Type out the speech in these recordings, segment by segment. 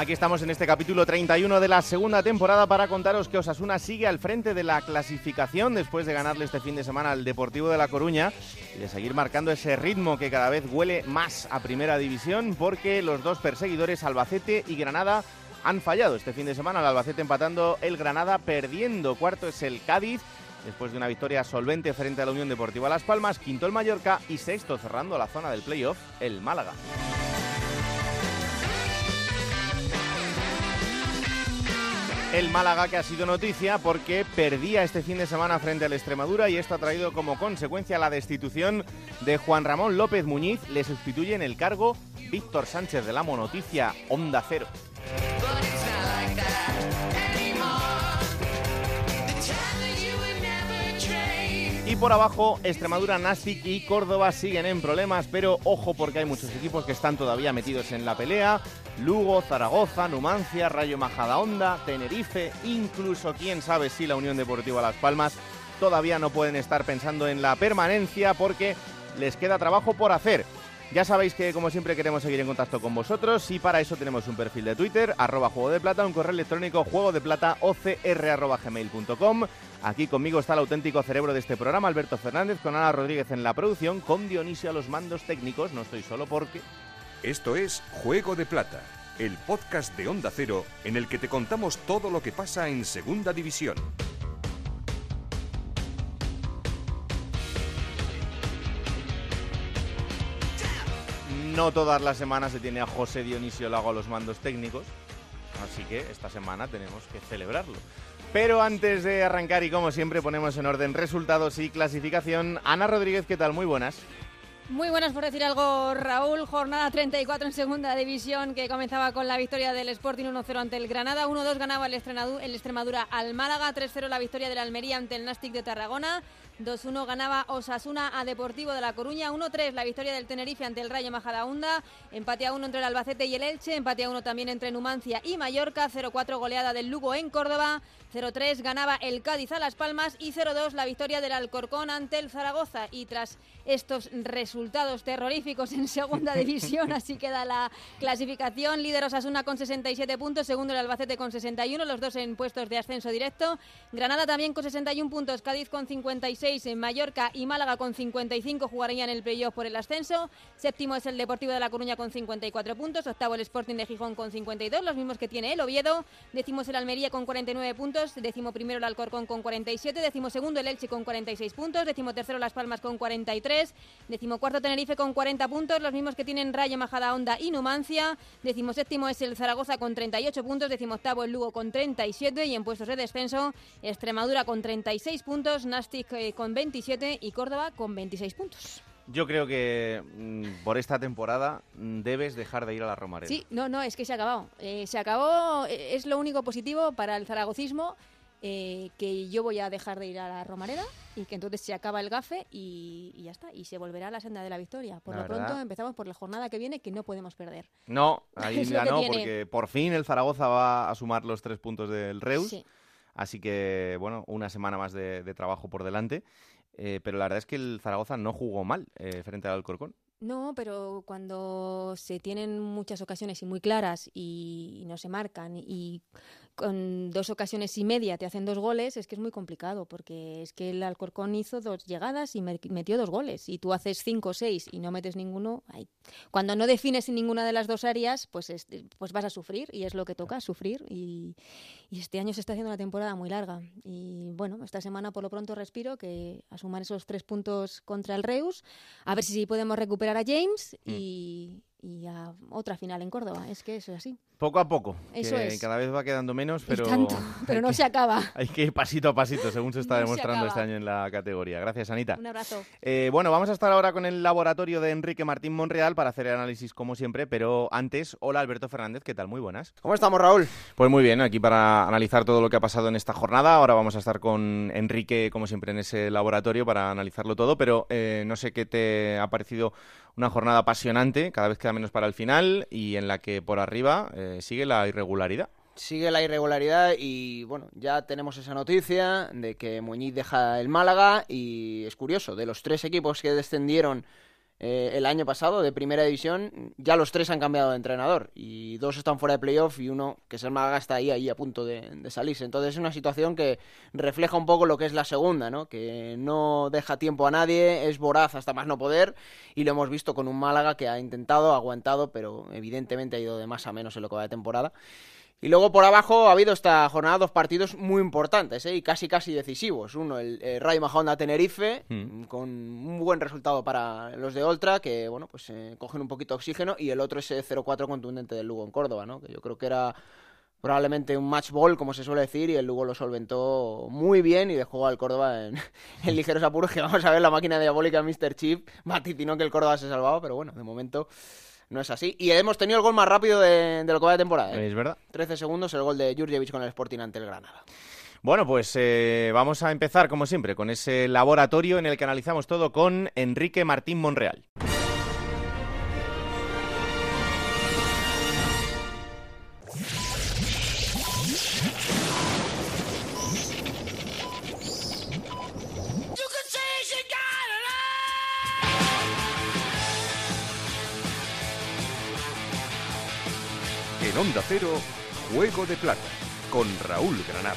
Aquí estamos en este capítulo 31 de la segunda temporada para contaros que Osasuna sigue al frente de la clasificación después de ganarle este fin de semana al Deportivo de La Coruña y de seguir marcando ese ritmo que cada vez huele más a Primera División porque los dos perseguidores, Albacete y Granada, han fallado este fin de semana. El Albacete empatando, el Granada perdiendo. Cuarto es el Cádiz, después de una victoria solvente frente a la Unión Deportiva Las Palmas. Quinto el Mallorca y sexto cerrando la zona del playoff, el Málaga. El Málaga que ha sido noticia porque perdía este fin de semana frente al Extremadura y esto ha traído como consecuencia la destitución de Juan Ramón López Muñiz. Le sustituye en el cargo Víctor Sánchez de la Noticia Onda Cero. Y por abajo, Extremadura, Nastic y Córdoba siguen en problemas, pero ojo porque hay muchos equipos que están todavía metidos en la pelea. Lugo, Zaragoza, Numancia, Rayo Majadahonda, Tenerife, incluso quién sabe si la Unión Deportiva Las Palmas todavía no pueden estar pensando en la permanencia porque les queda trabajo por hacer. Ya sabéis que como siempre queremos seguir en contacto con vosotros y para eso tenemos un perfil de Twitter, arroba juego de plata, un correo electrónico juego de plata Aquí conmigo está el auténtico cerebro de este programa, Alberto Fernández, con Ana Rodríguez en la producción, con Dionisio a los mandos técnicos, no estoy solo porque... Esto es Juego de Plata, el podcast de Onda Cero en el que te contamos todo lo que pasa en Segunda División. No todas las semanas se tiene a José Dionisio Lago a los mandos técnicos, así que esta semana tenemos que celebrarlo. Pero antes de arrancar y como siempre ponemos en orden resultados y clasificación, Ana Rodríguez, ¿qué tal? Muy buenas. Muy buenas por decir algo, Raúl. Jornada 34 en segunda división que comenzaba con la victoria del Sporting 1-0 ante el Granada. 1-2 ganaba el Extremadura al Málaga. 3-0 la victoria del Almería ante el Nastic de Tarragona. 2-1 ganaba Osasuna a Deportivo de La Coruña. 1-3 la victoria del Tenerife ante el Rayo Majadahonda. Empate a 1 entre el Albacete y el Elche. Empate a 1 también entre Numancia y Mallorca. 0-4 goleada del Lugo en Córdoba. 0-3 ganaba el Cádiz a Las Palmas. Y 0-2 la victoria del Alcorcón ante el Zaragoza. Y tras estos resultados terroríficos en segunda división, así queda la clasificación. Líder Osasuna con 67 puntos. Segundo el Albacete con 61. Los dos en puestos de ascenso directo. Granada también con 61 puntos. Cádiz con 56 en Mallorca y Málaga con 55 jugarían el playoff por el ascenso. Séptimo es el Deportivo de La Coruña con 54 puntos. Octavo el Sporting de Gijón con 52, los mismos que tiene el Oviedo. Décimo el Almería con 49 puntos. Décimo primero el Alcorcón con 47. Décimo segundo el Elche con 46 puntos. Décimo tercero Las Palmas con 43. Décimo cuarto Tenerife con 40 puntos, los mismos que tienen Rayo Majadahonda y Numancia. Décimo séptimo es el Zaragoza con 38 puntos. Décimo octavo el Lugo con 37 y en puestos de descenso Extremadura con 36 puntos. Nastic eh, con 27 y Córdoba con 26 puntos. Yo creo que mm, por esta temporada mm, debes dejar de ir a la Romareda. Sí, no, no, es que se ha acabado. Eh, se acabó, eh, es lo único positivo para el zaragocismo. Eh, que yo voy a dejar de ir a la Romareda y que entonces se acaba el gafe y, ya está, y se volverá a la senda de la victoria. Por lo pronto empezamos por la jornada que viene que no podemos perder. No, ahí ya no, porque por fin el Zaragoza va a sumar los tres puntos del Reus. Sí. Así que, bueno, una semana más de, trabajo por delante. Eh, pero la verdad es que el Zaragoza no jugó mal eh, frente al Alcorcón. No, pero cuando se tienen muchas ocasiones y muy claras y, no se marcan y con dos ocasiones y media te hacen dos goles, es que es muy complicado, porque es que el Alcorcón hizo dos llegadas y metió dos goles, y tú haces cinco o seis y no metes ninguno, cuando no defines en ninguna de las dos áreas, pues, pues vas a sufrir, y es lo que toca, sufrir, y, este año se está haciendo una temporada muy larga, y bueno, esta semana por lo pronto respiro que a esos tres puntos contra el Reus, a ver si podemos recuperar a James, y, y a otra final en Córdoba. Es que eso es así. Poco a poco. Eso que es. Cada vez va quedando menos, pero. Tanto, pero no se acaba. Hay que ir pasito a pasito, según se está No se demostrando este año en la categoría. Gracias, Anita. Un abrazo. Eh, bueno, vamos a estar ahora con el laboratorio de Enrique Martín Monreal para hacer el análisis como siempre, pero antes, hola Alberto Fernández, ¿qué tal? Muy buenas. ¿Cómo estamos, Raúl? Pues muy bien, aquí para analizar todo lo que ha pasado en esta jornada. Ahora vamos a estar con Enrique, como siempre, en ese laboratorio para analizarlo todo, pero eh, no sé qué te ha parecido una jornada apasionante, cada vez queda menos para el final y en la que por arriba eh, sigue la irregularidad. Sigue la irregularidad y bueno, ya tenemos esa noticia de que Muñiz deja el Málaga y es curioso, de los tres equipos que descendieron eh, el año pasado de primera división, ya los tres han cambiado de entrenador y dos están fuera de playoff y uno, que es el Málaga, está ahí, ahí a punto de, salirse. Entonces es una situación que refleja un poco lo que es la segunda, ¿no? Que no deja tiempo a nadie, es voraz hasta más no poder y lo hemos visto con un Málaga que ha intentado, ha aguantado, pero evidentemente ha ido de más a menos en lo que va de temporada. Y luego por abajo ha habido esta jornada dos partidos muy importantes ¿eh? y casi casi decisivos. Uno, el eh, Rayo Tenerife, Mm. con un buen resultado para los de Oltra, que bueno, pues eh, cogen un poquito de oxígeno, y el otro ese 0-4 contundente del Lugo en Córdoba, ¿no? Que yo creo que era probablemente un match ball, como se suele decir, y el Lugo lo solventó muy bien y dejó al Córdoba en, en ligeros apuros, que vamos a ver la máquina diabólica Mr. Chip vaticinó que el Córdoba se salvaba, pero bueno, de momento no es así. Y hemos tenido el gol más rápido de, de lo que va de temporada. ¿eh? ¿Es verdad? 13 segundos el gol de Jurjevic con el Sporting ante el Granada. Bueno, pues eh, vamos a empezar, como siempre, con ese laboratorio en el que analizamos todo con Enrique Martín Monreal. Onda Cero, Juego de Plata, con Raúl Granado.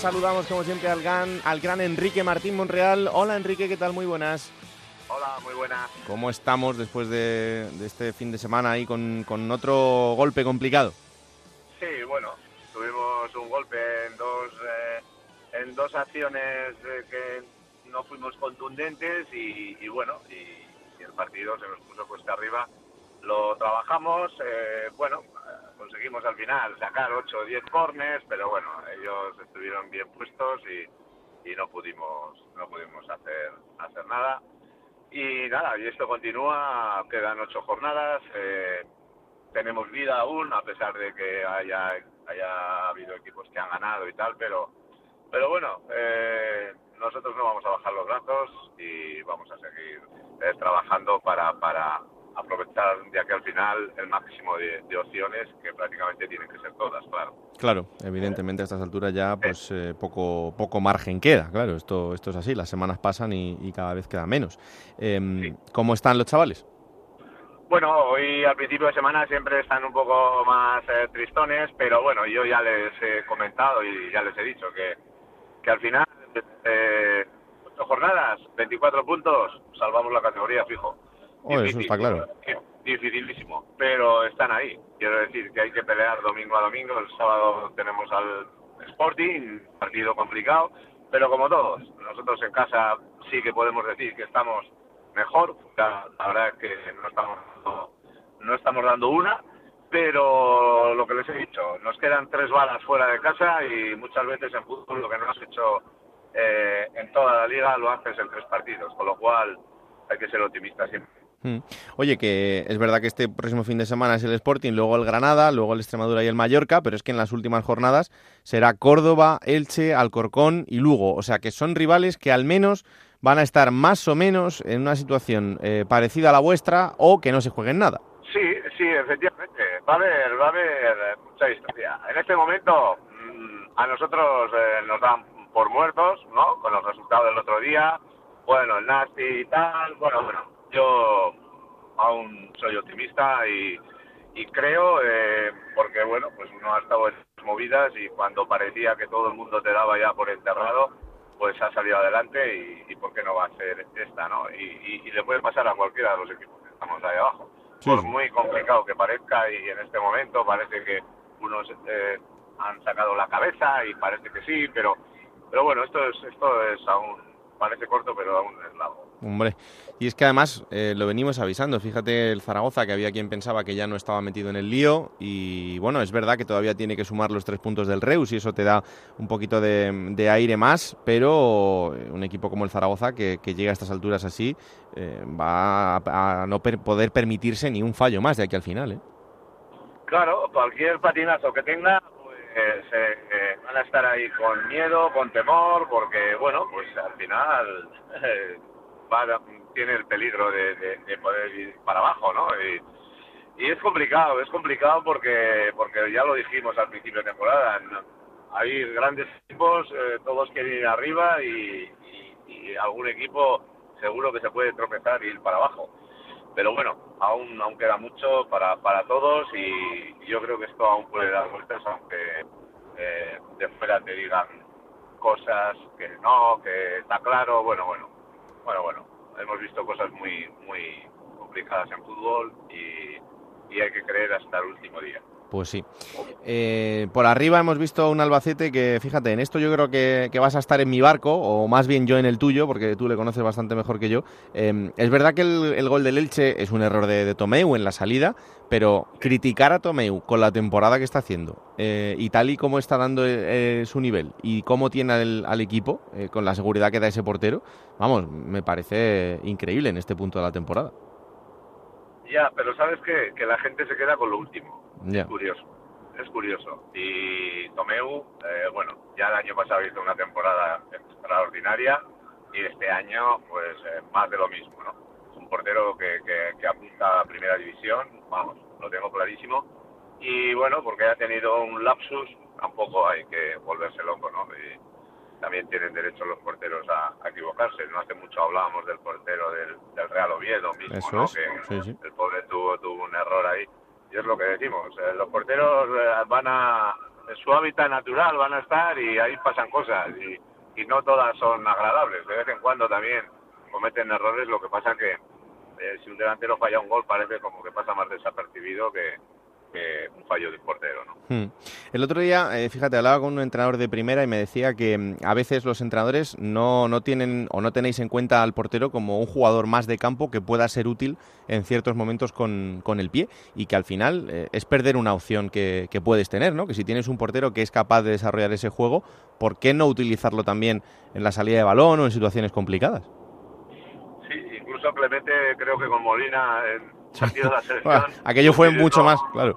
Saludamos, como siempre, al gran, al gran Enrique Martín Monreal. Hola, Enrique, ¿qué tal? Muy buenas. Hola, muy buenas. ¿Cómo estamos después de, de este fin de semana ahí con, con otro golpe complicado? Sí, bueno, tuvimos un golpe en dos, eh, en dos acciones eh, que no fuimos contundentes y, y bueno, y, y el partido se nos puso cuesta arriba. Lo trabajamos, eh, bueno, conseguimos al final sacar 8 o 10 corners, pero bueno, ellos estuvieron bien puestos y, y no pudimos no pudimos hacer hacer nada. Y nada, y esto continúa, quedan ocho jornadas, eh, tenemos vida aún, a pesar de que haya, haya habido equipos que han ganado y tal, pero, pero bueno, eh, nosotros no vamos a bajar los brazos y vamos a seguir eh, trabajando para, para aprovechar de aquí al final el máximo de, de opciones, que prácticamente tienen que ser todas, claro. Claro, evidentemente a estas alturas ya pues eh, poco, poco margen queda, claro, esto, esto es así, las semanas pasan y, y cada vez queda menos. Em, Sí. ¿Cómo están los chavales? Bueno, hoy al principio de semana siempre están un poco más eh, tristones, pero bueno, yo ya les he comentado y ya les he dicho que, que al final, eh, ocho jornadas, 24 puntos, salvamos la categoría fijo. Oh, eso está claro. Dificilísimo, pero están ahí. Quiero decir que hay que pelear domingo a domingo. El sábado tenemos al Sporting, partido complicado, pero como todos, nosotros en casa sí que podemos decir que estamos mejor. La, la verdad es que no estamos, dando- no estamos dando una, pero lo que les he dicho, nos quedan tres balas fuera de casa y muchas veces en fútbol lo que no has hecho eh, en toda la liga lo haces en tres partidos, con lo cual hay que ser optimista siempre. Mm. Oye, que es verdad que este próximo fin de semana es el Sporting, luego el Granada, luego el Extremadura y el Mallorca, pero es que en las últimas jornadas será Córdoba, Elche, Alcorcón y Lugo. O sea que son rivales que al menos van a estar más o menos en una situación eh, parecida a la vuestra o que no se jueguen nada. Sí, sí, efectivamente. Va a haber, va a haber mucha historia. En este momento mm, a nosotros eh, nos dan por muertos, ¿no? Con los resultados del otro día. Bueno, el Nasty y tal. Bueno, bueno, yo aún soy optimista y, y creo, eh, porque bueno, pues uno ha estado en las movidas y cuando parecía que todo el mundo te daba ya por enterrado, pues ha salido adelante y, por qué no va a ser esta, ¿no? Y, y, le puede pasar a cualquiera de los equipos que estamos ahí abajo. por muy complicado que parezca y en este momento parece que unos eh, han sacado la cabeza y parece que sí, pero pero bueno, esto es esto es aún parece corto, pero aún es largo. Hombre, y es que además eh, lo venimos avisando. Fíjate el Zaragoza, que había quien pensaba que ya no estaba metido en el lío. Y bueno, es verdad que todavía tiene que sumar los tres puntos del Reus y eso te da un poquito de, aire más. Pero eh, un equipo como el Zaragoza, que, llega a estas alturas así, eh, va a, no poder permitirse ni un fallo más de aquí al final. ¿eh? Claro, cualquier patinazo que tenga, pues van a estar ahí con miedo, con temor, porque bueno, pues al final tiene el peligro de, poder ir para abajo, ¿no? Y, es complicado, es complicado porque porque ya lo dijimos al principio de temporada, hay grandes equipos, eh, todos quieren ir arriba y, algún equipo seguro que se puede tropezar y ir para abajo. Pero bueno, aún, aún queda mucho para, para todos y, yo creo que esto aún puede dar vueltas, aunque eh, de fuera te digan cosas que no, que está claro, bueno, bueno, bueno, bueno, hemos visto cosas muy, muy complicadas en fútbol y, y hay que creer hasta el último día. Pues sí. Eh, por arriba hemos visto un Albacete que, fíjate, en esto yo creo que, vas a estar en mi barco, o más bien yo en el tuyo, porque tú le conoces bastante mejor que yo. Em, es verdad que el, gol del Elche es un error de, Tomeu en la salida, pero criticar a Tomeu con la temporada que está haciendo eh, y tal y como está dando eh, su nivel y cómo tiene al, equipo, con la seguridad que da ese portero, vamos, me parece increíble en este punto de la temporada. Ya, pero sabes que, que la gente se queda con lo último es curioso, es curioso. Y Tomeu, eh, bueno, ya el año pasado hizo una temporada extraordinaria y este año, pues eh, más de lo mismo, ¿no? Es un portero que, que, apunta a la primera división, vamos, lo tengo clarísimo. Y bueno, porque ha tenido un lapsus, tampoco hay que volverse loco, ¿no? Y también tienen derecho los porteros a, equivocarse. No hace mucho hablábamos del portero del, Real Oviedo mismo, ¿no? Que el pobre tuvo, tuvo un error ahí y es lo que decimos, eh, los porteros eh, van a, en su hábitat natural van a estar y ahí pasan cosas y, no todas son agradables, de vez en cuando también cometen errores, lo que pasa que eh, si un delantero falla un gol parece como que pasa más desapercibido que, un fallo de portero. ¿no? Hmm. El otro día, eh, fíjate, hablaba con un entrenador de primera y me decía que mm, a veces los entrenadores no, no tienen o no tenéis en cuenta al portero como un jugador más de campo que pueda ser útil en ciertos momentos con, con el pie y que al final eh, es perder una opción que, que, puedes tener, ¿no? Que si tienes un portero que es capaz de desarrollar ese juego, ¿por qué no utilizarlo también en la salida de balón o en situaciones complicadas? Sí, incluso Clemente creo que con Molina la selección. aquello fue mucho más, claro.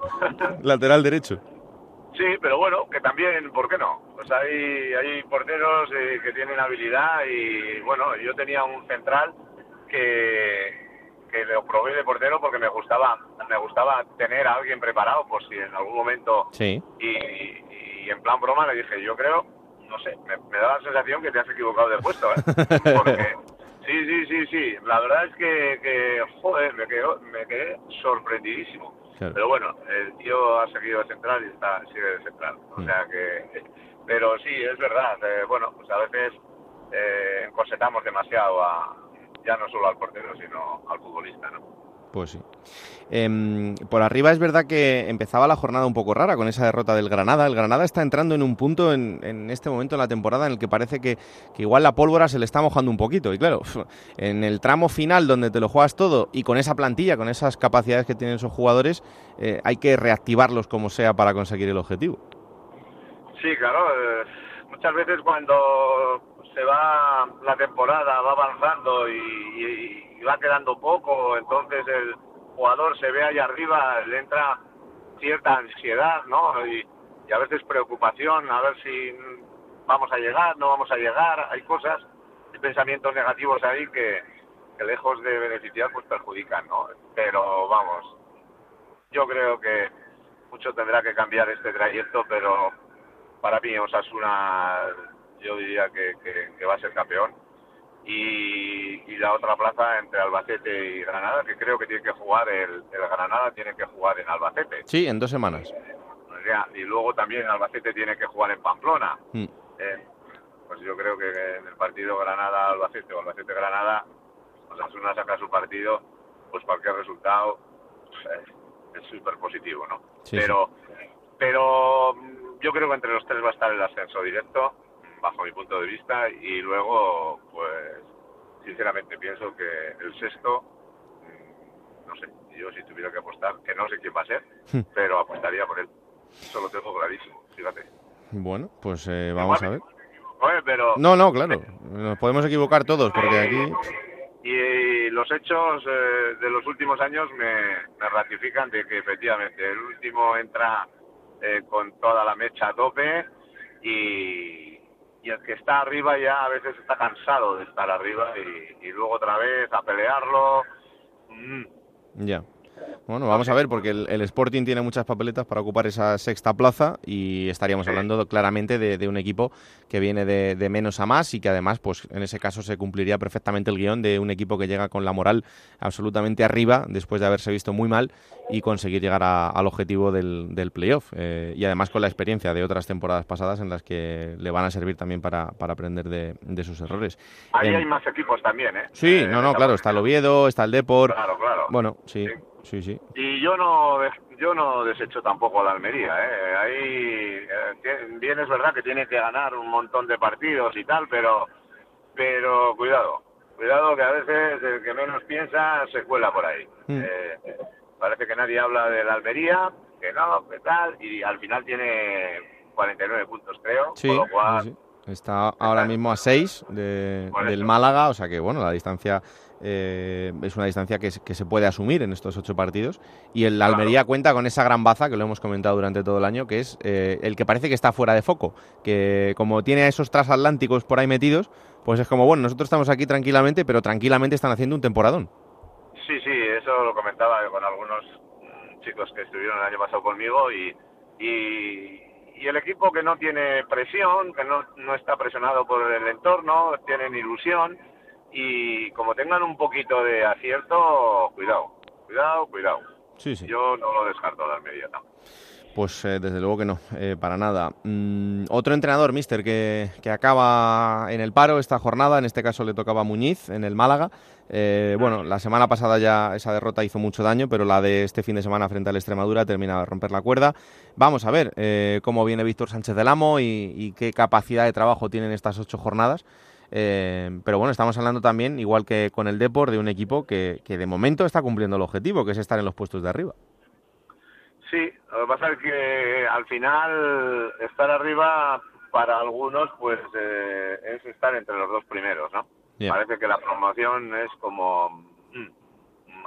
Lateral derecho. Sí, pero bueno, que también, ¿por qué no? Pues hay, hay porteros eh, que tienen habilidad y bueno, yo tenía un central que, que lo probé de portero porque me gustaba me gustaba tener a alguien preparado por si en algún momento sí. y, en plan broma le dije, yo creo, no sé, me, da la sensación que te has equivocado de puesto, ¿eh? Porque Sí, sí, sí, sí. La verdad es que, que joder, me, me quedé sorprendidísimo. Pero bueno, el tío ha seguido de central y está, sigue de central. O mm. sea que, pero sí, es verdad. Eh, bueno, pues a veces eh, encorsetamos demasiado a, ya no solo al portero, sino al futbolista, ¿no? Pues sí. Em, por arriba es verdad que empezaba la jornada un poco rara con esa derrota del Granada. El Granada está entrando en un punto en, este momento en la temporada en el que parece que, igual la pólvora se le está mojando un poquito. Y claro, en el tramo final donde te lo juegas todo y con esa plantilla, con esas capacidades que tienen esos jugadores, eh, hay que reactivarlos como sea para conseguir el objetivo. Sí, claro. Eh, muchas veces cuando se va la temporada, va avanzando y va quedando poco, entonces el jugador se ve ahí arriba, le entra cierta ansiedad, ¿no? Y, a veces preocupación, a ver si vamos a llegar, no vamos a llegar, hay cosas, hay pensamientos negativos ahí que, lejos de beneficiar, pues perjudican, ¿no? Pero vamos, yo creo que mucho tendrá que cambiar este trayecto, pero para mí Osasuna yo diría que, que va a ser campeón y, la otra plaza entre Albacete y Granada, que creo que tiene que jugar el, Granada, tiene que jugar en Albacete. Sí, en dos semanas. y luego también Albacete tiene que jugar en Pamplona. Mm. Eh, pues yo creo que en el partido Granada-Albacete o Albacete-Granada, Osasuna saca su partido, pues cualquier resultado pues, es súper positivo, ¿no? pero, pero mm, yo creo que entre los tres va a estar el ascenso directo, bajo mi punto de vista, y luego, pues, sinceramente pienso que el sexto, mm, no sé, yo si tuviera que apostar, que no sé quién va a ser, hmm. pero apostaría por él. Eso lo tengo clarísimo, fíjate. Bueno, pues eh, vamos a ver. pero... No, no, claro. Nos podemos equivocar todos, porque aquí... Y los hechos eh, de los últimos años me, ratifican de que efectivamente el último entra eh, con toda la mecha a tope y, el que está arriba ya a veces está cansado de estar arriba y, luego otra vez a pelearlo. Mm. Ya. Bueno, vamos a ver, porque el, Sporting tiene muchas papeletas para ocupar esa sexta plaza y estaríamos hablando claramente de, un equipo que viene de, menos a más y que además, pues en ese caso se cumpliría perfectamente el guion de un equipo que llega con la moral absolutamente arriba después de haberse visto muy mal y conseguir llegar al objetivo del, playoff. Eh, y además con la experiencia de otras temporadas pasadas en las que le van a servir también para, aprender de, sus errores. Ahí hay más equipos también, ¿eh? Sí, no, no, claro, está el Oviedo, está el Depor. Claro, claro. Bueno, sí. Sí, sí. Y yo no yo no desecho tampoco a la Almería. ¿eh? Ahí eh, bien es verdad que tiene que ganar un montón de partidos y tal, pero pero cuidado, cuidado que a veces el que menos piensa se cuela por ahí. Mm. Eh, parece que nadie habla de la Almería, que no, que tal, y al final tiene 49 puntos creo, sí, lo cual... Está ahora mismo a 6 de, del Málaga, o sea que bueno, la distancia eh, es una distancia que, se puede asumir en estos ocho partidos. Y el Almería cuenta con esa gran baza que lo hemos comentado durante todo el año, que es eh, el que parece que está fuera de foco, que como tiene a esos transatlánticos por ahí metidos, pues es como, bueno, nosotros estamos aquí tranquilamente, pero tranquilamente están haciendo un temporadón. Sí, sí, eso lo comentaba con algunos chicos que estuvieron el año pasado conmigo y, y, el equipo que no tiene presión, que no, no está presionado por el entorno, tienen ilusión y como tengan un poquito de acierto, cuidado, cuidado, cuidado. Sí, sí. Yo no lo descarto la Almería Pues eh, desde luego que no, eh, para nada. Mm, otro entrenador, mister, que, que, acaba en el paro esta jornada, en este caso le tocaba Muñiz en el Málaga. Eh, bueno, la semana pasada ya esa derrota hizo mucho daño, pero la de este fin de semana frente al Extremadura termina de romper la cuerda. Vamos a ver cómo viene Víctor Sánchez del Amo y, y, qué capacidad de trabajo tienen estas ocho jornadas. Eh, pero bueno, estamos hablando también, igual que con el Deport, de un equipo que, que de momento está cumpliendo el objetivo, que es estar en los puestos de arriba. Sí, lo que pasa es que al final estar arriba para algunos pues eh, es estar entre los dos primeros, ¿no? Parece que la promoción es como mm,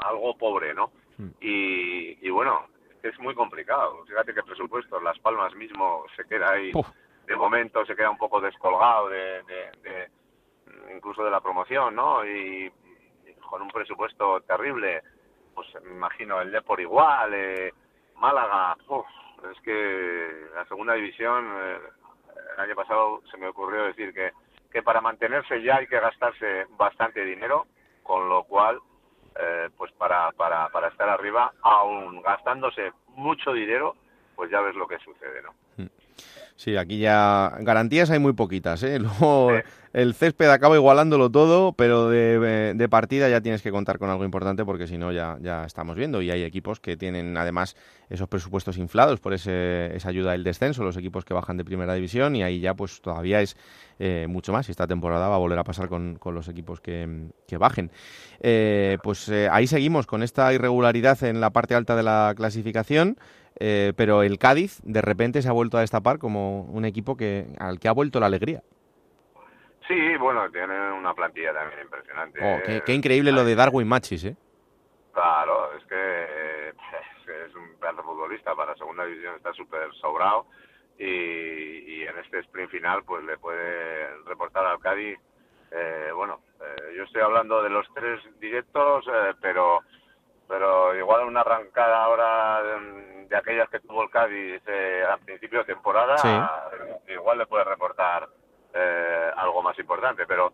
algo pobre, ¿no? Mm. Y, y, bueno, es muy complicado. Fíjate que el presupuesto, Las Palmas mismo se queda ahí, de momento se queda un poco descolgado de, incluso de la promoción, ¿no? Y, con un presupuesto terrible, pues me imagino el por igual, eh, Málaga, es que la segunda división, eh, el año pasado se me ocurrió decir que, que para mantenerse ya hay que gastarse bastante dinero, con lo cual, eh, pues para, para, para estar arriba, aún gastándose mucho dinero, pues ya ves lo que sucede, ¿no? Mm. Sí, aquí ya garantías hay muy poquitas. ¿eh? Luego el césped acaba igualándolo todo, pero de, partida ya tienes que contar con algo importante porque si no ya, ya estamos viendo. Y hay equipos que tienen además esos presupuestos inflados por ese, esa ayuda del descenso, los equipos que bajan de primera división y ahí ya pues todavía es eh, mucho más. Y esta temporada va a volver a pasar con, los equipos que, bajen. Eh, pues eh, ahí seguimos con esta irregularidad en la parte alta de la clasificación. Eh, pero el Cádiz de repente se ha vuelto a destapar como un equipo que al que ha vuelto la alegría. Sí, bueno, tiene una plantilla también impresionante. Oh, qué, increíble lo de Darwin Machis, ¿eh? Claro, es que es un pedazo futbolista para segunda división, está súper sobrado y, en este sprint final pues le puede reportar al Cádiz. Eh, bueno, eh, yo estoy hablando de los tres directos, pero pero igual una arrancada ahora de, aquellas que tuvo el Cádiz eh, a principio de temporada, igual le puede reportar eh, algo más importante, pero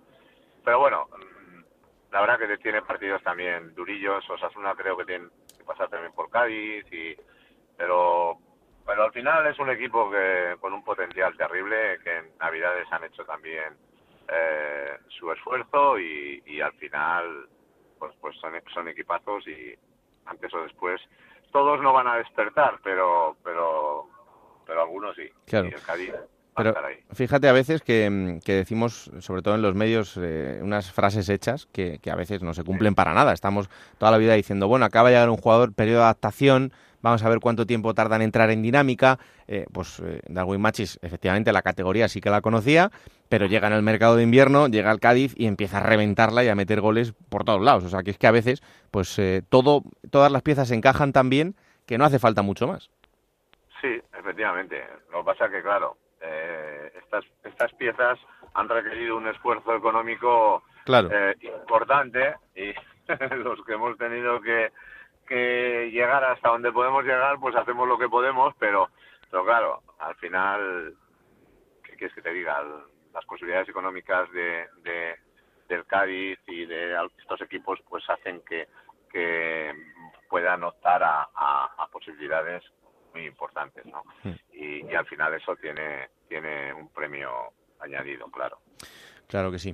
pero bueno, la verdad que tiene partidos también durillos, Osasuna creo que tiene que pasar también por Cádiz, y pero pero al final es un equipo que con un potencial terrible que en Navidades han hecho también eh, su esfuerzo y, y, al final pues pues son, son equipazos y antes o después todos no van a despertar pero pero pero algunos sí claro. y el Cádiz pero fíjate a veces que, que, decimos, sobre todo en los medios, eh, unas frases hechas que, que, a veces no se cumplen para nada. Estamos toda la vida diciendo, bueno, acaba de llegar un jugador, periodo de adaptación, vamos a ver cuánto tiempo tarda en entrar en dinámica. Eh, pues eh, Darwin Machis, efectivamente, la categoría sí que la conocía, pero llega en el mercado de invierno, llega al Cádiz y empieza a reventarla y a meter goles por todos lados. O sea, que es que a veces, pues eh, todo, todas las piezas encajan tan bien que no hace falta mucho más. Sí, efectivamente. Lo que pasa que, claro, eh, estas, estas piezas han requerido un esfuerzo económico claro. importante y los que hemos tenido que, que llegar hasta donde podemos llegar, pues hacemos lo que podemos, pero, pero claro, al final, ¿qué quieres que te diga? Las posibilidades económicas de, de del Cádiz y de estos equipos pues hacen que, que puedan optar a, a, a posibilidades muy importantes, ¿no? Y, y, al final eso tiene, tiene un premio añadido, claro. Claro que sí.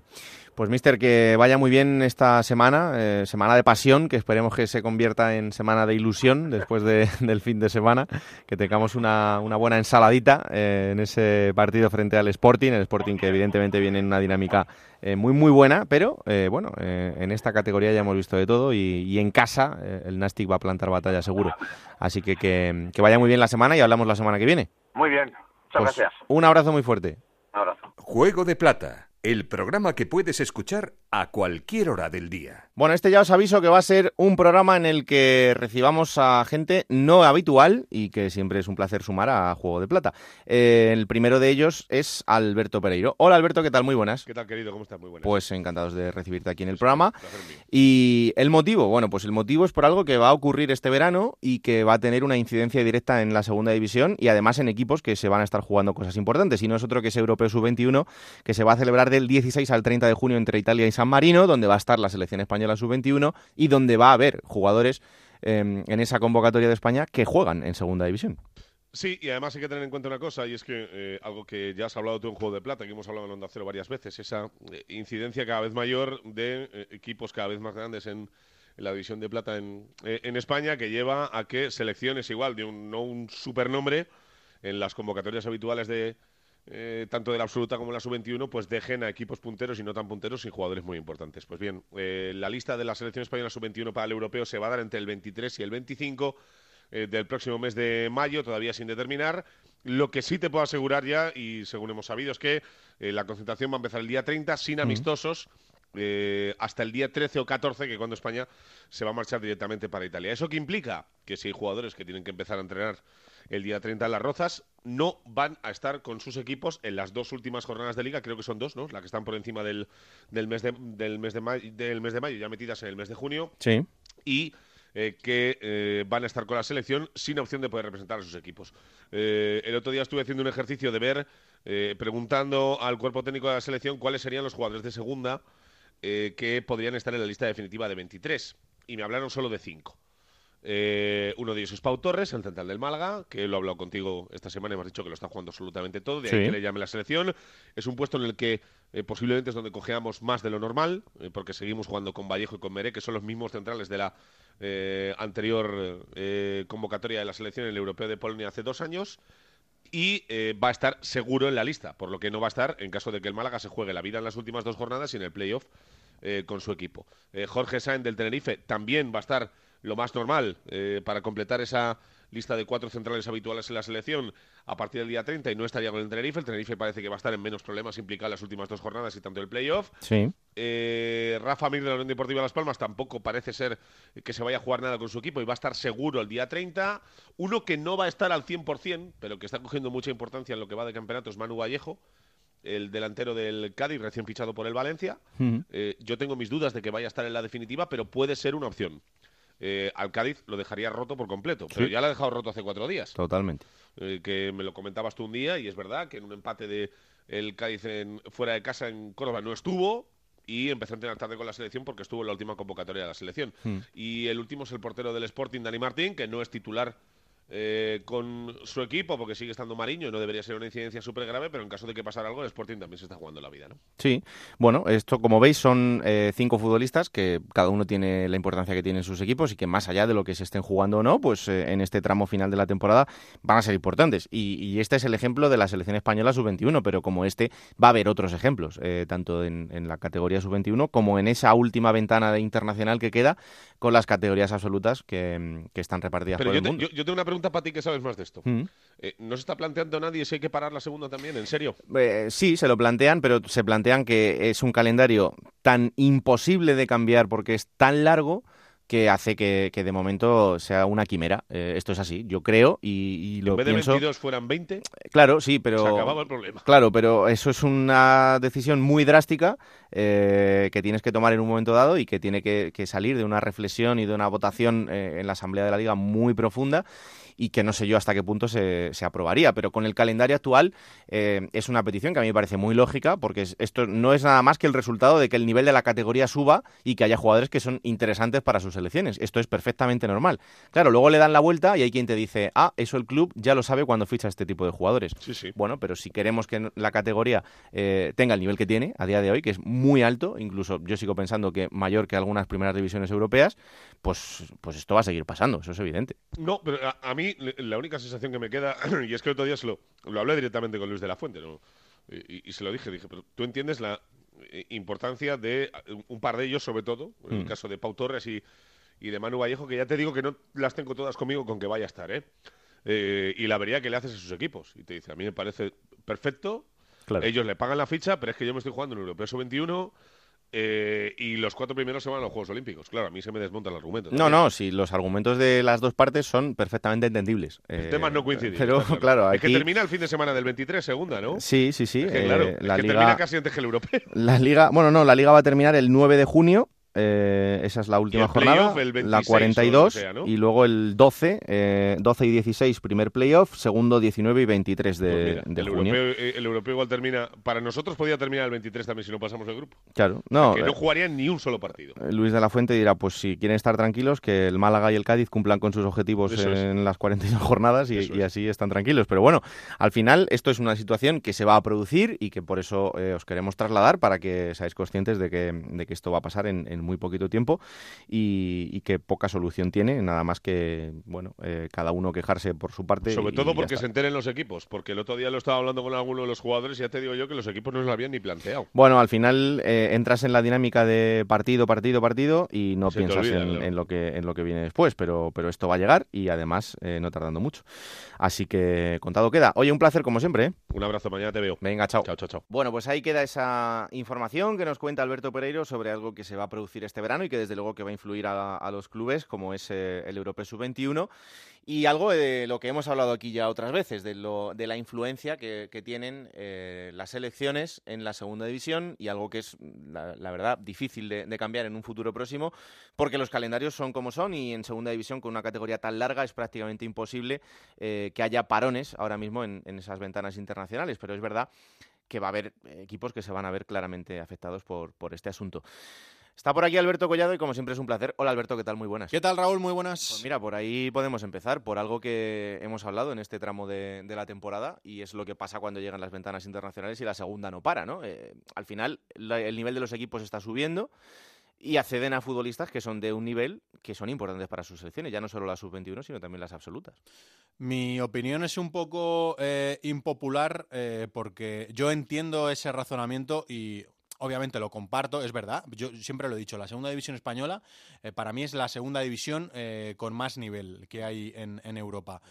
Pues, mister, que vaya muy bien esta semana, eh, semana de pasión, que esperemos que se convierta en semana de ilusión después de, del fin de semana, que tengamos una, una buena ensaladita eh, en ese partido frente al Sporting, el Sporting que evidentemente viene en una dinámica eh, muy, muy buena, pero bueno, en esta categoría ya hemos visto de todo y, y en casa el Nastic va a plantar batalla seguro. Así que, que, que vaya muy bien la semana y hablamos la semana que viene. Muy bien, muchas Pues, gracias. Un abrazo muy fuerte. Un abrazo. Juego de Plata, el programa que puedes escuchar a cualquier hora del día. Bueno, este ya os aviso que va a ser un programa en el que recibamos a gente no habitual y que siempre es un placer sumar a Juego de Plata. Eh, el primero de ellos es Alberto Pereiro. Hola Alberto, ¿qué tal? Muy buenas. ¿Qué tal, querido? ¿Cómo estás? Muy buenas. Pues encantados de recibirte aquí en el programa. Y el motivo, bueno, pues el motivo es por algo que va a ocurrir este verano y que va a tener una incidencia directa en la segunda división y además en equipos que se van a estar jugando cosas importantes. Y no es otro que ese Europeo Sub-21 que se va a celebrar del 16 al 30 de junio entre Italia y San Marino, donde va a estar la selección española Sub-21 y donde va a haber jugadores eh, en esa convocatoria de España que juegan en segunda división. Sí, y además hay que tener en cuenta una cosa, y es que eh, algo que ya has hablado tú en Juego de Plata, que hemos hablado en Onda Cero varias veces, esa eh, incidencia cada vez mayor de eh, equipos cada vez más grandes en, la división de plata en, en, España, que lleva a que selecciones igual de un, no un supernombre en las convocatorias habituales de eh, tanto de la absoluta como de la sub-21, pues dejen a equipos punteros y no tan punteros sin jugadores muy importantes. Pues bien, eh, la lista de la selección española sub-21 para el europeo se va a dar entre el 23 y el 25 eh, del próximo mes de mayo, todavía sin determinar. Lo que sí te puedo asegurar ya, y según hemos sabido, es que la concentración va a empezar el día 30 sin amistosos. Hasta el día 13 o 14, que cuando España se va a marchar directamente para Italia. ¿Eso qué implica? Que si hay jugadores que tienen que empezar a entrenar el día 30 en las Rozas, no van a estar con sus equipos en las dos últimas jornadas de liga, creo que son dos, ¿no? La que están por encima del, del, mes, de, del, mes, de, mayo, del mes de mayo, ya metidas en el mes de junio. Sí. Y eh, que eh, van a estar con la selección sin opción de poder representar a sus equipos. Eh, el otro día estuve haciendo un ejercicio de ver, eh, preguntando al cuerpo técnico de la selección cuáles serían los jugadores de segunda eh, que podrían estar en la lista definitiva de 23. Y me hablaron solo de 5. Eh, uno de ellos es Pau Torres, el central del Málaga, que lo he hablado contigo esta semana y me has dicho que lo está jugando absolutamente todo, de ahí Sí. que le llame la selección. Es un puesto en el que eh, posiblemente es donde cojeamos más de lo normal, eh, porque seguimos jugando con Vallejo y con Meré, que son los mismos centrales de la eh, anterior convocatoria de la selección en el Europeo de Polonia hace dos años. Y va a estar seguro en la lista, por lo que no va a estar en caso de que el Málaga se juegue la vida en las últimas dos jornadas y en el playoff con su equipo. Jorge Sáenz del Tenerife también va a estar lo más normal eh, para completar esa lista de cuatro centrales habituales en la selección a partir del día 30 y no estaría con el Tenerife. El Tenerife parece que va a estar en menos problemas implicado en las últimas dos jornadas y tanto el playoff. Sí. Eh, Rafa Mir de la Unión Deportiva Las Palmas tampoco parece ser que se vaya a jugar nada con su equipo y va a estar seguro el día 30. Uno que no va a estar al 100%, pero que está cogiendo mucha importancia en lo que va de campeonato es Manu Vallejo, el delantero del Cádiz, recién fichado por el Valencia. Eh, yo tengo mis dudas de que vaya a estar en la definitiva, pero puede ser una opción. Eh, al Cádiz lo dejaría roto por completo, pero ya lo ha dejado roto hace cuatro días. Totalmente. Eh, que me lo comentabas tú un día y es verdad que en un empate de el Cádiz en- fuera de casa en Córdoba no estuvo y empezó a entrenar tarde con la selección porque estuvo en la última convocatoria de la selección. Mm. Y el último es el portero del Sporting, Dani Martín, que no es titular eh, con su equipo, porque sigue estando Mariño, no debería ser una incidencia súper grave, pero en caso de que pasara algo, el Sporting también se está jugando la vida, ¿no? Sí, bueno, esto como veis son eh, cinco futbolistas que cada uno tiene la importancia que tienen sus equipos y que más allá de lo que se estén jugando o no, pues eh, en este tramo final de la temporada van a ser importantes. Y, este es el ejemplo de la selección española sub-21, pero como este va a haber otros ejemplos, tanto en, en, la categoría sub-21 como en esa última ventana de internacional que queda con las categorías absolutas que, están repartidas por el mundo. yo tengo una pregunta para ti que sabes más de esto. Mm. Eh, ¿No se está planteando nadie si hay que parar la segunda también? ¿En serio? Eh, sí, se lo plantean, pero se plantean que es un calendario tan imposible de cambiar porque es tan largo que hace que, de momento sea una quimera. Eh, esto es así, yo creo y, lo en vez de 22 fueran 20. Claro, sí, pero se acababa el problema. Claro, pero eso es una decisión muy drástica que tienes que tomar en un momento dado y que tiene que, salir de una reflexión y de una votación en la Asamblea de la Liga muy profunda y que no sé yo hasta qué punto se, se aprobaría. Pero con el calendario actual eh, es una petición que a mí me parece muy lógica porque esto no es nada más que el resultado de que el nivel de la categoría suba y que haya jugadores que son interesantes para sus selecciones. Esto es perfectamente normal. Claro, luego le dan la vuelta y hay quien te dice, ah, eso el club ya lo sabe cuando ficha este tipo de jugadores. Sí, sí. Bueno, pero si queremos que la categoría eh, tenga el nivel que tiene a día de hoy, que es muy alto, incluso yo sigo pensando que mayor que algunas primeras divisiones europeas, pues, pues esto va a seguir pasando, eso es evidente. No, pero a mí la única sensación que me queda, y es que el otro día se lo, lo hablé directamente con Luis de la Fuente, ¿no? y, se lo dije, dije, pero tú entiendes la eh, importancia de un par de ellos, sobre todo, en el mm. caso de Pau Torres y, y, de Manu Vallejo, que ya te digo que no las tengo todas conmigo con que vaya a estar, ¿eh? eh y la vería que le haces a sus equipos. Y te dice, a mí me parece perfecto, ellos le pagan la ficha, pero es que yo me estoy jugando en Europeo 21 eh, y los cuatro primeros se van a los Juegos Olímpicos. Claro, a mí se me desmonta el argumento. No, no, sí, los argumentos de las dos partes son perfectamente entendibles. El eh, tema no coincide. Pero, claro, Es que termina el fin de semana del 23, segunda, ¿no? Sí, sí, sí. claro, eh, la liga... termina casi antes que el europeo. La liga, bueno, no, la liga va a terminar el 9 de junio eh, esa es la última jornada, la 42, y luego el 12, eh, 12 y 16 primer playoff, segundo 19 y 23 de, pues el junio. Europeo, eh, el europeo igual termina, para nosotros podría terminar el 23 también si no pasamos el grupo. Claro, no. que no jugarían ni un solo partido. Eh, Luis de la Fuente dirá, pues si quieren estar tranquilos, que el Málaga y el Cádiz cumplan con sus objetivos en las 42 jornadas y, así están tranquilos. Pero bueno, al final esto es una situación que se va a producir y que por eso os queremos trasladar para que seáis conscientes de que, de que esto va a pasar en, en muy poquito tiempo y, que poca solución tiene, nada más que, bueno, eh, cada uno quejarse por su parte. Sobre todo porque se enteren los equipos, porque el otro día lo estaba hablando con alguno de los jugadores y ya te digo yo que los equipos no se lo habían ni planteado. Bueno, al final eh, entras en la dinámica de partido, partido, partido y no piensas en, lo que, en lo que viene después, pero, pero esto va a llegar y además eh, no tardando mucho. Así que contado queda. Oye, un placer como siempre. Un abrazo, mañana te veo. Venga, chao. Chao, chao, chao. Bueno, pues ahí queda esa información que nos cuenta Alberto Pereiro sobre algo que se va a producir este verano y que desde luego que va a influir a, los clubes, como es eh, el Europeo Sub-21. Y algo de lo que hemos hablado aquí ya otras veces, de, lo, de la influencia que, tienen eh, las selecciones en la segunda división y algo que es, la, verdad, difícil de, cambiar en un futuro próximo, porque los calendarios son como son y en segunda división con una categoría tan larga es prácticamente imposible eh, que haya parones ahora mismo en, esas ventanas internacionales. Pero es verdad que va a haber equipos que se van a ver claramente afectados por este asunto. Está por aquí Alberto Collado y como siempre es un placer. Hola Alberto, ¿qué tal? Muy buenas. ¿Qué tal Raúl? Muy buenas. Pues mira, por ahí podemos empezar, por algo que hemos hablado en este tramo de, la temporada y es lo que pasa cuando llegan las ventanas internacionales y la segunda no para, ¿no? Eh, al final el nivel de los equipos está subiendo y acceden a futbolistas que son de un nivel que son importantes para sus selecciones, ya no solo las sub-21, sino también las absolutas. Mi opinión es un poco eh, impopular eh, porque yo entiendo ese razonamiento y obviamente lo comparto, es verdad. Yo siempre lo he dicho, la segunda división española eh, para mí es la segunda división eh, con más nivel que hay en, Europa.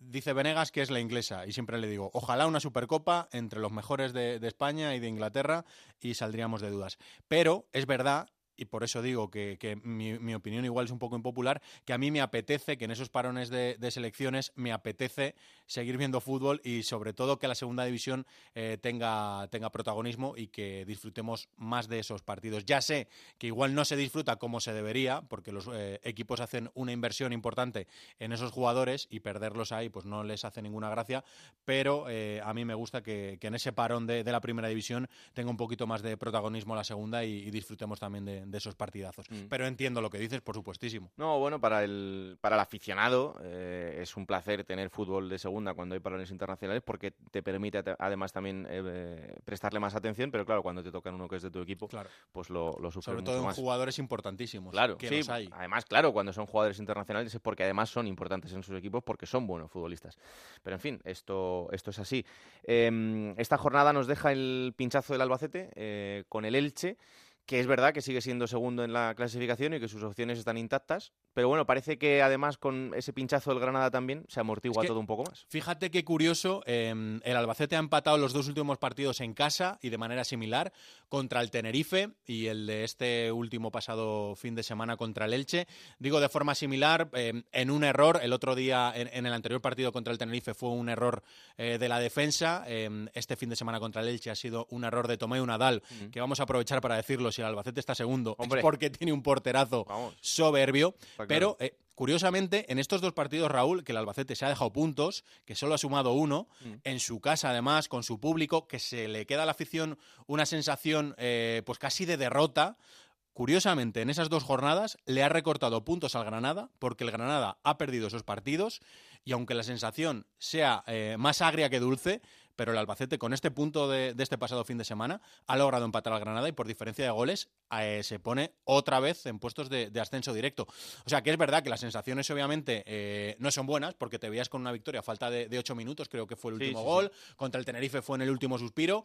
Dice Venegas que es la inglesa y siempre le digo, ojalá una Supercopa entre los mejores de, de España y de Inglaterra y saldríamos de dudas. Pero es verdad y por eso digo que, mi, opinión igual es un poco impopular, que a mí me apetece, que en esos parones de, selecciones me apetece seguir viendo fútbol y sobre todo que la segunda división eh, tenga, tenga protagonismo y que disfrutemos más de esos partidos. Ya sé que igual no se disfruta como se debería, porque los eh, equipos hacen una inversión importante en esos jugadores y perderlos ahí pues no les hace ninguna gracia, pero eh, a mí me gusta que, en ese parón de, la primera división tenga un poquito más de protagonismo la segunda y, disfrutemos también de de esos partidazos. Mm. Pero entiendo lo que dices, por supuestísimo. No, bueno, para el, para el aficionado eh, es un placer tener fútbol de segunda cuando hay parones internacionales porque te permite te- además también eh, prestarle más atención, pero claro, cuando te tocan uno que es de tu equipo, Claro. pues lo, lo sufres Sobre mucho todo en más. jugadores importantísimos. Claro, que sí, los hay. además, claro, cuando son jugadores internacionales es porque además son importantes en sus equipos porque son buenos futbolistas. Pero en fin, esto, esto es así. Eh, esta jornada nos deja el pinchazo del Albacete eh, con el Elche, que es verdad que sigue siendo segundo en la clasificación y que sus opciones están intactas. Pero bueno, parece que además con ese pinchazo del Granada también se amortigua Es que- todo un poco más. Fíjate qué curioso, eh, el Albacete ha empatado los dos últimos partidos en casa y de manera similar contra el Tenerife y el de este último pasado fin de semana contra el Elche. Digo de forma similar, eh, en un error, el otro día en, en el anterior partido contra el Tenerife fue un error eh, de la defensa, eh, este fin de semana contra el Elche ha sido un error de Tomeu Nadal, que vamos a aprovechar para decirlo, si el Albacete está segundo Hombre. es porque tiene un porterazo Vamos. soberbio, pero eh, curiosamente en estos dos partidos, Raúl, que el Albacete se ha dejado puntos, que solo ha sumado uno, Mm. en su casa además, con su público, que se le queda a la afición una sensación eh, pues casi de derrota. Curiosamente, en esas dos jornadas le ha recortado puntos al Granada, porque el Granada ha perdido esos partidos, y aunque la sensación sea eh, más agria que dulce, pero el Albacete con este punto de, de este pasado fin de semana ha logrado empatar al Granada y por diferencia de goles eh, se pone otra vez en puestos de, de ascenso directo. O sea que es verdad que las sensaciones obviamente eh, no son buenas porque te veías con una victoria a falta de, de ocho minutos, creo que fue el último sí, gol, contra el Tenerife fue en el último suspiro,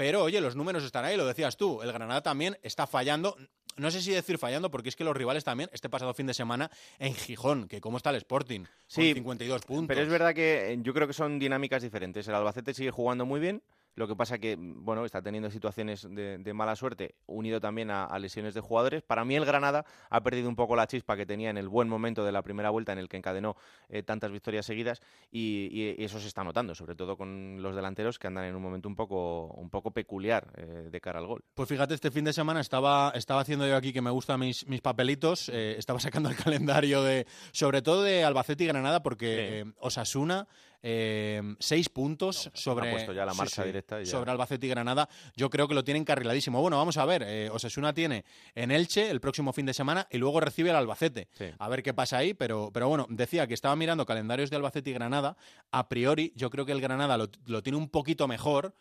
pero oye, los números están ahí, lo decías tú, el Granada también está fallando. No sé si decir fallando, porque es que los rivales también, este pasado fin de semana en Gijón, que cómo está el Sporting, Sí, con 52 puntos. Pero es verdad que eh, yo creo que son dinámicas diferentes. El Albacete sigue jugando muy bien. Lo que pasa que, bueno, está teniendo situaciones de, de mala suerte, unido también a, a lesiones de jugadores. Para mí el Granada ha perdido un poco la chispa que tenía en el buen momento de la primera vuelta en el que encadenó eh, tantas victorias seguidas y, y- eso se está notando, sobre todo con los delanteros que andan en un momento un poco, un poco peculiar eh, de cara al gol. Pues fíjate, este fin de semana estaba, estaba haciendo yo aquí que me gustan mis, mis papelitos, eh, estaba sacando el calendario de, sobre todo de Albacete y Granada, porque eh, Osasuna, eh, seis puntos sobre, ya la marcha directa y ya. sobre Albacete y Granada, yo creo que lo tienen carriladísimo. Bueno, vamos a ver, eh, Osasuna tiene en Elche el próximo fin de semana y luego recibe al Albacete. Sí. A ver qué pasa ahí, pero, pero bueno, decía que estaba mirando calendarios de Albacete y Granada, a priori yo creo que el Granada lo, lo tiene un poquito mejor,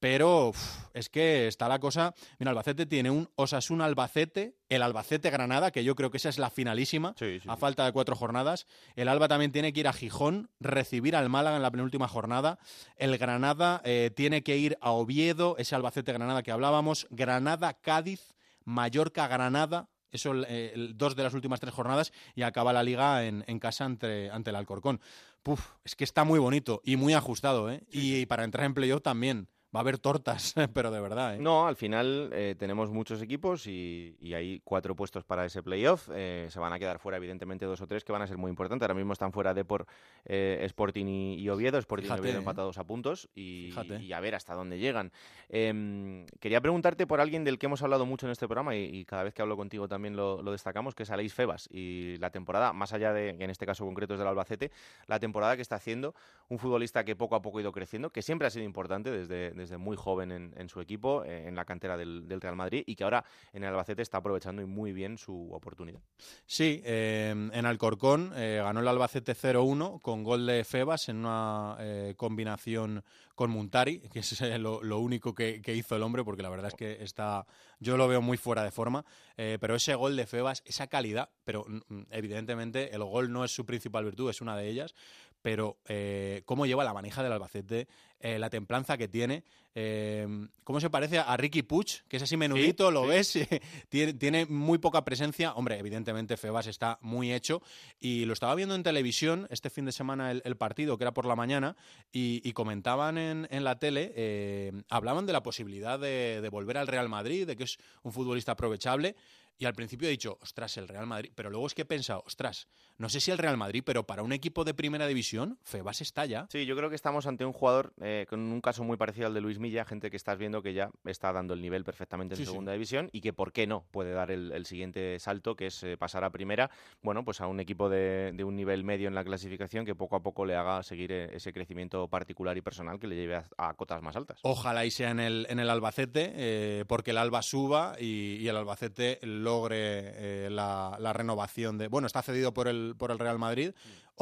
pero uf, es que está la cosa. Mira, Albacete tiene un Osasuna Albacete, el Albacete Granada, que yo creo que esa es la finalísima, Sí, sí, a sí. falta de cuatro jornadas. El Alba también tiene que ir a Gijón, recibir al Málaga en la penúltima jornada. El Granada eh, tiene que ir a Oviedo, ese Albacete Granada que hablábamos. Granada, Cádiz, Mallorca, Granada. Eso, eh, el- dos de las últimas tres jornadas y acaba la liga en, en casa ante, ante el Alcorcón. Puf, es que está muy bonito y muy ajustado, ¿eh? Y, para entrar en playoff también. Va a haber tortas, pero de verdad, ¿eh? No, al final eh, tenemos muchos equipos y, y hay cuatro puestos para ese playoff. Eh, se van a quedar fuera, evidentemente, dos o tres que van a ser muy importantes. Ahora mismo están fuera de por eh, Sporting y, y Oviedo. Sporting Fíjate, y Oviedo empatados a puntos y, a ver hasta dónde llegan. Em, quería preguntarte por alguien del que hemos hablado mucho en este programa y, cada vez que hablo contigo también lo, lo destacamos, que es Aleix Febas. Y la temporada, más allá de, en este caso concreto es del Albacete, la temporada que está haciendo un futbolista que poco a poco ha ido creciendo, que siempre ha sido importante desde, desde muy joven en, en su equipo, eh, en la cantera del, del Real Madrid, y que ahora en el Albacete está aprovechando muy bien su oportunidad. Sí, eh, en Alcorcón eh, ganó el Albacete 0-1 con gol de Febas en una eh, combinación con Muntari, que es eh, lo, lo único que, que hizo el hombre, porque la verdad es que está, yo lo veo muy fuera de forma, pero ese gol de Febas, esa calidad, pero mm, evidentemente el gol no es su principal virtud, es una de ellas, pero eh, cómo lleva la manija del Albacete, eh, la templanza que tiene, eh, cómo se parece a Ricky Puig, que es así menudito, lo ves, tiene, tiene muy poca presencia. Hombre, evidentemente Febas está muy hecho y lo estaba viendo en televisión este fin de semana el, el partido, que era por la mañana, y, y comentaban en, en la tele, eh, hablaban de la posibilidad de, de volver al Real Madrid, de que es un futbolista aprovechable. Y al principio he dicho, ostras, el Real Madrid. Pero luego es que he pensado, ostras, no sé si el Real Madrid, pero para un equipo de primera división, Febas está ya. Sí, yo creo que estamos ante un jugador eh, con un caso muy parecido al de Luis Milla, gente que estás viendo que ya está dando el nivel perfectamente en Sí, sí. segunda división y que, ¿por qué no? Puede dar el, el siguiente salto, que es eh, pasar a primera, bueno, pues a un equipo de, de un nivel medio en la clasificación que poco a poco le haga seguir eh, ese crecimiento particular y personal que le lleve a, a cotas más altas. Ojalá y sea en el, en el Albacete, porque el Alba suba y, y el Albacete logre eh, la, la renovación de... Bueno, está cedido por el, por el Real Madrid.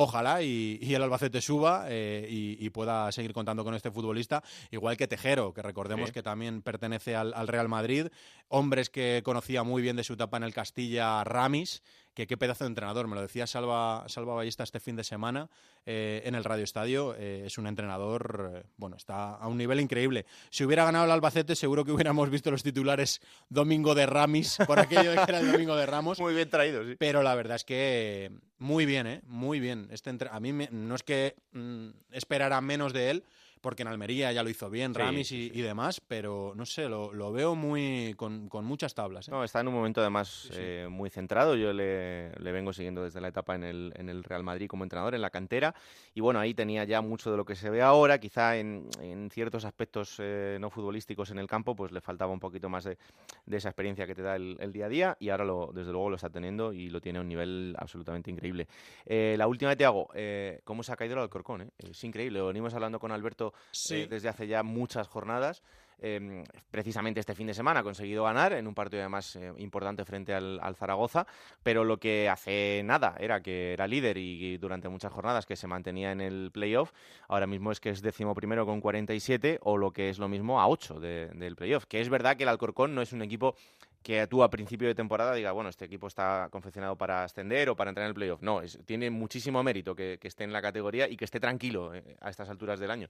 Ojalá y, y el Albacete suba eh, y, y pueda seguir contando con este futbolista, igual que Tejero, que recordemos Sí. que también pertenece al, al Real Madrid. Hombres que conocía muy bien de su etapa en el Castilla, Ramis, que qué pedazo de entrenador. Me lo decía Salva, Salva Ballesta este fin de semana eh, en el Radio Estadio. Eh, es un entrenador, eh, bueno, está a un nivel increíble. Si hubiera ganado el Albacete, seguro que hubiéramos visto los titulares Domingo de Ramis, por aquello de que era el Domingo de Ramos. Muy bien traído, sí. Pero la verdad es que muy bien, ¿eh? Muy bien. Este entre- a mí me- no es que mm, esperara menos de él, porque en Almería ya lo hizo bien, Sí, Ramis sí, y, demás, pero no sé, lo, lo veo muy con, con muchas tablas. ¿eh? No, está en un momento además Sí, eh, muy centrado. Yo le, le vengo siguiendo desde la etapa en el, en el Real Madrid como entrenador, en la cantera. Y bueno, ahí tenía ya mucho de lo que se ve ahora. Quizá en, en ciertos aspectos eh, no futbolísticos en el campo, pues le faltaba un poquito más de, de esa experiencia que te da el, el día a día. Y ahora, lo, desde luego, lo está teniendo y lo tiene a un nivel absolutamente increíble. Eh, la última hago, eh, ¿cómo se ha caído el Alcorcón? eh? Es increíble. Lo venimos hablando con Alberto eh, desde hace ya muchas jornadas. Eh, precisamente este fin de semana ha conseguido ganar en un partido además eh, importante frente al, al Zaragoza, pero lo que hace nada era que era líder y, y durante muchas jornadas que se mantenía en el playoff, ahora mismo es que es décimo primero con 47 o lo que es lo mismo a 8 de- del playoff, que es verdad que el Alcorcón no es un equipo que tú a principio de temporada diga, bueno, este equipo está confeccionado para ascender o para entrar en el playoff. No, es- tiene muchísimo mérito que, que esté en la categoría y que esté tranquilo eh, a estas alturas del año.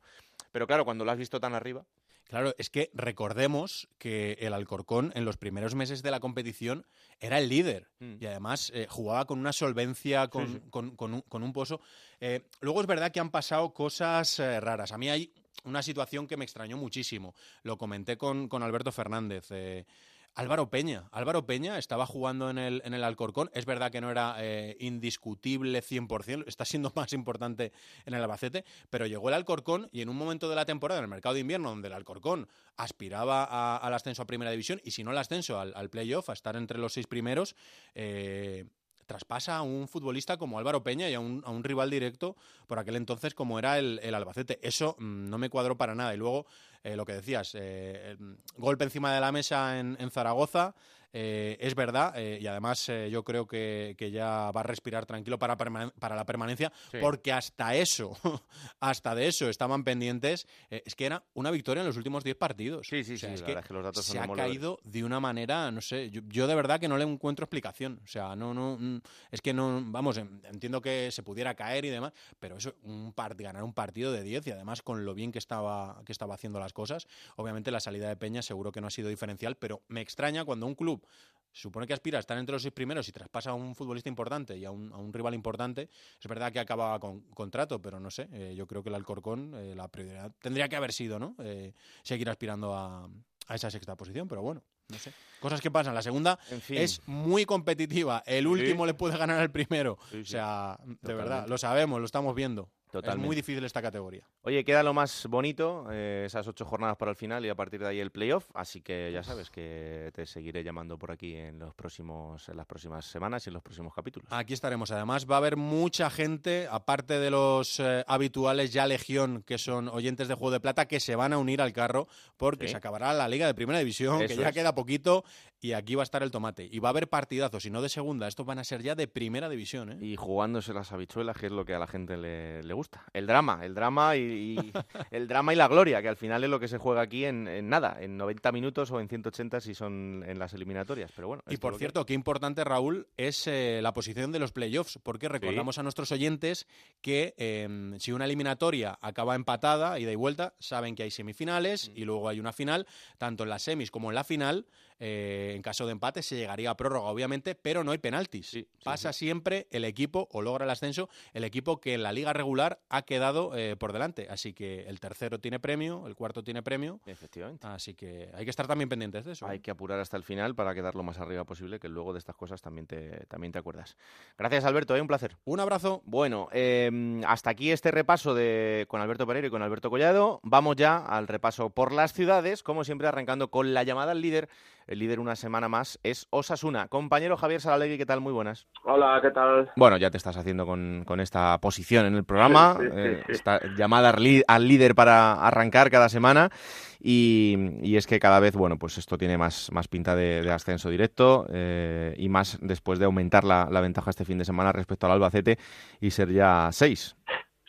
Pero claro, cuando lo has visto tan arriba, Claro, es que recordemos que el Alcorcón en los primeros meses de la competición era el líder Mm. y además eh, jugaba con una solvencia, con, sí. con- con un, con un pozo. Eh, luego es verdad que han pasado cosas raras. A mí hay una situación que me extrañó muchísimo. Lo comenté con, con Alberto Fernández. eh, Álvaro Peña. Álvaro Peña estaba jugando en el, en el Alcorcón. Es verdad que no era eh, indiscutible 100%, está siendo más importante en el Albacete, pero llegó el Alcorcón y en un momento de la temporada, en el mercado de invierno, donde el Alcorcón aspiraba a- al ascenso a Primera División y si no al ascenso, al, playoff, a estar entre los seis primeros, eh, traspasa a un futbolista como Álvaro Peña y a un, a un rival directo por aquel entonces como era el, el Albacete. Eso mm, no me cuadró para nada. Y luego, eh, lo que decías, eh, el golpe encima de la mesa en, en Zaragoza, eh, es verdad, eh, y además eh, yo creo que, que ya va a respirar tranquilo para, para la permanencia, Sí. porque hasta eso, hasta de eso estaban pendientes. Es que era una victoria en los últimos 10 partidos. Sí, sí, O sea, sí, es la que verdad es que los datos son se ha demoledores. caído de una manera, no sé, yo, yo de verdad que no le encuentro explicación. O sea, no, no, mm, es que no, vamos, en- entiendo que se pudiera caer y demás, pero eso, un part, ganar un partido de 10 y además con lo bien que estaba, que estaba haciendo las cosas, obviamente la salida de Peña seguro que no ha sido diferencial, pero me extraña cuando un club supone que aspira a estar entre los seis primeros y traspasa a un futbolista importante y a un, a un rival importante, es verdad que acaba con contrato, pero no sé, eh, yo creo que el Alcorcón, eh, la prioridad tendría que haber sido, ¿no? Eh, seguir aspirando a, a esa sexta posición, pero bueno, no sé. Cosas que pasan. La segunda en fin. es muy competitiva. El Sí. último le puede ganar al primero. Sí, O sea, de Totalmente. verdad, lo sabemos, lo estamos viendo. Totalmente. Es muy difícil esta categoría. Oye, queda lo más bonito, eh, esas ocho jornadas para el final y a partir de ahí el playoff, así que ya sabes que te seguiré llamando por aquí en los próximos, en las próximas semanas y en los próximos capítulos. Aquí estaremos. Además, va a haber mucha gente, aparte de los eh, habituales ya legión, que son oyentes de Juego de Plata, que se van a unir al carro porque Sí. se acabará la Liga de Primera División, que ya es. queda poquito, y aquí va a estar el tomate. Y va a haber partidazos, y no de segunda. Estos van a ser ya de Primera División. ¿eh? Y jugándose las habichuelas, que es lo que a la gente le, le gusta. El drama, el drama y, y- el drama y la gloria, que al final es lo que se juega aquí en, en nada, en 90 minutos o en 180 si son en las eliminatorias. Pero bueno. Y por que cierto, qué importante, Raúl, es eh, la posición de los playoffs, porque recordamos a nuestros oyentes que eh, si una eliminatoria acaba empatada, ida y vuelta, saben que hay semifinales y luego hay una final, tanto en las semis como en la final. Eh, en caso de empate se llegaría a prórroga, obviamente, pero no hay penaltis. Sí, sí, Pasa siempre el equipo, o logra el ascenso, el equipo que en la liga regular ha quedado eh, por delante. Así que el tercero tiene premio, el cuarto tiene premio. Efectivamente. Así que hay que estar también pendientes de eso. ¿eh? Hay que apurar hasta el final para quedar lo más arriba posible, que luego de estas cosas también te, también te acuerdas. Gracias, Alberto, ¿eh? un placer. Un abrazo. Bueno, eh, hasta aquí este repaso de, con Alberto Pereiro y con Alberto Collado. Vamos ya al repaso por las ciudades, como siempre arrancando con la llamada al líder el líder una semana más es Osasuna. Compañero Javier Salalegui, ¿qué tal? Muy buenas. Hola, ¿qué tal? Bueno, ya te estás haciendo con, esta posición en el programa, eh, esta llamada al líder para arrancar cada semana. Y, es que cada vez, bueno, pues esto tiene más, más pinta de, ascenso directo eh, y más después de aumentar la, la, ventaja este fin de semana respecto al Albacete y ser ya seis.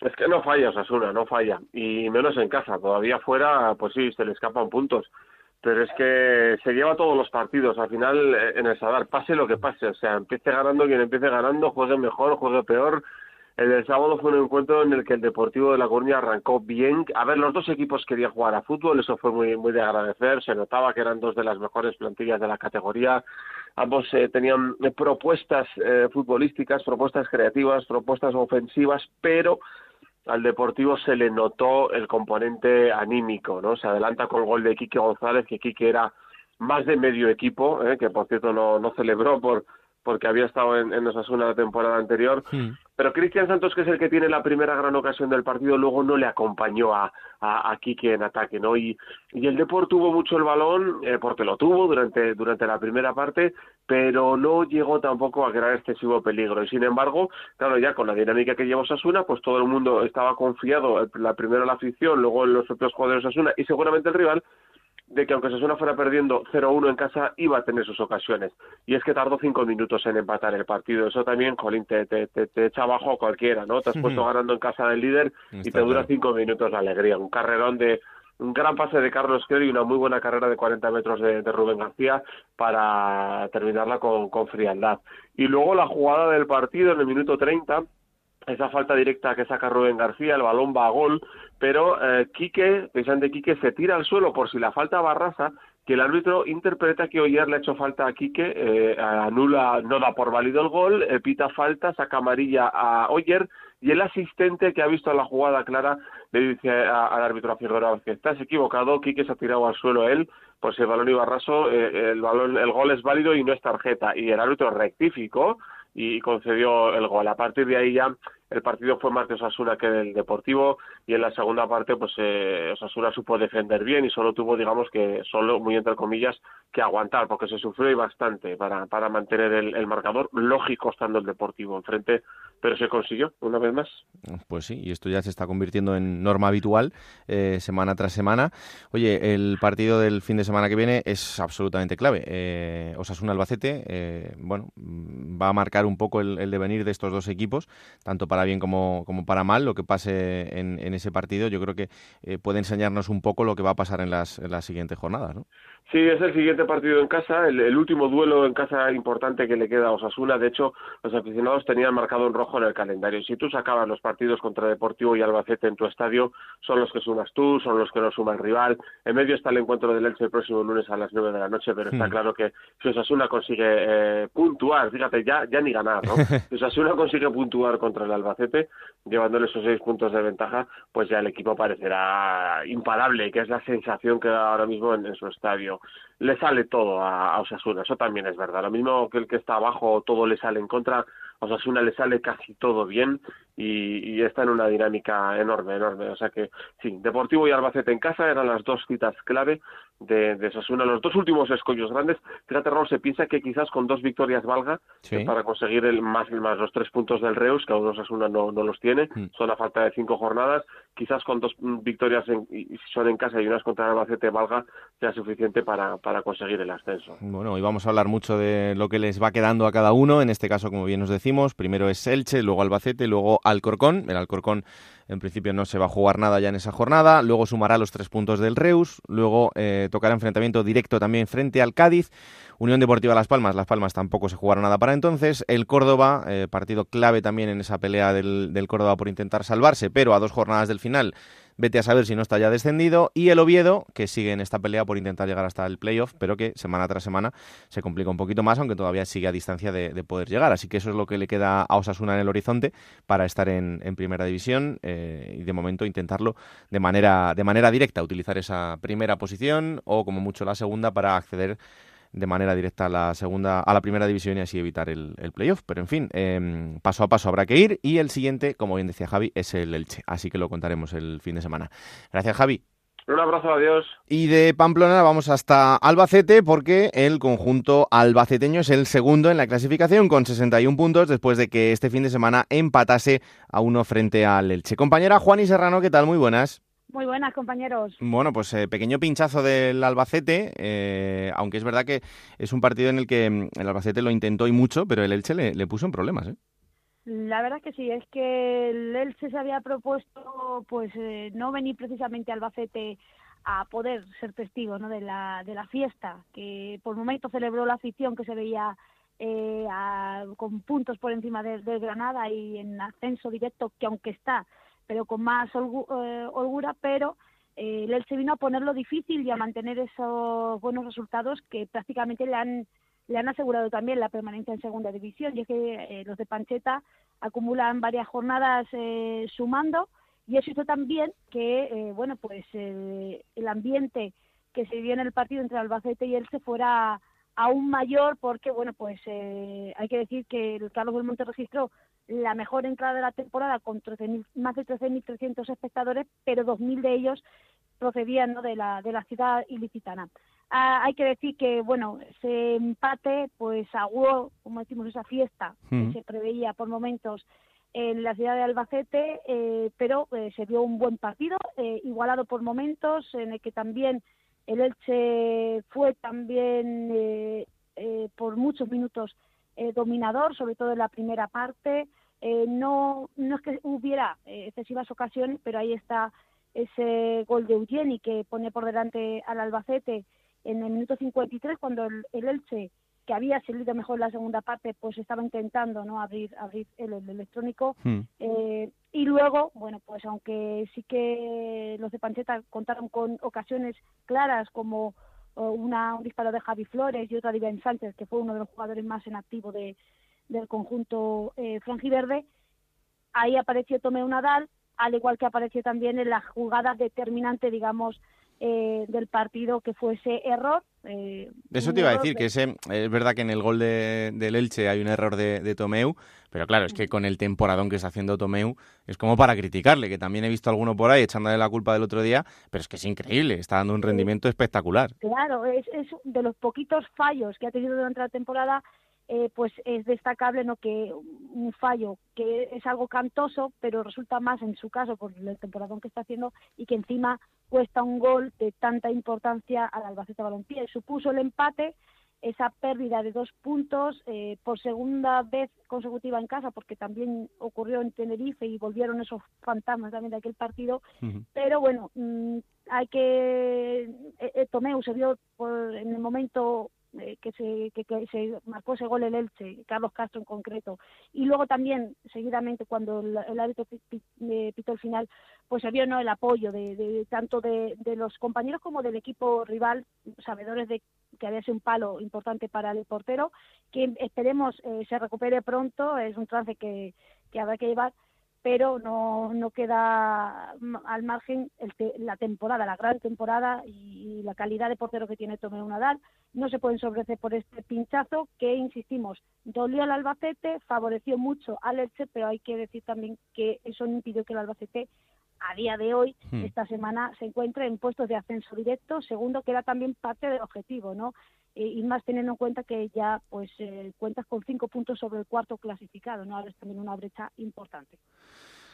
Es que no falla Osasuna, no falla. Y menos en casa. Todavía fuera, pues sí, se le escapan puntos. Pero es que se lleva todos los partidos. Al final, eh, en el Sadar, pase lo que pase. O sea, empiece ganando quien empiece ganando, juegue mejor, juegue peor. El del sábado fue un encuentro en el que el Deportivo de La Coruña arrancó bien. A ver, los dos equipos querían jugar a fútbol, eso fue muy, muy de agradecer. Se notaba que eran dos de las mejores plantillas de la categoría. Ambos eh, tenían propuestas eh, futbolísticas, propuestas creativas, propuestas ofensivas, pero al Deportivo se le notó el componente anímico, ¿no? Se adelanta con el gol de Quique González, que Quique era más de medio equipo, ¿eh? que por cierto no, no celebró por porque había estado en, en Osasuna la temporada anterior. Hmm. Pero Cristian Santos, que es el que tiene la primera gran ocasión del partido, luego no le acompañó a, a, Quique en ataque, ¿no? Y, y el Deport tuvo mucho el balón, eh, porque lo tuvo durante, durante la primera parte, pero no llegó tampoco a crear excesivo peligro. Y sin embargo, claro, ya con la dinámica que lleva Osasuna, pues todo el mundo estaba confiado, la primero la afición, luego en los propios jugadores de Osasuna y seguramente el rival, de que aunque Sasuna fuera perdiendo 0-1 en casa, iba a tener sus ocasiones. Y es que tardó cinco minutos en empatar el partido. Eso también, Jolín, te, te, te, echa abajo cualquiera, ¿no? Te has puesto ganando en casa del líder y te dura cinco minutos la alegría. Un carrerón de un gran pase de Carlos Quero y una muy buena carrera de 40 metros de, de Rubén García para terminarla con, con frialdad. Y luego la jugada del partido en el minuto 30, esa falta directa que saca Rubén García, el balón va a gol, pero eh, Quique, de Quique, se tira al suelo por si la falta Barraza, que el árbitro interpreta que Oyer le ha hecho falta a Quique, eh, anula, no da por válido el gol, eh, pita falta, saca amarilla a Oyer, y el asistente que ha visto la jugada clara le dice al árbitro a Figueroa que estás equivocado, Quique se ha tirado al suelo él, pues el balón iba raso, eh, el balón, el gol es válido y no es tarjeta, y el árbitro rectificó y concedió el gol. A partir de ahí ya el partido fue más de Osasuna que del Deportivo y en la segunda parte pues eh, Osasuna supo defender bien y solo tuvo digamos que solo muy entre comillas que aguantar porque se sufrió y bastante para, para mantener el, marcador lógico estando el Deportivo enfrente pero se consiguió una vez más. Pues sí, y esto ya se está convirtiendo en norma habitual eh, semana tras semana. Oye, el partido del fin de semana que viene es absolutamente clave. Eh, Osasuna Albacete, eh, bueno, va a marcar un poco el, devenir de estos dos equipos, tanto para bien como, como para mal. Lo que pase en, ese partido, yo creo que eh, puede enseñarnos un poco lo que va a pasar en las, en las siguientes jornadas, ¿no? Sí, es el siguiente partido en casa, el, último duelo en casa importante que le queda a Osasuna. De hecho, los aficionados tenían marcado en rojo en el calendario. Si tú sacabas los partidos contra Deportivo y Albacete en tu estadio, son los que sumas tú, son los que no suma el rival. En medio está el encuentro del Elche el próximo lunes a las nueve de la noche, pero está hmm. claro que si Osasuna consigue eh, puntuar, fíjate, ya, ya ni ganar, ¿no? Si Osasuna consigue puntuar contra el Albacete, llevándole esos seis puntos de ventaja, pues ya el equipo parecerá imparable, que es la sensación que da ahora mismo en su estadio le sale todo a, Osasuna, eso también es verdad. Lo mismo que el que está abajo, todo le sale en contra, a Osasuna le sale casi todo bien y, está en una dinámica enorme, enorme. O sea que sí, Deportivo y Albacete en casa eran las dos citas clave de, de Osasuna, los dos últimos escollos grandes. Fíjate, Raúl, se piensa que quizás con dos victorias valga para conseguir el más, más los tres puntos del Reus, que aún Osasuna no, no los tiene, mm. son a falta de cinco jornadas. Quizás con dos victorias en, y son en casa y unas contra el Albacete valga sea suficiente para, para conseguir el ascenso. Bueno, hoy vamos a hablar mucho de lo que les va quedando a cada uno. En este caso, como bien nos decimos, primero es Elche, luego Albacete, luego Alcorcón. El Alcorcón en principio no se va a jugar nada ya en esa jornada. Luego sumará los tres puntos del Reus. Luego eh, tocará enfrentamiento directo también frente al Cádiz. Unión Deportiva Las Palmas. Las Palmas tampoco se jugará nada para entonces. El Córdoba, eh, partido clave también en esa pelea del, del Córdoba por intentar salvarse, pero a dos jornadas del final Vete a saber si no está ya descendido. Y el Oviedo, que sigue en esta pelea por intentar llegar hasta el playoff, pero que semana tras semana se complica un poquito más, aunque todavía sigue a distancia de, poder llegar. Así que eso es lo que le queda a Osasuna en el horizonte para estar en, primera división eh, y de momento intentarlo de manera, de manera directa, utilizar esa primera posición o como mucho la segunda para acceder de manera directa a la segunda, a la primera división y así evitar el, el playoff. Pero en fin, em, paso a paso habrá que ir y el siguiente, como bien decía Javi, es el Elche. Así que lo contaremos el fin de semana. Gracias, Javi. Un abrazo, adiós. Y de Pamplona vamos hasta Albacete porque el conjunto albaceteño es el segundo en la clasificación con 61 puntos después de que este fin de semana empatase a uno frente al Elche. Compañera Juan y Serrano, ¿qué tal? Muy buenas. Muy buenas, compañeros. Bueno, pues eh, pequeño pinchazo del Albacete, eh, aunque es verdad que es un partido en el que mm, el Albacete lo intentó y mucho, pero el Elche le, le puso en problemas. ¿eh? La verdad es que sí, es que el Elche se había propuesto pues eh, no venir precisamente a Albacete a poder ser testigo ¿no? de, la, de la fiesta, que por momento celebró la afición que se veía eh, a, con puntos por encima del de Granada y en ascenso directo, que aunque está, pero con más holgu, eh, holgura, pero eh, el Elche vino a ponerlo difícil y a mantener esos buenos resultados que prácticamente le han le han asegurado también la permanencia en segunda división. Y es que eh, los de Pancheta acumulan varias jornadas eh, sumando y eso hizo también que eh, bueno pues el ambiente que se vivió en el partido entre Albacete y Elche fuera aún mayor porque bueno pues hay que decir que el Carlos del Monte registró la mejor entrada de la temporada con 13 más de 13.300 espectadores pero 2.000 de ellos procedían ¿no? de la de la ciudad ilicitana Ah, hay que decir que, bueno, ese empate, pues aguó, como decimos, esa fiesta que se preveía por momentos en la ciudad de Albacete, eh, pero eh, se dio un buen partido, eh, igualado por momentos, en el que también el Elche fue también eh, eh, por muchos minutos eh, dominador, sobre todo en la primera parte. Eh, no, no es que hubiera eh, excesivas ocasiones, pero ahí está ese gol de Eugeni que pone por delante al Albacete en el minuto 53 cuando el, el Elche que había salido mejor en la segunda parte pues estaba intentando no abrir abrir el, el electrónico Hmm. eh, y luego bueno pues aunque sí que los de Pancheta contaron con ocasiones claras como o una, un disparo de Javi Flores y otra de Iván Sánchez que fue uno de los jugadores más en activo de, del conjunto eh, franjiverde ahí apareció Tomeu Nadal al igual que apareció también en la jugada determinante digamos eh, del partido que fue ese error. Eh, Eso te iba a decir, que ese, es verdad que en el gol de, del Elche hay un error de, de Tomeu, pero claro, es que con el temporadón que está haciendo Tomeu es como para criticarle, que también he visto alguno por ahí echándole la culpa del otro día, pero es que es increíble, está dando un rendimiento espectacular. Claro, es, es de los poquitos fallos que ha tenido durante la temporada, eh, pues es destacable no que un fallo que es algo cantoso, pero resulta más en su caso por el temporadón que está haciendo y que encima cuesta un gol de tanta importancia al Albacete Balompié. Supuso el empate, esa pérdida de dos puntos eh, por segunda vez consecutiva en casa, porque también ocurrió en Tenerife y volvieron esos fantasmas también de aquel partido. Pero bueno, mm, hay que. eh, eh, Tomeu se vio por, en el momento eh, que, se, que, que se marcó ese gol el Elche, Carlos Castro en concreto, y luego también, seguidamente, cuando el, el árbitro eh, pitó el final, pues se vio ¿no? el apoyo de, de tanto de, de los compañeros como del equipo rival, sabedores de que había sido un palo importante para el portero, que esperemos eh, se recupere pronto, es un trance que, que habrá que llevar, pero no, no queda al margen el te- la temporada, la gran temporada y, la calidad de portero que tiene Tomeu Nadal. No se pueden sobrecer por este pinchazo que, insistimos, dolió al Albacete, favoreció mucho al Elche, pero hay que decir también que eso no impidió que el Albacete a día de hoy, Hmm. esta semana, se encuentre en puestos de ascenso directo, segundo que era también parte del objetivo, ¿no? Eh, y más teniendo en cuenta que ya pues eh, cuentas con cinco puntos sobre el cuarto clasificado, ¿no? Ahora es también una brecha importante.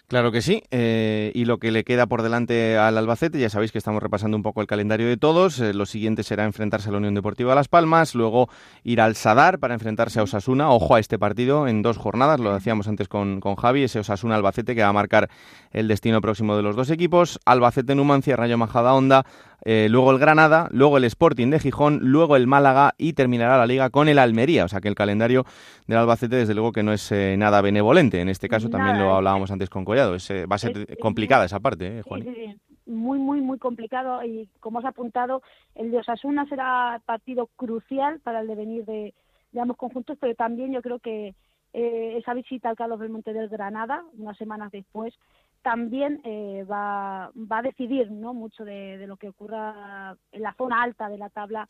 Claro que sí, eh, y lo que le queda por delante al Albacete, ya sabéis que estamos repasando un poco el calendario de todos, eh, lo siguiente será enfrentarse a la Unión Deportiva Las Palmas, luego ir al Sadar para enfrentarse a Osasuna, ojo a este partido en dos jornadas, lo decíamos antes con, con Javi, ese Osasuna-Albacete que va a marcar el destino próximo de los dos equipos, Albacete-Numancia, Rayo Majadahonda, eh, luego el Granada, luego el Sporting de Gijón, luego el Málaga y terminará la liga con el Almería, o sea que el calendario del Albacete desde luego que no es eh, nada benevolente, en este caso también Nada, lo hablábamos antes con Collado, es, eh, va a ser es- complicada esa parte, ¿eh, Juan? Muy, muy, muy complicado. Y como has apuntado, el de Osasuna será partido crucial para el devenir de, de ambos conjuntos, pero también yo creo que eh, esa visita al Carlos Belmonte del Granada, unas semanas después, también eh, va, va a decidir ¿no? mucho de, de lo que ocurra en la zona alta de la tabla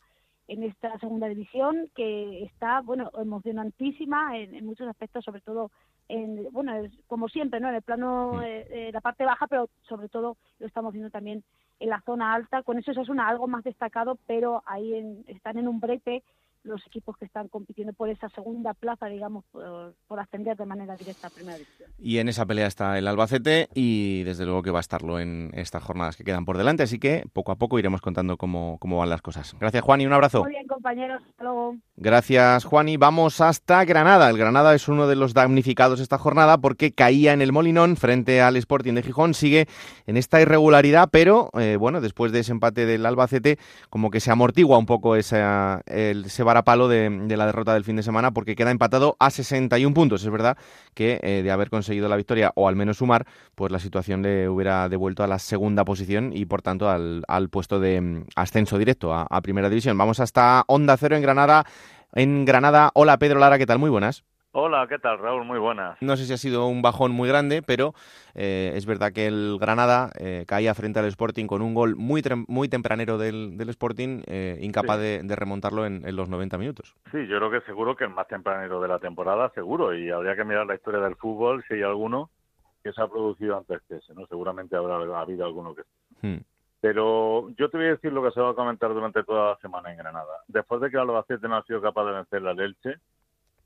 en esta segunda división que está bueno emocionantísima en, en muchos aspectos sobre todo en bueno es como siempre no en el plano eh, eh, la parte baja pero sobre todo lo estamos viendo también en la zona alta. Con eso es una algo más destacado, pero ahí están en un brete los equipos que están compitiendo por esa segunda plaza, digamos, por, ascender de manera directa a Primera División. Y en esa pelea está el Albacete y desde luego que va a estarlo en estas jornadas que quedan por delante, así que poco a poco iremos contando cómo, cómo van las cosas. Gracias Juan y un abrazo. Muy bien compañeros, hasta luego. Gracias Juan y vamos hasta Granada. El Granada es uno de los damnificados esta jornada porque caía en el Molinón frente al Sporting de Gijón, sigue en esta irregularidad, pero eh, bueno, después de ese empate del Albacete como que se amortigua un poco esa, el, ese a palo de, la derrota del fin de semana porque queda empatado a 61 puntos. Es verdad que eh, de haber conseguido la victoria o al menos sumar, pues la situación le hubiera devuelto a la segunda posición y por tanto al, puesto de mm, ascenso directo a, a Primera División. Vamos hasta Onda Cero en Granada. En Granada, hola Pedro Lara, ¿qué tal? Muy buenas. Hola, ¿qué tal, Raúl? Muy buenas. No sé si ha sido un bajón muy grande, pero eh, es verdad que el Granada eh, caía frente al Sporting con un gol muy, muy tempranero del, Sporting, eh, incapaz de, remontarlo en, los 90 minutos. Sí, yo creo que seguro que el más tempranero de la temporada, seguro, y habría que mirar la historia del fútbol si hay alguno que se ha producido antes que ese, ¿no? Seguramente habrá habido alguno que... Hmm. Pero yo te voy a decir lo que se va a comentar durante toda la semana en Granada. Después de que Albacete no ha sido capaz de vencer al Elche,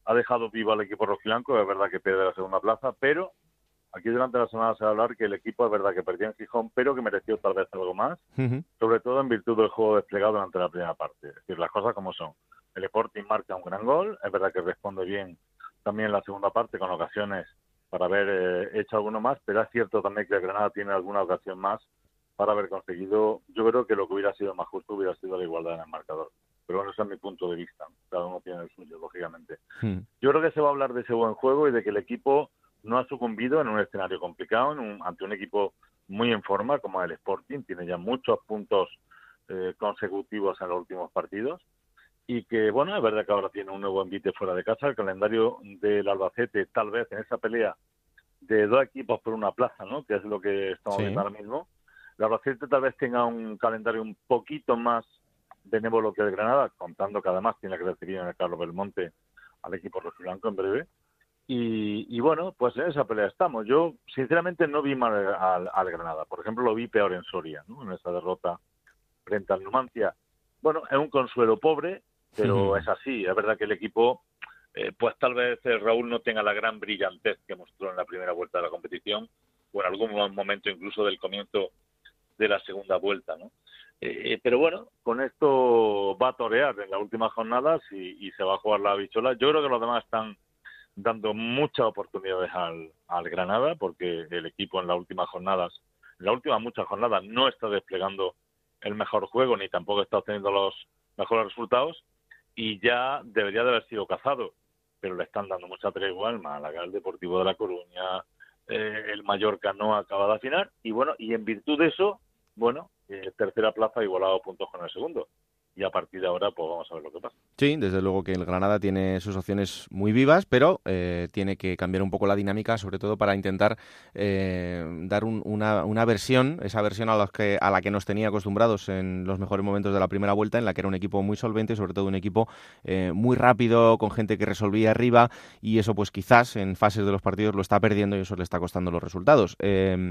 ha dejado vivo al equipo rojiblanco, es verdad que pierde la segunda plaza, pero aquí durante la semana se va a hablar que el equipo es verdad que perdió en Gijón, pero que mereció tal vez algo más, sobre todo en virtud del juego desplegado durante la primera parte. Es decir, las cosas como son. El Sporting marca un gran gol, es verdad que responde bien también en la segunda parte con ocasiones para haber eh, hecho alguno más, pero es cierto también que el Granada tiene alguna ocasión más para haber conseguido, yo creo que lo que hubiera sido más justo hubiera sido la igualdad en el marcador pero bueno, ese es mi punto de vista. Cada uno tiene el suyo, lógicamente. Hmm. Yo creo que se va a hablar de ese buen juego y de que el equipo no ha sucumbido en un escenario complicado, ante un equipo muy en forma como el Sporting, tiene ya muchos puntos eh, consecutivos en los últimos partidos y que, bueno, es verdad que ahora tiene un nuevo envite fuera de casa. El calendario del Albacete, tal vez en esa pelea de dos equipos por una plaza, ¿no? que es lo que estamos viendo ahora mismo, el Albacete tal vez tenga un calendario un poquito más benévolo que el Granada, contando que además tiene que recibir en el Carlos Belmonte al equipo rojiblanco en breve. Y, bueno, pues en esa pelea estamos. Yo, sinceramente, no vi mal al, Granada. Por ejemplo, lo vi peor en Soria, ¿no? en esa derrota frente al Numancia. Bueno, es un consuelo pobre, pero es así. Es verdad que el equipo, eh, pues tal vez eh, Raúl no tenga la gran brillantez que mostró en la primera vuelta de la competición, o en algún momento incluso del comienzo de la segunda vuelta, ¿no? Eh, pero bueno, con esto va a torear en las últimas jornadas y, se va a jugar la bichola. Yo creo que los demás están dando muchas oportunidades al, al Granada porque el equipo en las últimas jornadas, en las últimas muchas jornadas, no está desplegando el mejor juego ni tampoco está obteniendo los mejores resultados y ya debería de haber sido cazado, pero le están dando mucha tregua al Málaga, el Deportivo de La Coruña, eh, el Mallorca no acaba de afinar y bueno, y en virtud de eso, bueno, eh, tercera plaza igualado puntos con el segundo y a partir de ahora pues vamos a ver lo que pasa. Sí, desde luego que el Granada tiene sus opciones muy vivas, pero eh, tiene que cambiar un poco la dinámica, sobre todo para intentar eh, dar una, una, versión, esa versión a, los que, a la que nos tenía acostumbrados en los mejores momentos de la primera vuelta, en la que era un equipo muy solvente, sobre todo un equipo eh, muy rápido, con gente que resolvía arriba, y eso pues quizás en fases de los partidos lo está perdiendo y eso le está costando los resultados.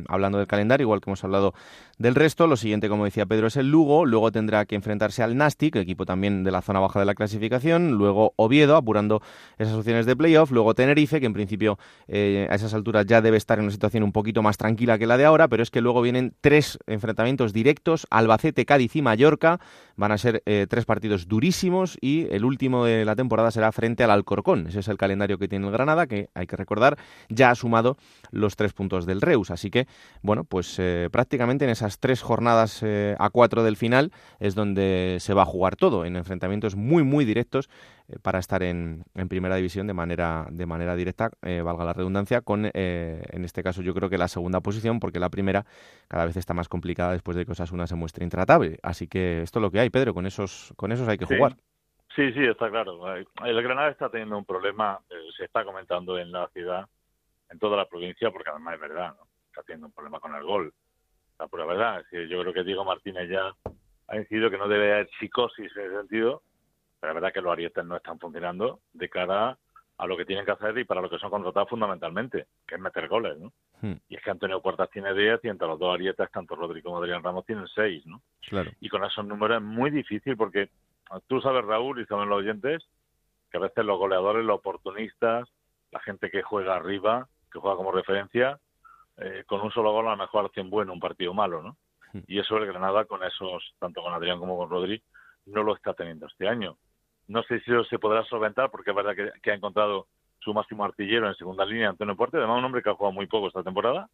hablando del calendario, igual que hemos hablado del resto, lo siguiente, como decía Pedro, es el Lugo, luego tendrá que enfrentarse al Nastic, equipo también de la zona baja de la clasificación, luego Oviedo, apurando esas opciones de playoff, luego Tenerife, que en principio eh, a esas alturas ya debe estar en una situación un poquito más tranquila que la de ahora, pero es que luego vienen tres enfrentamientos directos, Albacete, Cádiz y Mallorca, van a ser eh, tres partidos durísimos y el último de la temporada será frente al Alcorcón, ese es el calendario que tiene el Granada, que hay que recordar, ya ha sumado los tres puntos del Reus, así que, bueno, pues eh, prácticamente en esas tres jornadas a cuatro del final es donde se va a jugar todo, en enfrentamientos muy, muy directos eh, para estar en, primera división de manera, de manera directa, eh, valga la redundancia, con, eh, en este caso yo creo que la segunda posición, porque la primera cada vez está más complicada después de que Osasuna se muestre intratable. Así que esto es lo que hay, Pedro, con esos, con esos hay que jugar. Sí, sí, está claro. El Granada está teniendo un problema, se está comentando en la ciudad, en toda la provincia, porque además es verdad, está teniendo un problema con el gol. La pura verdad, yo creo que Diego Martínez ya ha decidido que no debe haber psicosis en ese sentido, pero la verdad que los arietes no están funcionando de cara a lo que tienen que hacer y para lo que son contratados fundamentalmente, que es meter goles, ¿no? Hmm. Y es que Antonio Puertas tiene 10 y entre los dos arietas, tanto Rodrigo como Adrián Ramos, tienen 6, ¿no? Claro. Y con esos números es muy difícil porque tú sabes, Raúl, y saben los oyentes, que a veces los goleadores, los oportunistas, la gente que juega arriba, que juega como referencia, eh, con un solo gol a lo mejor hacen bueno un partido malo, ¿no? Hmm. Y eso el Granada con esos, tanto con Adrián como con Rodri, no lo está teniendo este año. No sé si eso se podrá solventar porque es verdad que, ha encontrado su máximo artillero en segunda línea, Antonio Puerto, además un hombre que ha jugado muy poco esta temporada,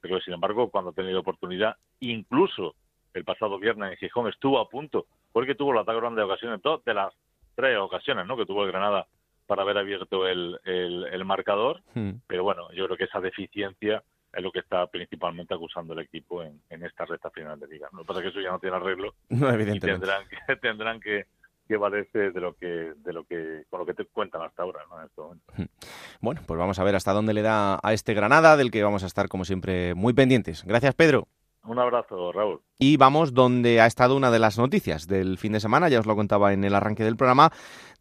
pero sin embargo cuando ha tenido oportunidad, incluso el pasado viernes en Gijón estuvo a punto, porque tuvo el ataque grande de ocasiones, dos de las tres ocasiones ¿no? que tuvo el Granada para haber abierto el, el, marcador, hmm. pero bueno, yo creo que esa deficiencia es lo que está principalmente acusando el equipo en, en esta recta final de liga. Lo que pasa es que eso ya no tiene arreglo. No, evidentemente. tendrán que, tendrán que, valerse de lo que, de lo que, con lo que te cuentan hasta ahora, ¿no? En este momento. Bueno, pues vamos a ver hasta dónde le da a este Granada, del que vamos a estar, como siempre, muy pendientes. Gracias, Pedro. Un abrazo, Raúl. Y vamos donde ha estado una de las noticias del fin de semana, ya os lo contaba en el arranque del programa,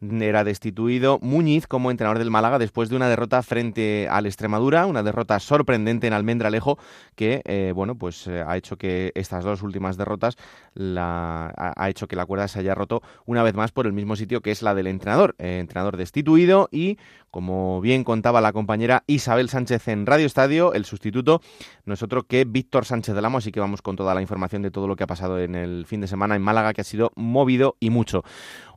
era destituido Muñiz como entrenador del Málaga después de una derrota frente al Extremadura, una derrota sorprendente en Almendralejo que eh, bueno pues eh, ha hecho que estas dos últimas derrotas la, ha, hecho que la cuerda se haya roto una vez más por el mismo sitio que es la del entrenador, eh, entrenador destituido y como bien contaba la compañera Isabel Sánchez en Radio Estadio, el sustituto no es que Víctor Sánchez del Amo, así que vamos con toda la información de todo lo que ha pasado en el fin de semana en Málaga que ha sido movido y mucho.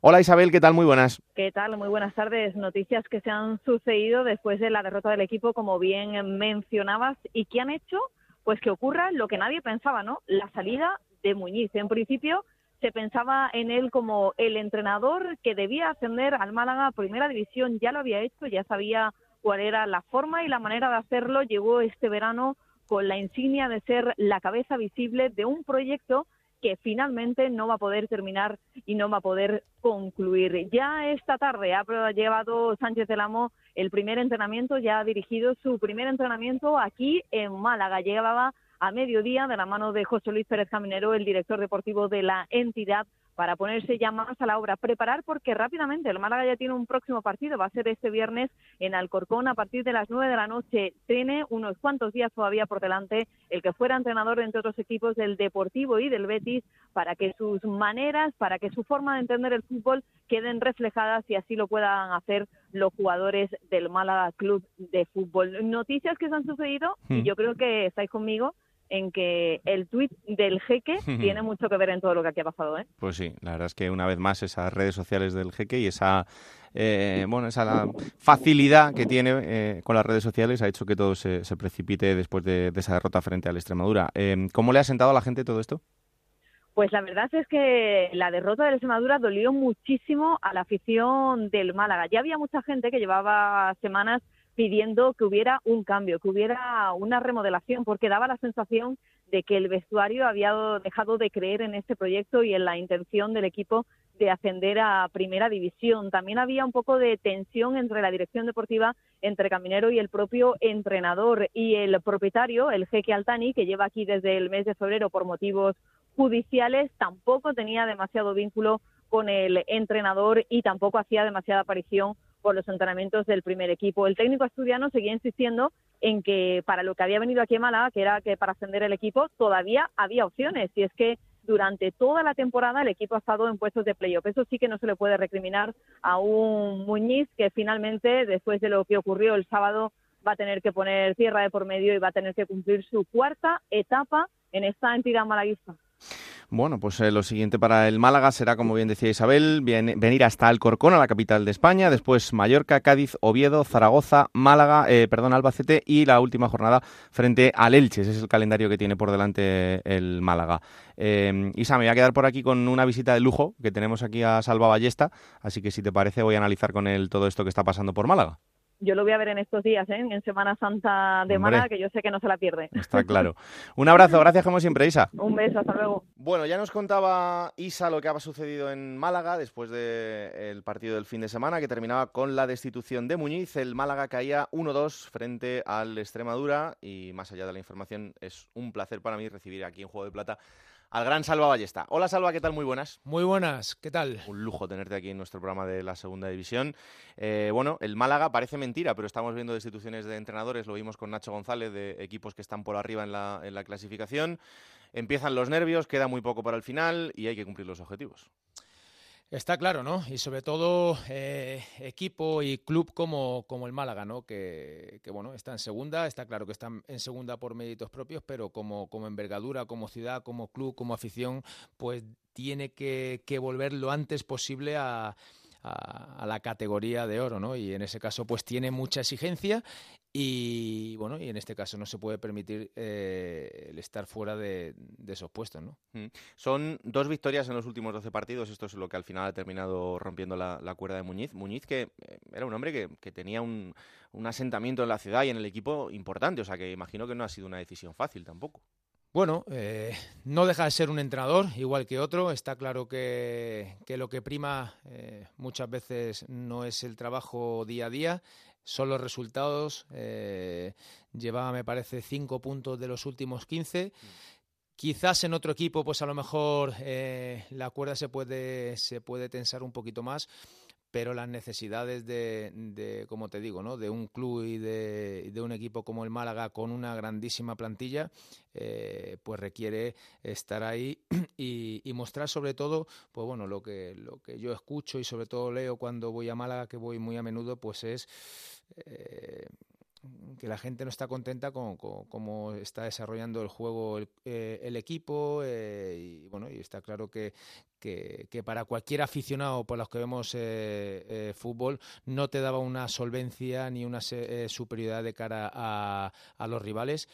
Hola Isabel, ¿qué tal? Muy buenas. ¿Qué tal? Muy buenas tardes. Noticias que se han sucedido después de la derrota del equipo, como bien mencionabas, y que han hecho pues que ocurra lo que nadie pensaba, ¿no? La salida de Muñiz. En principio se pensaba en él como el entrenador que debía ascender al Málaga Primera División. Ya lo había hecho, ya sabía cuál era la forma y la manera de hacerlo. Llegó este verano con la insignia de ser la cabeza visible de un proyecto que finalmente no va a poder terminar y no va a poder concluir. Ya esta tarde ha llevado Sánchez del Amo el primer entrenamiento, ya ha dirigido su primer entrenamiento aquí en Málaga. Llevaba a mediodía de la mano de José Luis Pérez Caminero, el director deportivo de la entidad, para ponerse ya más a la obra, preparar porque rápidamente el Málaga ya tiene un próximo partido, va a ser este viernes en Alcorcón a partir de las nueve de la noche. Tiene unos cuantos días todavía por delante el que fuera entrenador entre otros equipos del Deportivo y del Betis para que sus maneras, para que su forma de entender el fútbol queden reflejadas y así lo puedan hacer los jugadores del Málaga Club de Fútbol. Noticias que se han sucedido y hmm. yo creo que estáis conmigo en que el tuit del jeque tiene mucho que ver en todo lo que aquí ha pasado. ¿eh? Pues sí, la verdad es que una vez más esas redes sociales del jeque y esa eh, bueno esa facilidad que tiene eh, con las redes sociales ha hecho que todo se, precipite después de, esa derrota frente al Extremadura. Eh, ¿Cómo le ha sentado a la gente todo esto? Pues la verdad es que la derrota del Extremadura dolió muchísimo a la afición del Málaga. Ya había mucha gente que llevaba semanas pidiendo que hubiera un cambio, que hubiera una remodelación, porque daba la sensación de que el vestuario había dejado de creer en este proyecto y en la intención del equipo de ascender a primera división. También había un poco de tensión entre la dirección deportiva, entre Caminero y el propio entrenador y el propietario, el jeque Altani, que lleva aquí desde el mes de febrero por motivos judiciales, tampoco tenía demasiado vínculo con el entrenador y tampoco hacía demasiada aparición por los entrenamientos del primer equipo. El técnico asturiano seguía insistiendo en que para lo que había venido aquí a Málaga, que era que para ascender el equipo, todavía había opciones. Y es que durante toda la temporada el equipo ha estado en puestos de playoff. Eso sí que no se le puede recriminar a un Muñiz que finalmente, después de lo que ocurrió el sábado, va a tener que poner tierra de por medio y va a tener que cumplir su cuarta etapa en esta entidad malaguista. Bueno, pues eh, lo siguiente para el Málaga será, como bien decía Isabel, venir hasta Alcorcón, a la capital de España, después Mallorca, Cádiz, Oviedo, Zaragoza, Málaga, eh, perdón, Albacete y la última jornada frente al Elche. Ese es el calendario que tiene por delante el Málaga. Eh, Isa, me voy a quedar por aquí con una visita de lujo que tenemos aquí a Salva Ballesta, así que si te parece voy a analizar con él todo esto que está pasando por Málaga yo lo voy a ver en estos días, ¿eh? en Semana Santa de Málaga, que yo sé que no se la pierde. Está claro. Un abrazo, gracias como siempre, Isa. Un beso, hasta luego. Bueno, ya nos contaba Isa lo que había sucedido en Málaga después del partido del fin de semana, que terminaba con la destitución de Muñiz. El Málaga caía 1-2 frente al Extremadura y más allá de la información, es un placer para mí recibir aquí en Juego de Plata al gran Salva Ballesta. Hola Salva, ¿qué tal? Muy buenas. Muy buenas, ¿qué tal? Un lujo tenerte aquí en nuestro programa de la segunda división. Eh, bueno, el Málaga parece mentira, pero estamos viendo instituciones de entrenadores, lo vimos con Nacho González, de equipos que están por arriba en la, en la clasificación. Empiezan los nervios, queda muy poco para el final y hay que cumplir los objetivos. Está claro, ¿no? Y sobre todo eh, equipo y club como, como el Málaga, ¿no? Que, bueno, está en segunda, está claro que están en segunda por méritos propios, pero como, como envergadura, como ciudad, como club, como afición, pues tiene que, que volver lo antes posible a, a, la categoría de oro, ¿no? Y en ese caso, pues tiene mucha exigencia y bueno, y en este caso no se puede permitir eh, el estar fuera de, esos puestos, ¿no? Mm. Son dos victorias en los últimos 12 partidos. Esto es lo que al final ha terminado rompiendo la, cuerda de Muñiz. Muñiz que eh, era un hombre que, tenía un, asentamiento en la ciudad y en el equipo importante. O sea que imagino que no ha sido una decisión fácil tampoco. Bueno, eh, no deja de ser un entrenador, igual que otro. Está claro que, lo que prima eh, muchas veces no es el trabajo día a día, son los resultados. Eh, llevaba, me parece, cinco puntos de los últimos quince. Quizás en otro equipo, pues a lo mejor la cuerda se puede, se puede tensar un poquito más, pero las necesidades de, de, como te digo, ¿no? de un club y de, de, un equipo como el Málaga con una grandísima plantilla, eh, pues requiere estar ahí y, mostrar sobre todo, pues bueno, lo que, lo que yo escucho y sobre todo leo cuando voy a Málaga, que voy muy a menudo, pues es eh, que la gente no está contenta con, cómo está desarrollando el juego el, eh, equipo eh, y bueno y está claro que, que, para cualquier aficionado por los que vemos eh, fútbol no te daba una solvencia ni una superioridad de cara a, a los rivales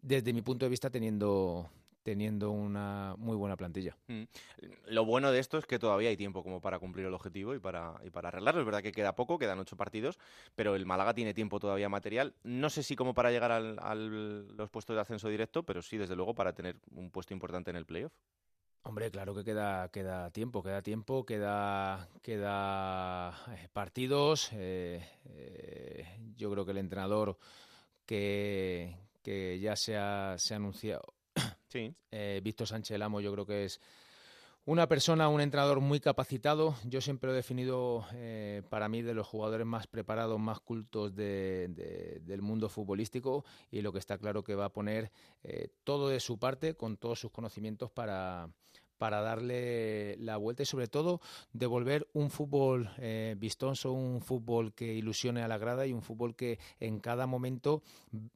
desde mi punto de vista teniendo teniendo una muy buena plantilla. Mm. Lo bueno de esto es que todavía hay tiempo como para cumplir el objetivo y para, y para arreglarlo. Es verdad que queda poco, quedan ocho partidos, pero el Málaga tiene tiempo todavía material. No sé si como para llegar a los puestos de ascenso directo, pero sí, desde luego, para tener un puesto importante en el playoff. Hombre, claro que queda, queda tiempo, queda tiempo, queda, queda eh, partidos. Eh, eh, yo creo que el entrenador que, que ya se ha, se ha anunciado, Sí. Eh, Víctor Sánchez Lamo yo creo que es una persona, un entrenador muy capacitado. Yo siempre lo he definido eh, para mí de los jugadores más preparados, más cultos del mundo futbolístico y lo que está claro que va a poner eh, todo de su parte con todos sus conocimientos para, para darle la vuelta y sobre todo devolver un fútbol eh, vistoso, un fútbol que ilusione a la grada y un fútbol que en cada momento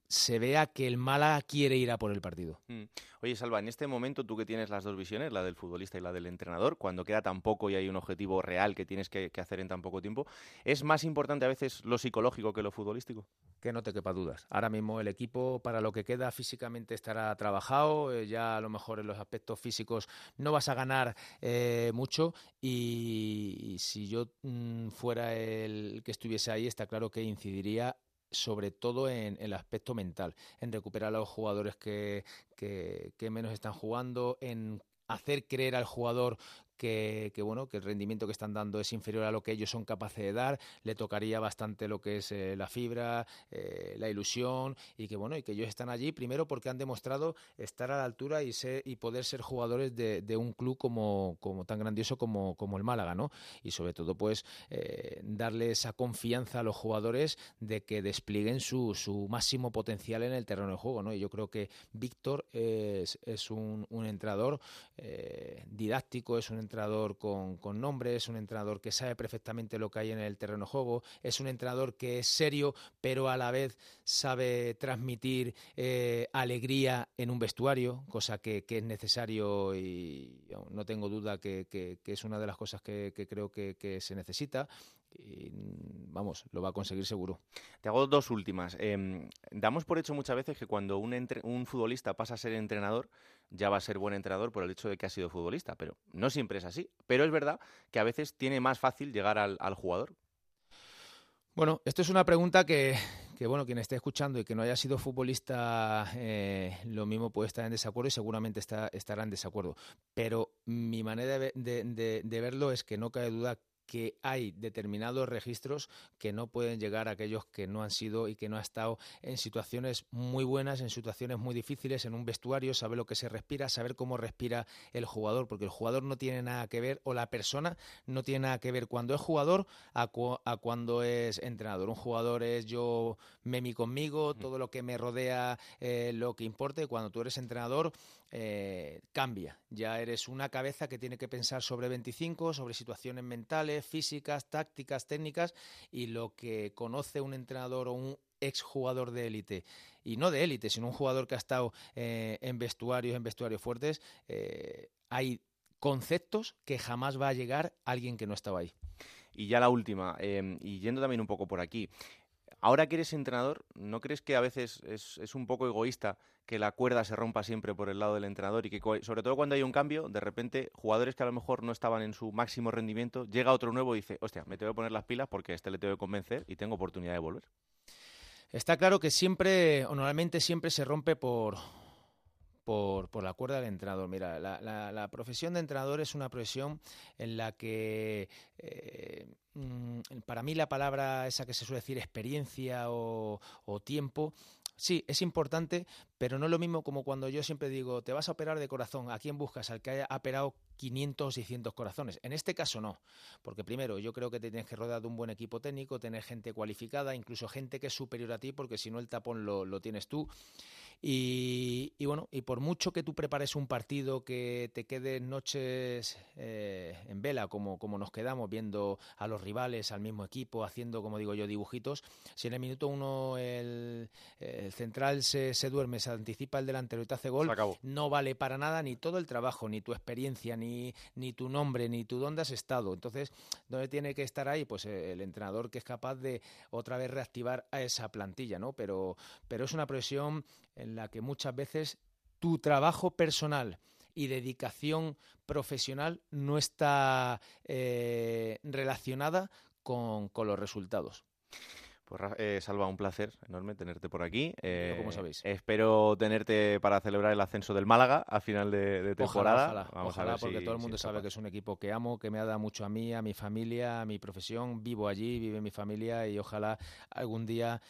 se vea que el Mala quiere ir a por el partido. Mm. Oye, Salva, en este momento tú que tienes las dos visiones, la del futbolista y la del entrenador, cuando queda tan poco y hay un objetivo real que tienes que, hacer en tan poco tiempo, ¿es más importante a veces lo psicológico que lo futbolístico? Que no te quepa dudas. Ahora mismo el equipo para lo que queda físicamente estará trabajado, eh, ya a lo mejor en los aspectos físicos no vas a ganar eh, mucho y, si yo mm, fuera el que estuviese ahí, está claro que incidiría sobre todo en, el aspecto mental, en recuperar a los jugadores que, menos están jugando, en hacer creer al jugador que, bueno, que el rendimiento que están dando es inferior a lo que ellos son capaces de dar, le tocaría bastante lo que es eh, la fibra, eh, la ilusión y que bueno, y que ellos están allí primero porque han demostrado estar a la altura y ser, y poder ser jugadores de, un club como, como tan grandioso como, como el Málaga, ¿no? Y sobre todo pues eh, darle esa confianza a los jugadores de que desplieguen su, su máximo potencial en el terreno de juego, ¿no? Y yo creo que Víctor es, es un, un entrenador didáctico, es un entrenador con, nombre, es un entrenador que sabe perfectamente lo que hay en el terreno de juego, es un entrenador que es serio, pero a la vez sabe transmitir eh, alegría en un vestuario, cosa que, es necesario y no tengo duda que, es una de las cosas que, creo que, se necesita vamos, lo va a conseguir seguro. Te hago dos últimas. Em, damos por hecho muchas veces que cuando un futbolista pasa a ser entrenador, ya va a ser buen entrenador por el hecho de que ha sido futbolista, pero no siempre es así. Pero es verdad que a veces tiene más fácil llegar al, jugador. Bueno, esto es una pregunta que, bueno, quien esté escuchando y que no haya sido futbolista, eh, lo mismo puede estar en desacuerdo y seguramente está, estará en desacuerdo. Pero mi manera de, de, verlo es que no cabe duda que hay determinados registros que no pueden llegar a aquellos que no han sido y que no han estado en situaciones muy buenas, en situaciones muy difíciles, en un vestuario, saber lo que se respira, saber cómo respira el jugador, porque el jugador no tiene nada que ver, o la persona no tiene nada que ver cuando es jugador a, cuando es entrenador. Un jugador es yo, memi conmigo, mm. todo lo que me rodea, eh, lo que importe. Cuando tú eres entrenador, eh, cambia. Ya eres una cabeza que tiene que pensar sobre 25, sobre situaciones mentales, físicas, tácticas, técnicas y lo que conoce un entrenador o un exjugador de élite y no de élite, sino un jugador que ha estado eh, en vestuarios, en vestuarios fuertes, eh, hay conceptos que jamás va a llegar alguien que no estaba ahí. Y ya la última, y yendo también un poco por aquí, Ahora que eres entrenador, ¿no crees que a veces es, un poco egoísta que la cuerda se rompa siempre por el lado del entrenador y que, sobre todo cuando hay un cambio, de repente jugadores que a lo mejor no estaban en su máximo rendimiento, llega otro nuevo y dice, hostia, me tengo que poner las pilas porque este le tengo que convencer y tengo oportunidad de volver? Está claro que siempre, o normalmente siempre se rompe por, por, por, la cuerda del entrenador. Mira, la, profesión de entrenador es una profesión en la que eh, para mí la palabra esa que se suele decir experiencia o, tiempo sí, es importante, pero no es lo mismo como cuando yo siempre digo, te vas a operar de corazón, ¿a quién buscas? Al que haya operado 500 o 600 corazones. En este caso no, porque primero yo creo que te tienes que rodear de un buen equipo técnico, tener gente cualificada, incluso gente que es superior a ti, porque si no el tapón lo, lo tienes tú. Y, bueno, y por mucho que tú prepares un partido que te quede noches eh, en vela, como, como nos quedamos viendo a los rivales, al mismo equipo, haciendo, como digo yo, dibujitos, si en el minuto uno el, central se, se, duerme, se anticipa el delantero y te hace gol, no vale para nada ni todo el trabajo, ni tu experiencia, ni, ni tu nombre, ni tu dónde has estado. Entonces, ¿dónde tiene que estar ahí? Pues el entrenador que es capaz de otra vez reactivar a esa plantilla, ¿no? Pero, pero es una presión en la que muchas veces tu trabajo personal y dedicación profesional no está eh, relacionada con, los resultados. Pues eh, Salva, un placer enorme tenerte por aquí. Eh, como sabéis. Espero tenerte para celebrar el ascenso del Málaga a final de, temporada. Ojalá, ver porque todo el mundo sabe que es un equipo que amo, que me ha dado mucho a mí, a mi familia, a mi profesión. Vivo allí, vive mi familia y ojalá algún día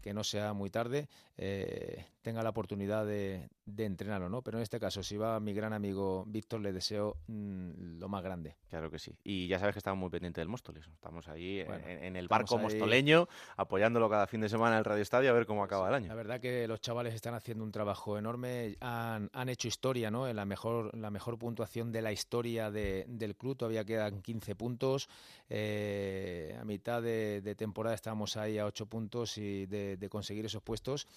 que no sea muy tarde, eh, tenga la oportunidad de, de, entrenarlo, ¿no? Pero en este caso, si va mi gran amigo Víctor, le deseo mm, lo más grande. Claro que sí. Y ya sabes que estamos muy pendientes del Móstoles. Estamos ahí en, el barco mostoleño, apoyándolo cada fin de semana en el Radio Estadio a ver cómo acaba el año. La verdad que los chavales están haciendo un trabajo enorme, han, han hecho historia, ¿no? En la mejor, la mejor puntuación de la historia del club, todavía quedan 15 puntos. Eh, a mitad de, temporada estamos ahí a 8 puntos y de, de conseguir esos puestos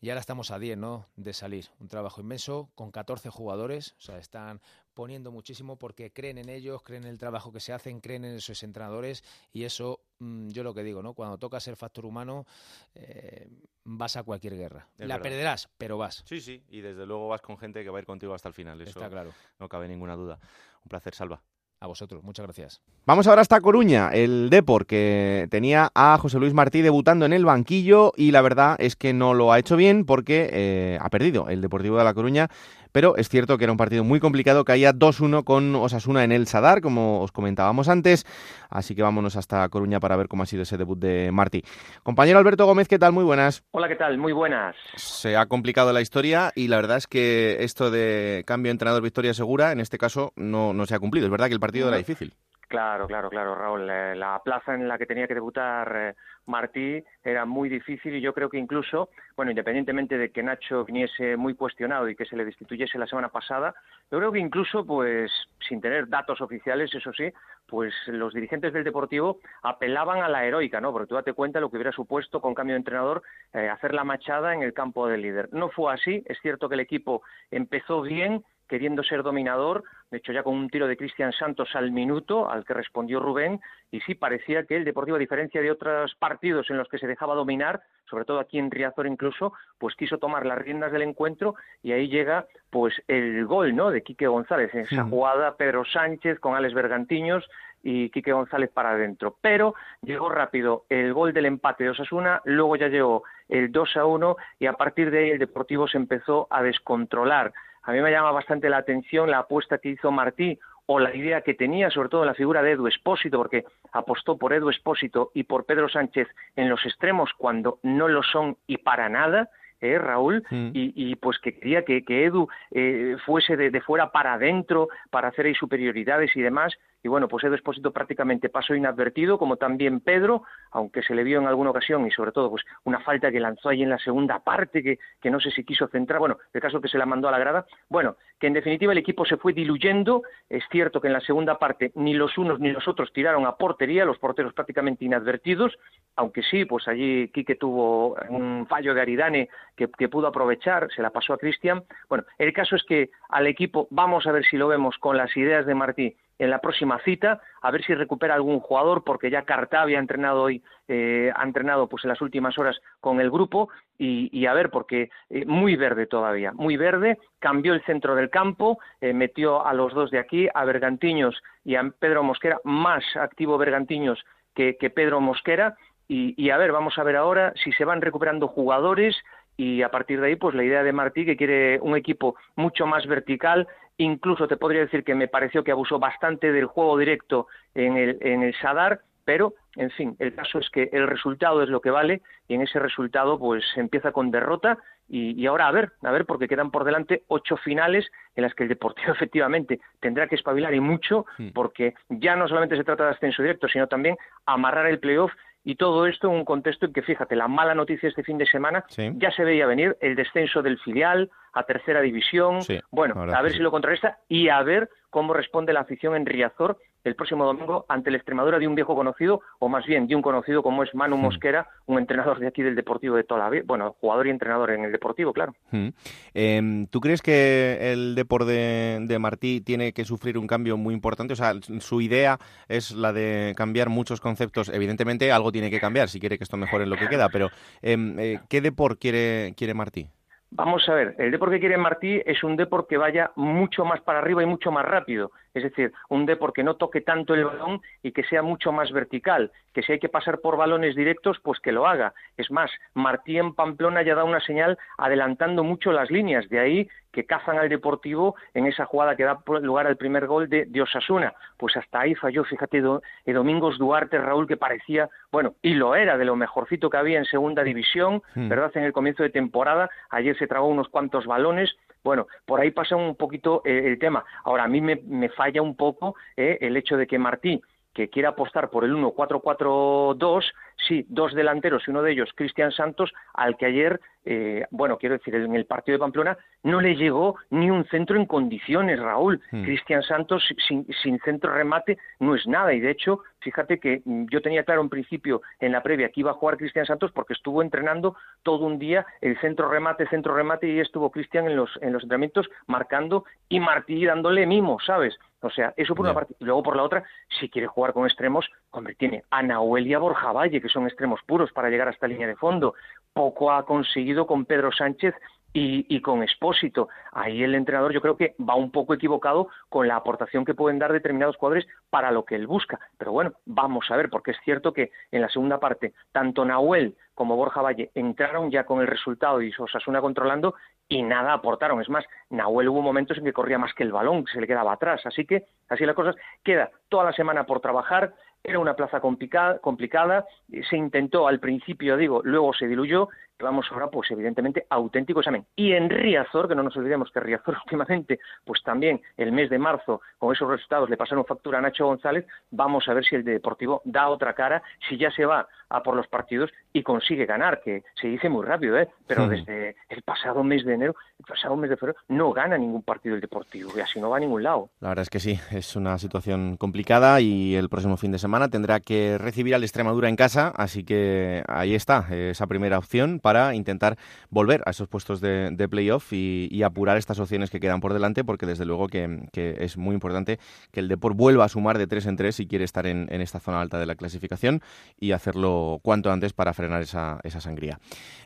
y ahora estamos a 10, ¿no? De salir. Un trabajo inmenso con 14 jugadores, o sea, están poniendo muchísimo porque creen en ellos, creen en el trabajo que se hacen, creen en esos entrenadores y eso, mm, yo lo que digo, ¿no? Cuando tocas el factor humano, eh, vas a cualquier guerra. La perderás, pero vas. Sí, sí, y desde luego vas con gente que va a ir contigo hasta el final. Eso Está claro. No cabe ninguna duda. Un placer, Salva. A vosotros, muchas gracias. Vamos ahora hasta Coruña, el Depor, que tenía a José Luis Martí debutando en el banquillo y la verdad es que no lo ha hecho bien porque eh, ha perdido el Deportivo de La Coruña pero es cierto que era un partido muy complicado, caía 2-1 con Osasuna en el Sadar, como os comentábamos antes, así que vámonos hasta Coruña para ver cómo ha sido ese debut de Martí. Compañero Alberto Gómez, ¿qué tal? Muy buenas. Hola, ¿qué tal? Muy buenas. Se ha complicado la historia y la verdad es que esto de cambio de entrenador victoria segura, en este caso, no, no se ha cumplido. Es verdad que el partido era difícil. Claro, claro, claro, Raúl. Eh, la plaza en la que tenía que debutar eh, Martí era muy difícil y yo creo que incluso, bueno, independientemente de que Nacho viniese muy cuestionado y que se le destituyese la semana pasada, yo creo que incluso, pues, sin tener datos oficiales, eso sí, pues los dirigentes del Deportivo apelaban a la heroica, ¿no? Porque tú date cuenta lo que hubiera supuesto con cambio de entrenador eh, hacer la machada en el campo del líder. No fue así, es cierto que el equipo empezó bien, queriendo ser dominador, de hecho ya con un tiro de Cristian Santos al minuto, al que respondió Rubén, y sí parecía que el Deportivo, a diferencia de otros partidos en los que se dejaba dominar, sobre todo aquí en Riazor incluso, pues quiso tomar las riendas del encuentro y ahí llega pues el gol, ¿no?, de Quique González, en esa jugada Pedro Sánchez con Alex Bergantiños y Quique González para adentro. Pero llegó rápido el gol del empate de Osasuna, luego ya llegó el 2 a 1 y a partir de ahí el Deportivo se empezó a descontrolar. A mí me llama bastante la atención la apuesta que hizo Martí, o la idea que tenía, sobre todo en la figura de Edu Espósito, porque apostó por Edu Espósito y por Pedro Sánchez en los extremos cuando no lo son y para nada, ¿eh, Raúl, mm. y, pues que quería que, Edu eh, fuese de, de, fuera para adentro, para hacer ahí superioridades y demás, y bueno, pues Edu Espósito prácticamente pasó inadvertido, como también Pedro, aunque se le vio en alguna ocasión y sobre todo pues una falta que lanzó ahí en la segunda parte, que, que no sé si quiso centrar, bueno, el caso que se la mandó a la grada, bueno, que en definitiva el equipo se fue diluyendo, es cierto que en la segunda parte ni los unos ni los otros tiraron a portería, los porteros prácticamente inadvertidos, aunque sí, pues allí Quique tuvo un fallo de Aridane que, que pudo aprovechar, se la pasó a Cristian, bueno, el caso es que al equipo, vamos a ver si lo vemos con las ideas de Martí, en la próxima cita, a ver si recupera algún jugador, porque ya Cartavia ha entrenado hoy, eh, ha entrenado pues en las últimas horas con el grupo, y, a ver, porque eh, muy verde todavía, muy verde, cambió el centro del campo, eh, metió a los dos de aquí, a Bergantiños y a Pedro Mosquera, más activo Bergantiños que, que Pedro Mosquera, y, y, a ver, vamos a ver ahora si se van recuperando jugadores y a partir de ahí, pues la idea de Martí, que quiere un equipo mucho más vertical, incluso te podría decir que me pareció que abusó bastante del juego directo en el, en el Sadar, pero, en fin, el caso es que el resultado es lo que vale y en ese resultado pues empieza con derrota y, y, ahora a ver, a ver, porque quedan por delante ocho finales en las que el Deportivo efectivamente tendrá que espabilar y mucho, hmm. porque ya no solamente se trata de ascenso directo, sino también amarrar el playoff y todo esto en un contexto en que, fíjate, la mala noticia este fin de semana ya se veía venir el descenso del filial a tercera división. bueno, a ver si lo contrarresta y a ver cómo responde la afición en Riazor el próximo domingo ante la Extremadura de un viejo conocido, o más bien de un conocido como es Manu hmm. Mosquera, un entrenador de aquí del Deportivo de toda la vida, bueno, jugador y entrenador en el Deportivo, claro. Hmm. Em, ¿Tú crees que el deporte de, Martí tiene que sufrir un cambio muy importante? O sea, su idea es la de cambiar muchos conceptos. Evidentemente, algo tiene que cambiar si quiere que esto mejore en lo que queda, pero em, eh, ¿qué deporte quiere, quiere Martí? Vamos a ver, el deporte que quiere Martí es un deporte que vaya mucho más para arriba y mucho más rápido. Es decir, un deporte que no toque tanto el balón y que sea mucho más vertical. Que si hay que pasar por balones directos, pues que lo haga. Es más, Martí en Pamplona ya da una señal adelantando mucho las líneas. De ahí que cazan al Deportivo en esa jugada que da lugar al primer gol de, Osasuna. Pues hasta ahí falló, fíjate, do, eh, Domingos Duarte, Raúl, que parecía, bueno, y lo era, de lo mejorcito que había en segunda división, hmm. ¿verdad? En el comienzo de temporada, ayer se tragó unos cuantos balones, bueno, por ahí pasa un poquito eh, el tema. Ahora, a mí me, falla un poco eh, el hecho de que Martí, que quiera apostar por el 1-4-4-2, sí, dos delanteros y uno de ellos, Cristian Santos, al que ayer eh, bueno, quiero decir, en el partido de Pamplona no le llegó ni un centro en condiciones, Raúl. Hmm. Cristian Santos sin, sin, centro remate no es nada. Y de hecho, fíjate que mm, yo tenía claro en principio en la previa que iba a jugar Cristian Santos porque estuvo entrenando todo un día el centro remate, centro remate y estuvo Cristian en los, en los entrenamientos marcando y Martí dándole mimo, ¿sabes? O sea, eso por una parte. Y luego por la otra, si quiere jugar con extremos, hombre, tiene a Nahuel y a Borja Valle, que son extremos puros para llegar hasta línea de fondo poco ha conseguido con Pedro Sánchez y, con Expósito. Ahí el entrenador yo creo que va un poco equivocado con la aportación que pueden dar determinados jugadores para lo que él busca. Pero bueno, vamos a ver, porque es cierto que en la segunda parte, tanto Nahuel como Borja Valle entraron ya con el resultado y Osasuna controlando y nada aportaron. Es más, Nahuel hubo momentos en que corría más que el balón, se le quedaba atrás. Así que, así las cosas, queda toda la semana por trabajar. Era una plaza complicada, complicada, se intentó al principio, digo, luego se diluyó, vamos ahora, pues evidentemente, auténtico examen. Y en Riazor, que no nos olvidemos que Riazor últimamente, pues también el mes de marzo, con esos resultados le pasaron factura a Nacho González, vamos a ver si el Deportivo da otra cara, si ya se va a por los partidos y consigue ganar, que se dice muy rápido, ¿eh? pero desde el pasado mes de enero, el pasado mes de febrero, no gana ningún partido el Deportivo y así no va a ningún lado. La verdad es que sí, es una situación complicada y el próximo fin de semana tendrá que recibir al Extremadura en casa, así que ahí está, esa primera opción para intentar volver a esos puestos de, playoff y, apurar estas opciones que quedan por delante, porque desde luego que, es muy importante que el Deport vuelva a sumar de tres en tres si quiere estar en, esta zona alta de la clasificación y hacerlo cuanto antes para frenar esa, esa sangría.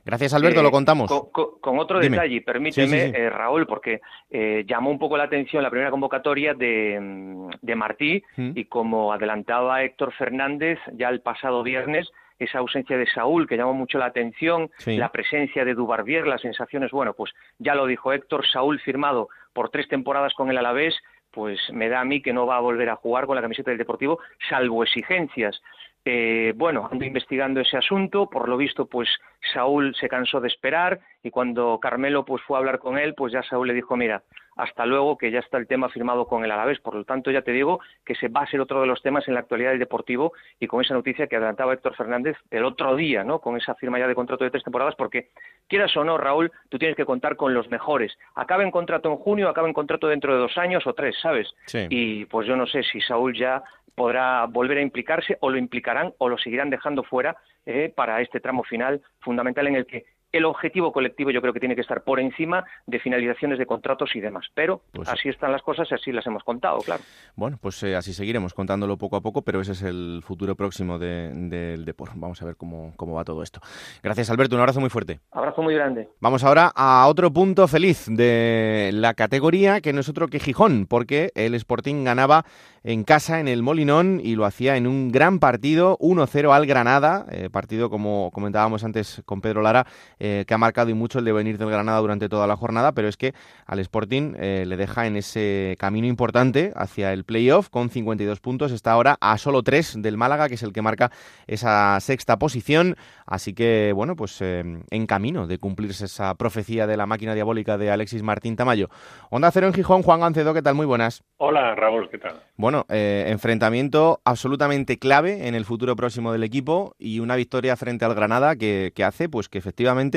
Gracias, Alberto, lo contamos. Con, otro detalle, permíteme, eh, Raúl, porque eh, llamó un poco la atención la primera convocatoria de, de Martí mm. y como adelantaba Héctor Fernández ya el pasado viernes, esa ausencia de Saúl que llamó mucho la atención, la presencia de Dubarbier, las sensaciones, bueno, pues ya lo dijo Héctor, Saúl firmado por tres temporadas con el Alavés, pues me da a mí que no va a volver a jugar con la camiseta del Deportivo, salvo exigencias. Eh, bueno, ando investigando ese asunto, por lo visto, pues Saúl se cansó de esperar y cuando Carmelo pues fue a hablar con él, pues ya Saúl le dijo, mira, hasta luego, que ya está el tema firmado con el Alavés. Por lo tanto, ya te digo que se va a ser otro de los temas en la actualidad del Deportivo y con esa noticia que adelantaba Héctor Fernández el otro día, ¿no? Con esa firma ya de contrato de tres temporadas, porque quieras o no, Raúl, tú tienes que contar con los mejores. Acaba en contrato en junio, acaba en contrato dentro de dos años o tres, ¿sabes? Y pues yo no sé si Saúl ya podrá volver a implicarse o lo implicarán o lo seguirán dejando fuera eh, para este tramo final fundamental en el que el objetivo colectivo yo creo que tiene que estar por encima de finalizaciones de contratos y demás. Pero pues así están las cosas y así las hemos contado, claro. Bueno, pues eh, así seguiremos contándolo poco a poco, pero ese es el futuro próximo del de, deporte. Vamos a ver cómo, cómo va todo esto. Gracias, Alberto. Un abrazo muy fuerte. Abrazo muy grande. Vamos ahora a otro punto feliz de la categoría, que no es otro que Gijón, porque el Sporting ganaba en casa en el Molinón y lo hacía en un gran partido, 1-0 al Granada, eh, partido como comentábamos antes con Pedro Lara, eh, que ha marcado y mucho el devenir del Granada durante toda la jornada, pero es que al Sporting eh, le deja en ese camino importante hacia el playoff con 52 puntos, está ahora a solo 3 del Málaga, que es el que marca esa sexta posición, así que bueno, pues en camino de cumplirse esa profecía de la máquina diabólica de Alexis Martín Tamayo. Onda Cero en Gijón, Juan Gancedo, ¿qué tal? Muy buenas. Hola Raúl, ¿qué tal? Bueno, eh, enfrentamiento absolutamente clave en el futuro próximo del equipo y una victoria frente al Granada que, hace pues que efectivamente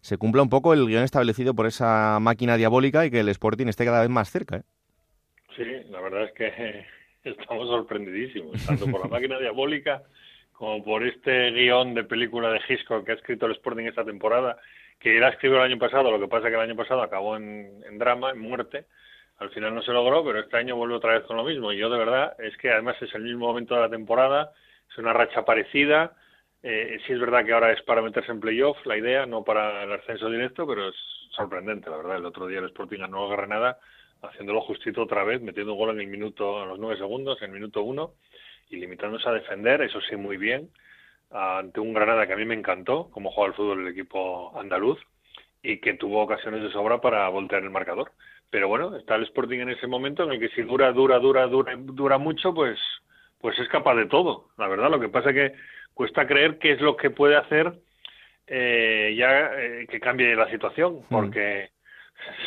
se cumpla un poco el guion establecido por esa máquina diabólica y que el Sporting esté cada vez más cerca. ¿eh? Sí, la verdad es que estamos sorprendidísimos, tanto por la máquina diabólica como por este guion de película de Hitchcock que ha escrito el Sporting esta temporada, que era escrito el año pasado, lo que pasa que el año pasado acabó en, en drama, en muerte, al final no se logró, pero este año vuelve otra vez con lo mismo. Y yo de verdad es que además es el mismo momento de la temporada, es una racha parecida. Eh, sí es verdad que ahora es para meterse en playoff la idea, no para el ascenso directo, pero es sorprendente, la verdad. El otro día el Sporting no agarra nada, haciéndolo justito otra vez, metiendo un gol en el minuto, a los nueve segundos, en el minuto uno, y limitándose a defender, eso sí, muy bien, ante un Granada que a mí me encantó, como juega el fútbol el equipo andaluz, y que tuvo ocasiones de sobra para voltear el marcador pero bueno, está el Sporting en ese momento en el que si dura, dura, dura, dura, dura mucho, pues, pues es capaz de todo. La verdad, lo que pasa es que cuesta creer qué es lo que puede hacer eh, ya eh, que cambie la situación, mm. porque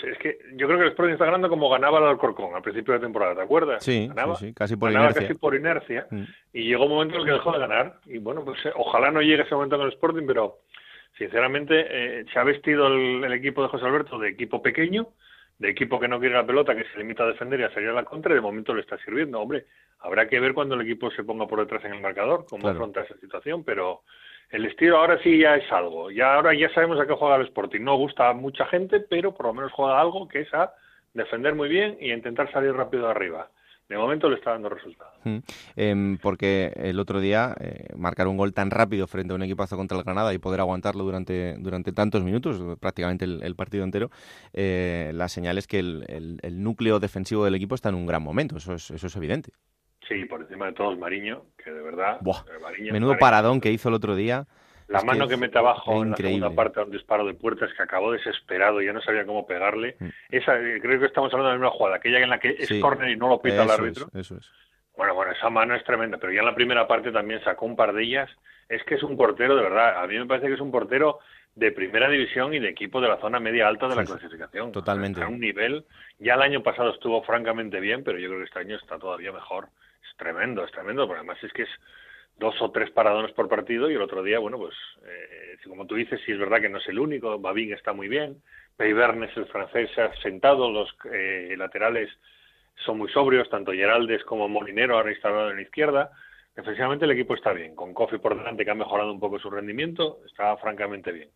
es que yo creo que el Sporting está ganando como ganaba el Alcorcón al principio de temporada, ¿te acuerdas? Sí, sí, casi por ganaba inercia. casi por inercia mm. y llegó un momento en el que dejó de ganar y bueno, pues eh, ojalá no llegue ese momento en el Sporting, pero sinceramente se ha vestido el equipo de José Alberto de equipo pequeño, de equipo que no quiere la pelota, que se limita a defender y a salir a la contra, y de momento le está sirviendo. Hombre, habrá que ver cuando el equipo se ponga por detrás en el marcador, cómo afronta esa situación, pero el estilo ahora sí ya es algo. Ya ahora ya sabemos a qué juega el Sporting. No gusta a mucha gente, pero por lo menos juega algo que es a defender muy bien y a intentar salir rápido de arriba de momento le está dando resultados. Em, porque el otro día eh, marcar un gol tan rápido frente a un equipazo contra el Granada y poder aguantarlo durante, durante tantos minutos, prácticamente el, partido entero, eh, la señal es que el, núcleo defensivo del equipo está en un gran momento, eso es, eso es evidente. Sí, por encima de todos Mariño, que de verdad... Eh, menudo paradón que hizo el otro día. La mano que, mete abajo en la segunda parte de un disparo de puertas que acabó desesperado, y ya no sabía cómo pegarle. Mm. Esa, creo que estamos hablando de la misma jugada, aquella en la que es córner y no lo pita el árbitro. eso es. Bueno, bueno, esa mano es tremenda, pero ya en la primera parte también sacó un par de ellas. Es que es un portero, de verdad. A mí me parece que es un portero de primera división y de equipo de la zona media alta de la clasificación. Totalmente. A un nivel, ya el año pasado estuvo francamente bien, pero yo creo que este año está todavía mejor. Es tremendo, es tremendo, porque además es que es dos o tres paradones por partido y el otro día, bueno, pues eh, como tú dices, sí es verdad que no es el único, Babín está muy bien, Peybernes, el francés, se ha sentado, los eh, laterales son muy sobrios, tanto Geraldes como Molinero han instalado en la izquierda. Defensivamente el equipo está bien, con Kofi por delante que ha mejorado un poco su rendimiento, está francamente bien.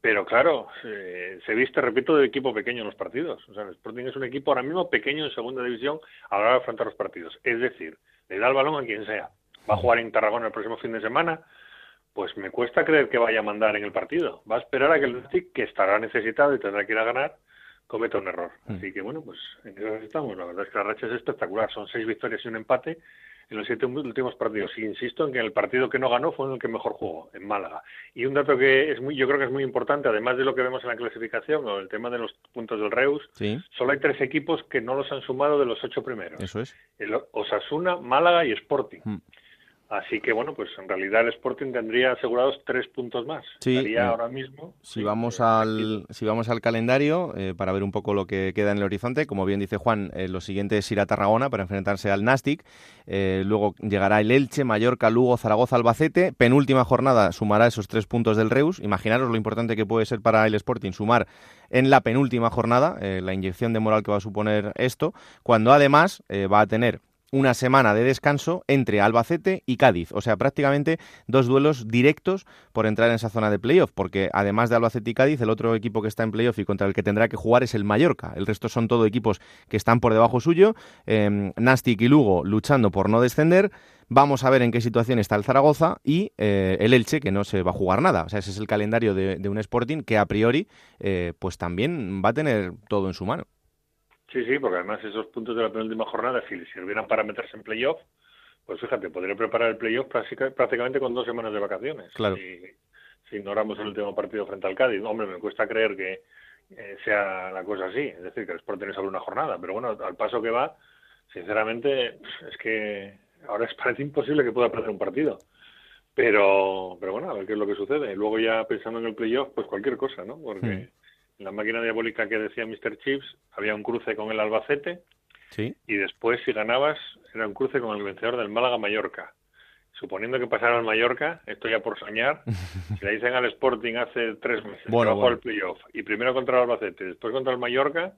Pero claro, se viste, repito, de equipo pequeño en los partidos. O sea, el Sporting es un equipo ahora mismo pequeño en segunda división a la hora de afrontar los partidos. Es decir, le da el balón a quien sea va a jugar en Tarragona el próximo fin de semana, pues me cuesta creer que vaya a mandar en el partido. Va a esperar a que el Atlético, que estará necesitado y tendrá que ir a ganar, cometa un error. Mm. Así que bueno, pues en eso estamos. La verdad es que la racha es espectacular. Son seis victorias y un empate en los siete últimos partidos. Y insisto en que el partido que no ganó fue en el que mejor jugó, en Málaga. Y un dato que es muy, yo creo que es muy importante, además de lo que vemos en la clasificación o el tema de los puntos del Reus, solo hay tres equipos que no los han sumado de los ocho primeros. Eso es. El Osasuna, Málaga y Sporting. Hmm. Así que bueno, pues en realidad el Sporting tendría asegurados tres puntos más. Sí, Estaría eh, ahora mismo. Si vamos al si vamos al calendario eh, para ver un poco lo que queda en el horizonte, como bien dice Juan, eh, lo siguiente es ir a Tarragona para enfrentarse al Nastic. luego llegará el Elche, Mallorca, Lugo, Zaragoza, Albacete. Penúltima jornada sumará esos tres puntos del Reus. Imaginaros lo importante que puede ser para el Sporting sumar en la penúltima jornada la inyección de moral que va a suponer esto, cuando además va a tener una semana de descanso entre Albacete y Cádiz. O sea, prácticamente dos duelos directos por entrar en esa zona de playoff, porque además de Albacete y Cádiz, el otro equipo que está en playoff y contra el que tendrá que jugar es el Mallorca. El resto son todo equipos que están por debajo suyo. Eh, Nastic y Lugo luchando por no descender. Vamos a ver en qué situación está el Zaragoza y eh, el Elche, que no se va a jugar nada. O sea, ese es el calendario de, un Sporting que a priori, eh, pues también va a tener todo en su mano. Sí, sí, porque además esos puntos de la penúltima jornada, si sirvieran para meterse en playoff, pues fíjate, podría preparar el playoff prácticamente con dos semanas de vacaciones. Claro. Si, ignoramos el último partido frente al Cádiz. Hombre, me cuesta creer que eh, sea la cosa así. Es decir, que el Sport tiene solo una jornada. Pero bueno, al paso que va, sinceramente, es que ahora es parece imposible que pueda perder un partido. Pero, pero bueno, a ver qué es lo que sucede. Y luego ya pensando en el playoff, pues cualquier cosa, ¿no? Porque... Hmm la máquina diabólica que decía Mr. Chips, había un cruce con el Albacete. Sí. Y después, si ganabas, era un cruce con el vencedor del Málaga-Mallorca. Suponiendo que pasara al Mallorca, esto ya por soñar, si le dicen al Sporting hace tres meses, bueno, bueno. el playoff, y primero contra el Albacete, después contra el Mallorca,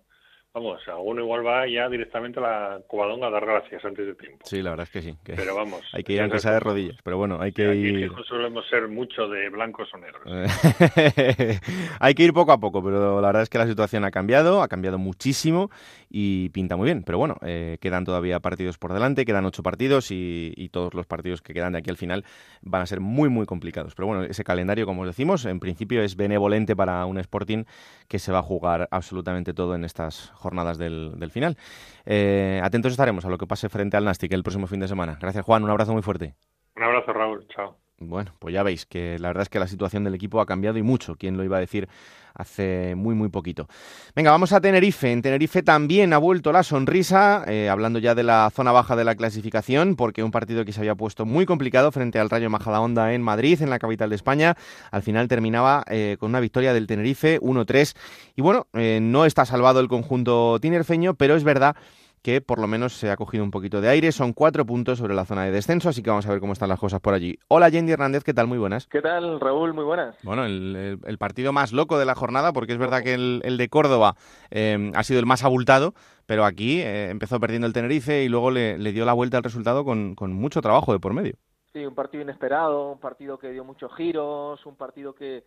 vamos, alguno igual va ya directamente a la cobadonga a dar gracias antes de tiempo. Sí, la verdad es que sí. pero vamos. Hay que ir aunque sea de rodillas, pero bueno, hay que ir... no solemos ser mucho de blancos o negros. hay que ir poco a poco, pero la verdad es que la situación ha cambiado, ha cambiado muchísimo y pinta muy bien. Pero bueno, eh, quedan todavía partidos por delante, quedan ocho partidos y, y, todos los partidos que quedan de aquí al final van a ser muy, muy complicados. Pero bueno, ese calendario, como os decimos, en principio es benevolente para un Sporting que se va a jugar absolutamente todo en estas jornadas del, del final. Eh, atentos estaremos a lo que pase frente al Nastic el próximo fin de semana. Gracias, Juan. Un abrazo muy fuerte. Un abrazo, Raúl. Chao. Bueno, pues ya veis que la verdad es que la situación del equipo ha cambiado y mucho. ¿Quién lo iba a decir hace muy, muy poquito? Venga, vamos a Tenerife. En Tenerife también ha vuelto la sonrisa, eh, hablando ya de la zona baja de la clasificación, porque un partido que se había puesto muy complicado frente al Rayo Majadahonda en Madrid, en la capital de España, al final terminaba eh, con una victoria del Tenerife 1-3. Y bueno, eh, no está salvado el conjunto tinerfeño, pero es verdad por lo menos se ha cogido un poquito de aire. Son cuatro puntos sobre la zona de descenso, así que vamos a ver cómo están las cosas por allí. Hola, Yendi Hernández, ¿qué tal? Muy buenas. ¿Qué tal, Raúl? Muy buenas. Bueno, el, partido más loco de la jornada, porque es verdad que el, de Córdoba eh, ha sido el más abultado, pero aquí eh, empezó perdiendo el Tenerife y luego le, dio la vuelta al resultado con, con mucho trabajo de por medio. Sí, un partido inesperado, un partido que dio muchos giros, un partido que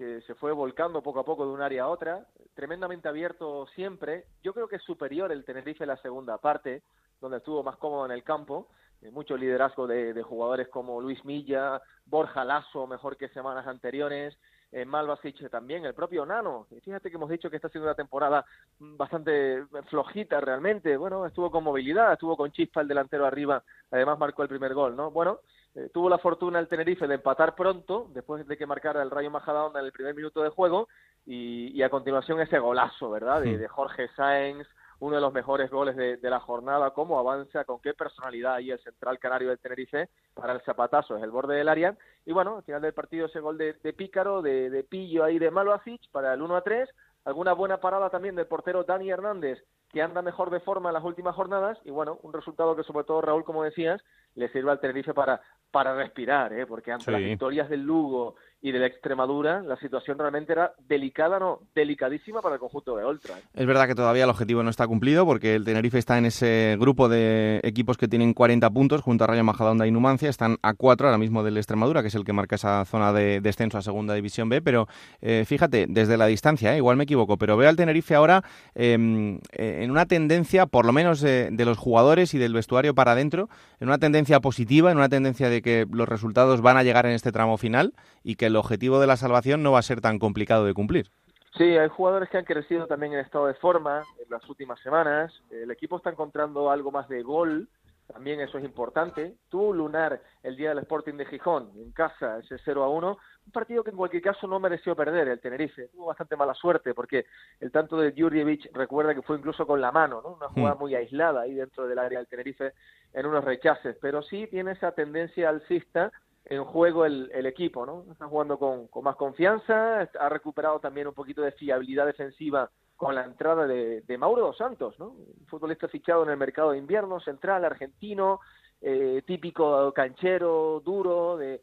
que se fue volcando poco a poco de un área a otra, tremendamente abierto siempre. Yo creo que es superior el Tenerife en la segunda parte, donde estuvo más cómodo en el campo. Eh, mucho liderazgo de, jugadores como Luis Milla, Borja Lasso, mejor que semanas anteriores, eh, Malvasic también, el propio Nano. Fíjate que hemos dicho que está siendo una temporada bastante flojita realmente. Bueno, estuvo con movilidad, estuvo con chispa el delantero arriba, además marcó el primer gol, ¿no? Bueno, eh, tuvo la fortuna el Tenerife de empatar pronto, después de que marcara el Rayo Majadahonda en el primer minuto de juego, y, a continuación ese golazo, ¿verdad? De, Jorge Sáenz, uno de los mejores goles de, la jornada, cómo avanza, con qué personalidad ahí el central canario del Tenerife para el zapatazo, es el borde del área. Y bueno, al final del partido ese gol de, Pícaro, de, Pillo ahí de Malvasic para el 1 a 3. Alguna buena parada también del portero Dani Hernández, que anda mejor de forma en las últimas jornadas. Y bueno, un resultado que sobre todo Raúl, como decías, le sirve al Tenerife para, para respirar, ¿eh? porque ante las victorias del Lugo y de la Extremadura, la situación realmente era delicada, no, delicadísima para el conjunto de Ultra. ¿eh? Es verdad que todavía el objetivo no está cumplido porque el Tenerife está en ese grupo de equipos que tienen 40 puntos junto a Rayo Majadahonda y Numancia, están a 4 ahora mismo del Extremadura, que es el que marca esa zona de descenso a Segunda División B, pero eh, fíjate, desde la distancia, igual me equivoco, pero veo al Tenerife ahora em, en una tendencia, por lo menos de los jugadores y del vestuario para adentro, en una tendencia positiva, en una tendencia de que los resultados van a llegar en este tramo final y que el objetivo de la salvación no va a ser tan complicado de cumplir. Sí, hay jugadores que han crecido también en estado de forma en las últimas semanas. El equipo está encontrando algo más de gol también eso es importante. Tuvo Lunar el día del Sporting de Gijón, en casa, ese 0 a 1, un partido que en cualquier caso no mereció perder el Tenerife. Tuvo bastante mala suerte porque el tanto de Jurjevic recuerda que fue incluso con la mano, ¿no? Una jugada muy aislada ahí dentro del área del Tenerife en unos rechaces, pero sí tiene esa tendencia alcista en juego el, el equipo, ¿no? Está jugando con, con más confianza, ha recuperado también un poquito de fiabilidad defensiva con la entrada de, de Mauro dos Santos, ¿no? Un futbolista fichado en el mercado de invierno, central, argentino, eh, típico canchero, duro, de,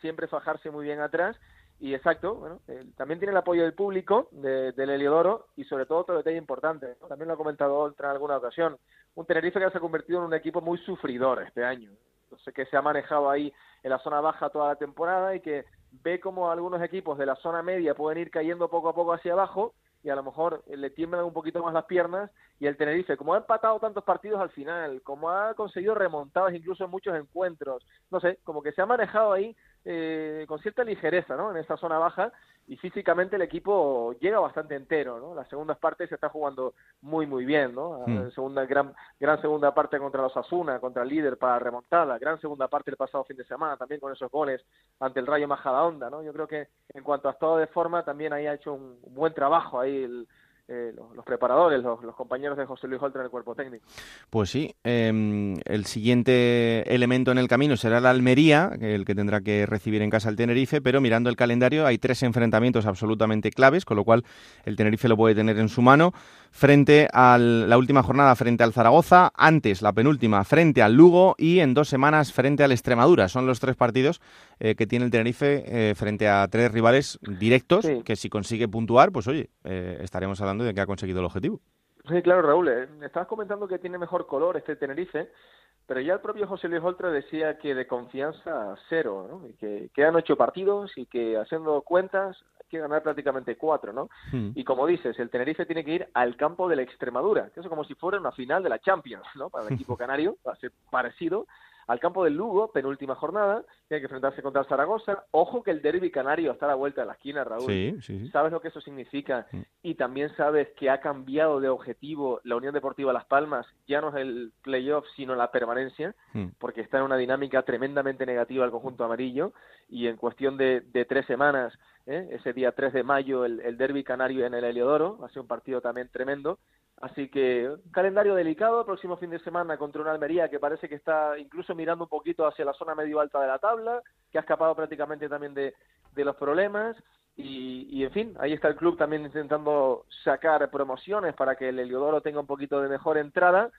siempre fajarse muy bien atrás. Y exacto, bueno, también tiene el apoyo del público, de, del Heliodoro, y sobre todo otro detalle importante, ¿no? también lo ha comentado en alguna ocasión, un Tenerife que se ha convertido en un equipo muy sufridor este año. Que se ha manejado ahí en la zona baja toda la temporada y que ve como algunos equipos de la zona media pueden ir cayendo poco a poco hacia abajo y a lo mejor le tiemblan un poquito más las piernas y el Tenerife, como ha empatado tantos partidos al final, como ha conseguido remontadas incluso en muchos encuentros, no sé, como que se ha manejado ahí eh, con cierta ligereza, ¿no? En esa zona baja y físicamente el equipo llega bastante entero, ¿no? Las segundas partes se está jugando muy muy bien, ¿no? Hmm. Segunda gran gran segunda parte contra los Asuna, contra el líder para remontada, gran segunda parte el pasado fin de semana también con esos goles ante el Rayo Majadahonda, ¿no? Yo creo que en cuanto a estado de forma también ahí ha hecho un buen trabajo ahí el eh, los, preparadores, los, compañeros de José Luis Oltra en el cuerpo técnico. Pues sí, em, el siguiente elemento en el camino será la Almería, el que tendrá que recibir en casa el Tenerife, pero mirando el calendario hay tres enfrentamientos absolutamente claves, con lo cual el Tenerife lo puede tener en su mano frente a la última jornada frente al Zaragoza, antes la penúltima frente al Lugo y en dos semanas frente al Extremadura. Son los tres partidos eh, que tiene el Tenerife eh, frente a tres rivales directos que si consigue puntuar, pues oye, estaremos hablando de que ha conseguido el objetivo. Sí, claro, Raúl. estabas comentando que tiene mejor color este Tenerife, pero ya el propio José Luis Oltra decía que de confianza cero, ¿no? Y que quedan ocho partidos y que haciendo cuentas que ganar prácticamente cuatro, ¿no? Hmm. Y como dices, el Tenerife tiene que ir al campo de la Extremadura, que es como si fuera una final de la Champions, ¿no? Para el equipo canario, va a ser parecido, al campo del Lugo, penúltima jornada, tiene que enfrentarse contra el Zaragoza. Ojo que el derby canario está a la vuelta de la esquina, Raúl. Sí, sí, Sabes lo que eso significa hmm. y también sabes que ha cambiado de objetivo la Unión Deportiva Las Palmas, ya no es el playoff, sino la permanencia, hmm. porque está en una dinámica tremendamente negativa el conjunto amarillo y en cuestión de, de tres semanas ¿eh? ese día 3 de mayo el, el derby canario en el Heliodoro, ha sido un partido también tremendo. Así que un calendario delicado, el próximo fin de semana contra una Almería que parece que está incluso mirando un poquito hacia la zona medio alta de la tabla, que ha escapado prácticamente también de, los problemas. Y, y, en fin, ahí está el club también intentando sacar promociones para que el Heliodoro tenga un poquito de mejor entrada.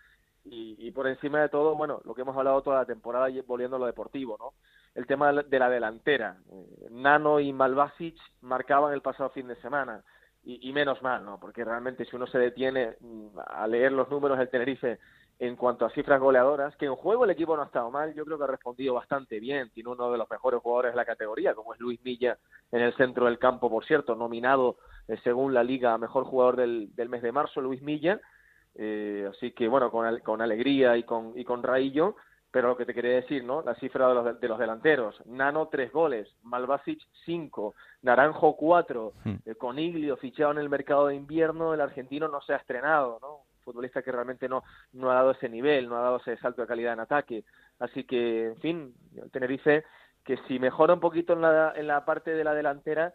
Y, y por encima de todo, bueno, lo que hemos hablado toda la temporada y volviendo a lo deportivo, ¿no? el tema de la delantera. Eh, Nano y Malvasic marcaban el pasado fin de semana. Y, menos mal, ¿no? Porque realmente si uno se detiene mm, a leer los números del Tenerife en cuanto a cifras goleadoras, que en juego el equipo no ha estado mal, yo creo que ha respondido bastante bien. Tiene uno de los mejores jugadores de la categoría, como es Luis Milla en el centro del campo, por cierto, nominado eh, según la liga mejor jugador del, del mes de marzo, Luis Milla. Eh, así que bueno, con, con alegría y con, y con Raillo pero lo que te quería decir, ¿no? La cifra de los, de los delanteros. Nano, tres goles. Malvasic, cinco. Naranjo, cuatro. Hmm. Eh, Coniglio, fichado en el mercado de invierno. El argentino no se ha estrenado, ¿no? Un futbolista que realmente no, no ha dado ese nivel, no ha dado ese salto de calidad en ataque. Así que, en fin, el Tenerife, que si mejora un poquito en la, en la parte de la delantera,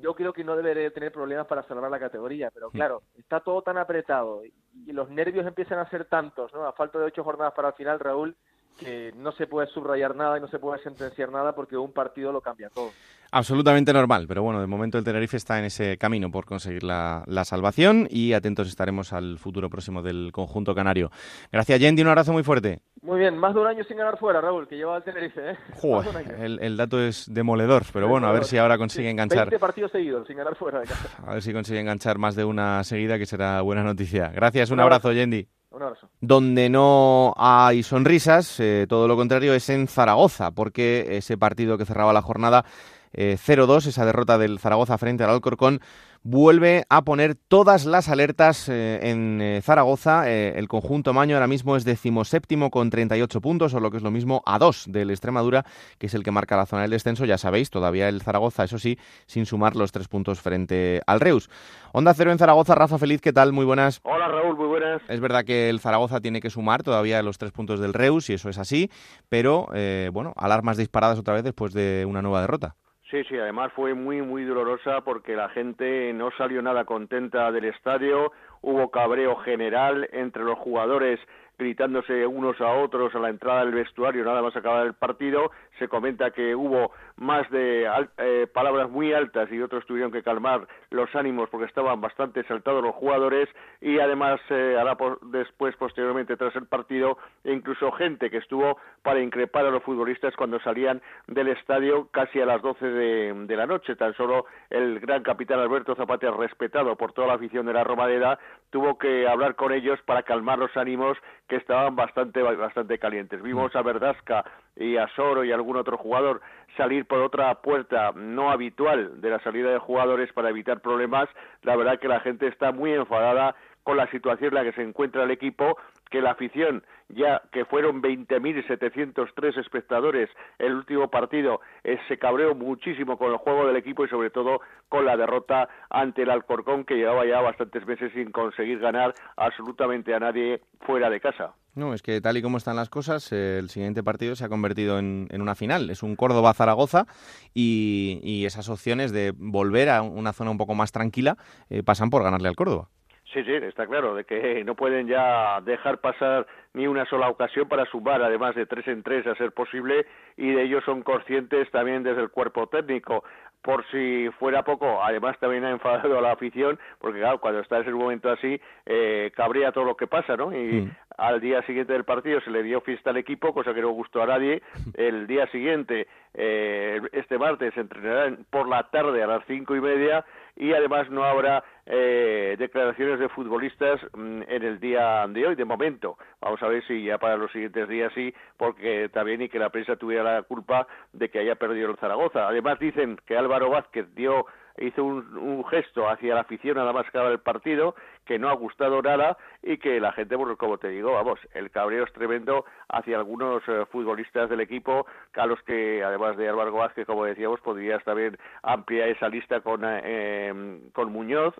yo creo que no debería tener problemas para salvar la categoría, pero hmm. claro, está todo tan apretado y los nervios empiezan a ser tantos, ¿no? A falta de ocho jornadas para el final, Raúl, que no se puede subrayar nada y no se puede sentenciar nada porque un partido lo cambia todo. Absolutamente normal, pero bueno, de momento el Tenerife está en ese camino por conseguir la, salvación y atentos estaremos al futuro próximo del conjunto canario. Gracias, Yendi, un abrazo muy fuerte. Muy bien, más de un año sin ganar fuera, Raúl, que lleva el Tenerife, ¿eh? el, dato es demoledor, pero bueno, a ver si ahora consigue enganchar. 20 partidos seguidos sin ganar fuera de casa. A ver si consigue enganchar más de una seguida, que será buena noticia. Gracias, un, abrazo, Yendi. Donde no hay sonrisas, eh, todo lo contrario, es en Zaragoza, porque ese partido que cerraba la jornada 0-2, esa derrota del Zaragoza frente al Alcorcón vuelve a poner todas las alertas eh, en eh, Zaragoza. Eh, el conjunto Maño ahora mismo es decimoséptimo con 38 puntos, o lo que es lo mismo, a dos del Extremadura, que es el que marca la zona del descenso. Ya sabéis, todavía el Zaragoza, eso sí, sin sumar los tres puntos frente al Reus. Onda Cero en Zaragoza, Rafa Feliz, ¿qué tal? Muy buenas. Hola Raúl, muy buenas. Es verdad que el Zaragoza tiene que sumar todavía los tres puntos del Reus, y eso es así, pero bueno, alarmas disparadas otra vez después de una nueva derrota. Sí, sí, además fue muy, muy dolorosa porque la gente no salió nada contenta del estadio, hubo cabreo general entre los jugadores gritándose unos a otros a la entrada del vestuario nada más acabar el partido. Se comenta que hubo más de eh, palabras muy altas y otros tuvieron que calmar los ánimos porque estaban bastante exaltados los jugadores y además eh, hará después, posteriormente, tras el partido, incluso gente que estuvo para increpar a los futbolistas cuando salían del estadio casi a las 12 de, de la noche. Tan solo el gran capitán Alberto Zapata, respetado por toda la afición de la Romadera, tuvo que hablar con ellos para calmar los ánimos que estaban bastante, bastante calientes. Vimos a Verdasca y a Soro y algún otro jugador salir por otra puerta no habitual de la salida de jugadores para evitar problemas. La verdad que la gente está muy enfadada con la situación en la que se encuentra el equipo, que la afición, ya que fueron 20.703 espectadores el último partido, eh, se cabreó muchísimo con el juego del equipo y sobre todo con la derrota ante el Alcorcón, que llevaba ya bastantes meses sin conseguir ganar absolutamente a nadie fuera de casa. No, es que tal y como están las cosas, el siguiente partido se ha convertido en, una final. Es un Córdoba-Zaragoza y, esas opciones de volver a una zona un poco más tranquila eh, pasan por ganarle al Córdoba. Sí, sí, está claro, de que no pueden ya dejar pasar ni una sola ocasión para sumar, además de tres en tres a ser posible, y de ello son conscientes también desde el cuerpo técnico. Por si fuera poco, además también ha enfadado a la afición, porque claro, cuando estás en un momento así, eh, cabría todo lo que pasa, ¿no? Y mm. al día siguiente del partido se le dio fiesta al equipo, cosa que no gustó a nadie. El día siguiente, eh, este martes, se entrenarán por la tarde a las cinco y media y además no habrá eh, declaraciones de futbolistas mm, en el día de hoy, de momento. Vamos a ver si ya para los siguientes días sí, porque también y que la prensa tuviera la culpa de que haya perdido el Zaragoza. Además dicen que Álvaro Vázquez dio hizo un, gesto hacia la afición nada más que el partido que no ha gustado nada y que la gente, pues, como te digo, vamos, el cabreo es tremendo hacia algunos eh, futbolistas del equipo, a los que, además de Álvaro Vázquez, como decíamos, podrías también ampliar esa lista con, eh, em, con Muñoz,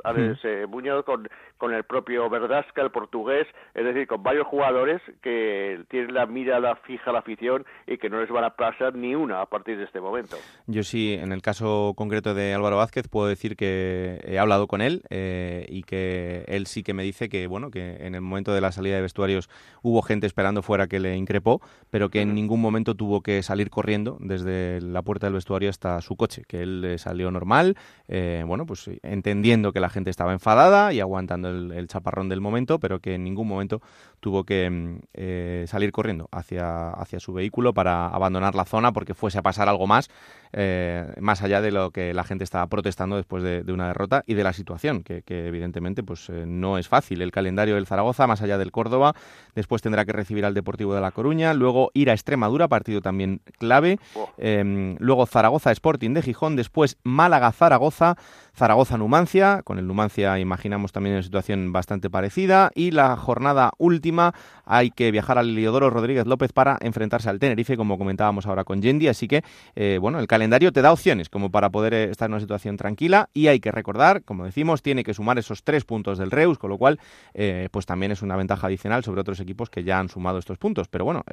Muñoz con, con el propio Verdasca, el portugués, es decir, con varios jugadores que tienen la mirada fija a la afición y que no les van a pasar ni una a partir de este momento. Yo sí, en el caso concreto de Álvaro Vázquez, puedo decir que he hablado con él eh, y que él sí que me dice que, bueno, que en el momento de la salida de vestuarios hubo gente esperando fuera que le increpó, pero que en ningún momento tuvo que salir corriendo desde la puerta del vestuario hasta su coche, que él salió normal, eh, bueno, pues entendiendo que la gente estaba enfadada y aguantando el, chaparrón del momento, pero que en ningún momento tuvo que mm, eh, salir corriendo hacia, hacia su vehículo para abandonar la zona porque fuese a pasar algo más, eh, más allá de lo que la gente estaba protestando después de, una derrota y de la situación, que, evidentemente pues no es fácil. El calendario del Zaragoza, más allá del Córdoba, después tendrá que recibir al Deportivo de La Coruña, luego ir a Extremadura, partido también clave, em, luego Zaragoza Sporting de Gijón, después Málaga Zaragoza, Zaragoza Numancia, con el Numancia imaginamos también una situación bastante parecida, y la jornada última hay que viajar al Leodoro Rodríguez López para enfrentarse al Tenerife, como comentábamos ahora con Yendi, así que eh, bueno, el calendario te da opciones como para poder eh, estar en una situación tranquila. Y hay que recordar, como decimos, tiene que sumar esos tres puntos del Reus, con lo cual eh, pues también es una ventaja adicional sobre otros equipos que ya han sumado estos puntos, pero bueno,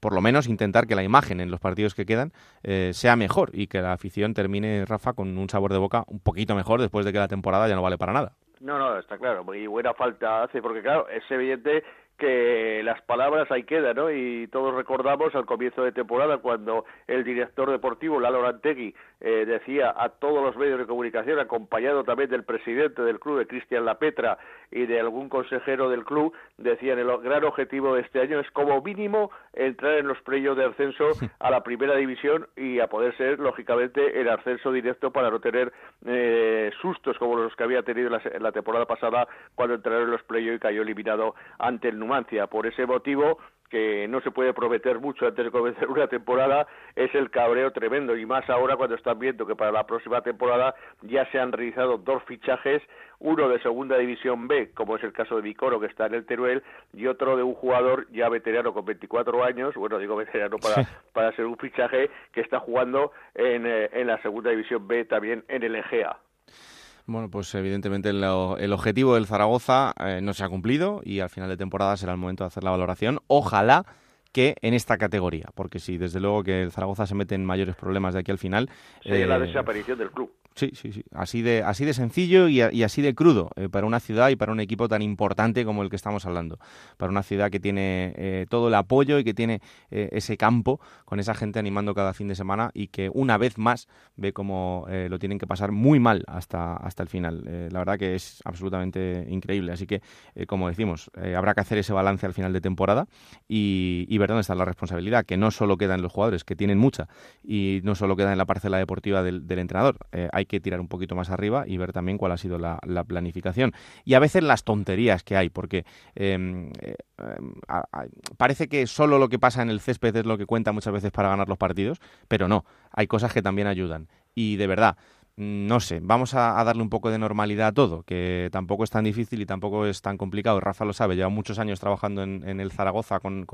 por lo menos intentar que la imagen en los partidos que quedan sea mejor y que la afición termine, Rafa, con un sabor de boca un poquito mejor después de que la temporada ya no vale para nada. No, no, está claro, y buena falta hace, porque claro, es evidente que las palabras ahí quedan, ¿no? Y todos recordamos al comienzo de temporada cuando el director deportivo, Lalo Antegui, eh, decía a todos los medios de comunicación, acompañado también del presidente del club, de Cristian Lapetra, y de algún consejero del club, decían el gran objetivo de este año es como mínimo entrar en los preyos de ascenso a la primera división y a poder ser, lógicamente, el ascenso directo para no tener eh, sustos como los que había tenido en la, temporada pasada cuando entraron en los preyos y cayó eliminado ante el Numancia. Por ese motivo, que no se puede prometer mucho antes de comenzar una temporada, es el cabreo tremendo. Y más ahora cuando están viendo que para la próxima temporada ya se han realizado dos fichajes, uno de Segunda División B, como es el caso de Vicoro, que está en el Teruel, y otro de un jugador ya veterano con 24 años, bueno, digo veterano para, para ser un fichaje, que está jugando en, eh, en la Segunda División B también en el Egea. Bueno, pues evidentemente el, el objetivo del Zaragoza eh, no se ha cumplido y al final de temporada será el momento de hacer la valoración. Ojalá que en esta categoría, porque sí, desde luego que el Zaragoza se mete en mayores problemas de aquí al final. Sería la eh, desaparición del club. Sí, sí, sí. Así de, así de sencillo y, así de crudo eh, para una ciudad y para un equipo tan importante como el que estamos hablando. Para una ciudad que tiene eh, todo el apoyo y que tiene eh, ese campo con esa gente animando cada fin de semana y que una vez más ve cómo lo tienen que pasar muy mal hasta, hasta el final. la verdad que es absolutamente increíble. Así que, como decimos, habrá que hacer ese balance al final de temporada y, ver dónde está la responsabilidad, que no solo queda en los jugadores, que tienen mucha, y no solo queda en la parcela deportiva del, entrenador. hay hay que tirar un poquito más arriba y ver también cuál ha sido la, planificación. Y a veces las tonterías que hay, porque em, eh, parece que solo lo que pasa en el césped es lo que cuenta muchas veces para ganar los partidos, pero no, hay cosas que también ayudan. Y de verdad, no sé, vamos a, darle un poco de normalidad a todo, que tampoco es tan difícil y tampoco es tan complicado. Rafa lo sabe, lleva muchos años trabajando en, el Zaragoza con,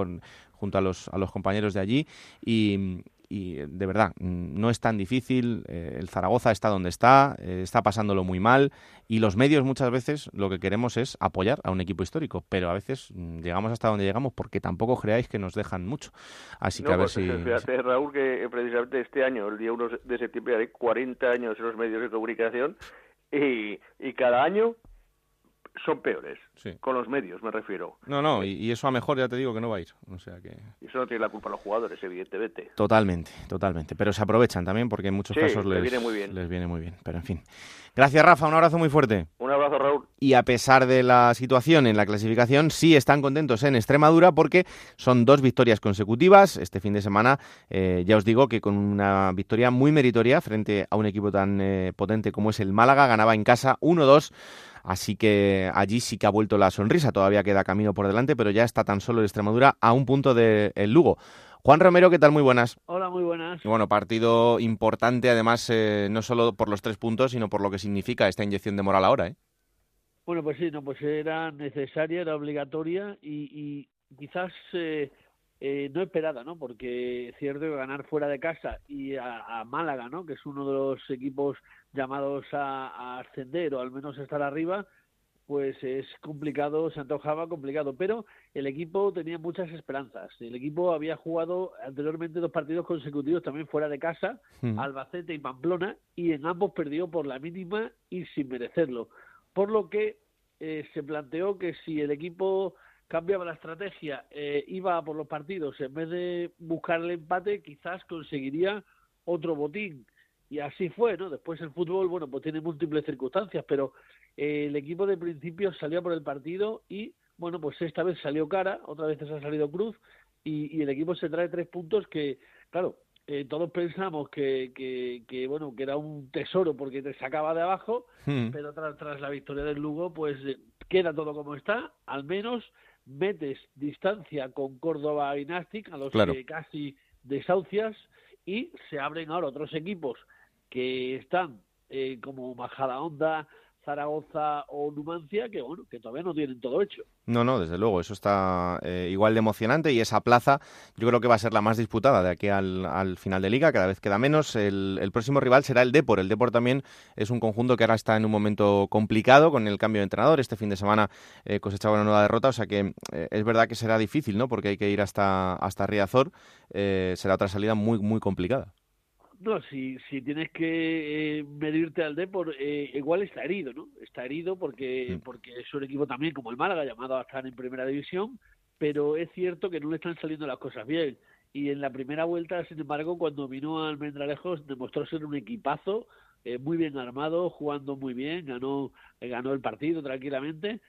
junto a los, a los compañeros de allí y, y de verdad, no es tan difícil. Eh, el Zaragoza está donde está, eh, está pasándolo muy mal y los medios muchas veces lo que queremos es apoyar a un equipo histórico, pero a veces mm, llegamos hasta donde llegamos porque tampoco creáis que nos dejan mucho. Así que a ver pues, si... Fíjate, Raúl, que precisamente este año, el día 1 de septiembre, hay 40 años en los medios de comunicación y, y cada año son peores. Con los medios, me refiero. No, no, y, eso a mejor ya te digo que no va a ir. O sea que... Y eso no tiene la culpa a los jugadores, evidentemente. Totalmente, totalmente. Pero se aprovechan también porque en muchos casos les, viene muy bien. les viene muy bien. Pero en fin. Gracias, Rafa. Un abrazo muy fuerte. Un abrazo, Raúl. Y a pesar de la situación en la clasificación, sí están contentos en Extremadura porque son dos victorias consecutivas. Este fin de semana, eh, ya os digo que con una victoria muy meritoria frente a un equipo tan eh, potente como es el Málaga, ganaba en casa 1-2 Así que allí sí que ha vuelto la sonrisa. Todavía queda camino por delante, pero ya está tan solo el Extremadura a un punto del Lugo. Juan Romero, ¿qué tal? Muy buenas. Hola, muy buenas. Bueno, partido importante, además, eh, no solo por los tres puntos, sino por lo que significa esta inyección de moral ahora, ¿eh? Bueno, pues sí, no, pues era necesaria, era obligatoria y, quizás eh, eh, no esperada, ¿no? Porque es cierto que ganar fuera de casa y a, Málaga, ¿no? Que es uno de los equipos llamados a, ascender o al menos estar arriba, pues es complicado, se antojaba complicado, pero el equipo tenía muchas esperanzas. El equipo había jugado anteriormente dos partidos consecutivos también fuera de casa, hmm. Albacete y Pamplona, y en ambos perdió por la mínima y sin merecerlo. Por lo que eh, se planteó que si el equipo cambiaba la estrategia, eh, iba por los partidos, en vez de buscar el empate, quizás conseguiría otro botín. Y así fue, ¿no? Después el fútbol, bueno, pues tiene múltiples circunstancias, pero eh, el equipo de principio salió por el partido y, bueno, pues esta vez salió cara, otra vez se ha salido cruz y, el equipo se trae tres puntos que, claro, eh, todos pensamos que, que, bueno, que era un tesoro porque te sacaba de abajo, hmm. pero tras, tras la victoria del Lugo, pues queda todo como está, al menos metes distancia con Córdoba y Nastic, a los que casi desahucias, y se abren ahora otros equipos que están eh, como Majadahonda, Zaragoza o Numancia que bueno que todavía no tienen todo hecho. No, no, desde luego, eso está eh, igual de emocionante y esa plaza yo creo que va a ser la más disputada de aquí al, final de liga, cada vez queda menos. El, próximo rival será el Depor. El Depor también es un conjunto que ahora está en un momento complicado con el cambio de entrenador. Este fin de semana eh, cosechaba una nueva derrota, o sea que eh, es verdad que será difícil, ¿no? Porque hay que ir hasta, hasta Riazor. será otra salida muy, muy complicada. No, si, si tienes que eh, medirte al Depor, eh, igual está herido, ¿no? Está herido porque, mm. porque es un equipo también como el Málaga, llamado a estar en primera división, pero es cierto que no le están saliendo las cosas bien. Y en la primera vuelta, sin embargo, cuando vino al Almendralejos, demostró ser un equipazo, eh, muy bien armado, jugando muy bien, ganó, ganó el partido tranquilamente,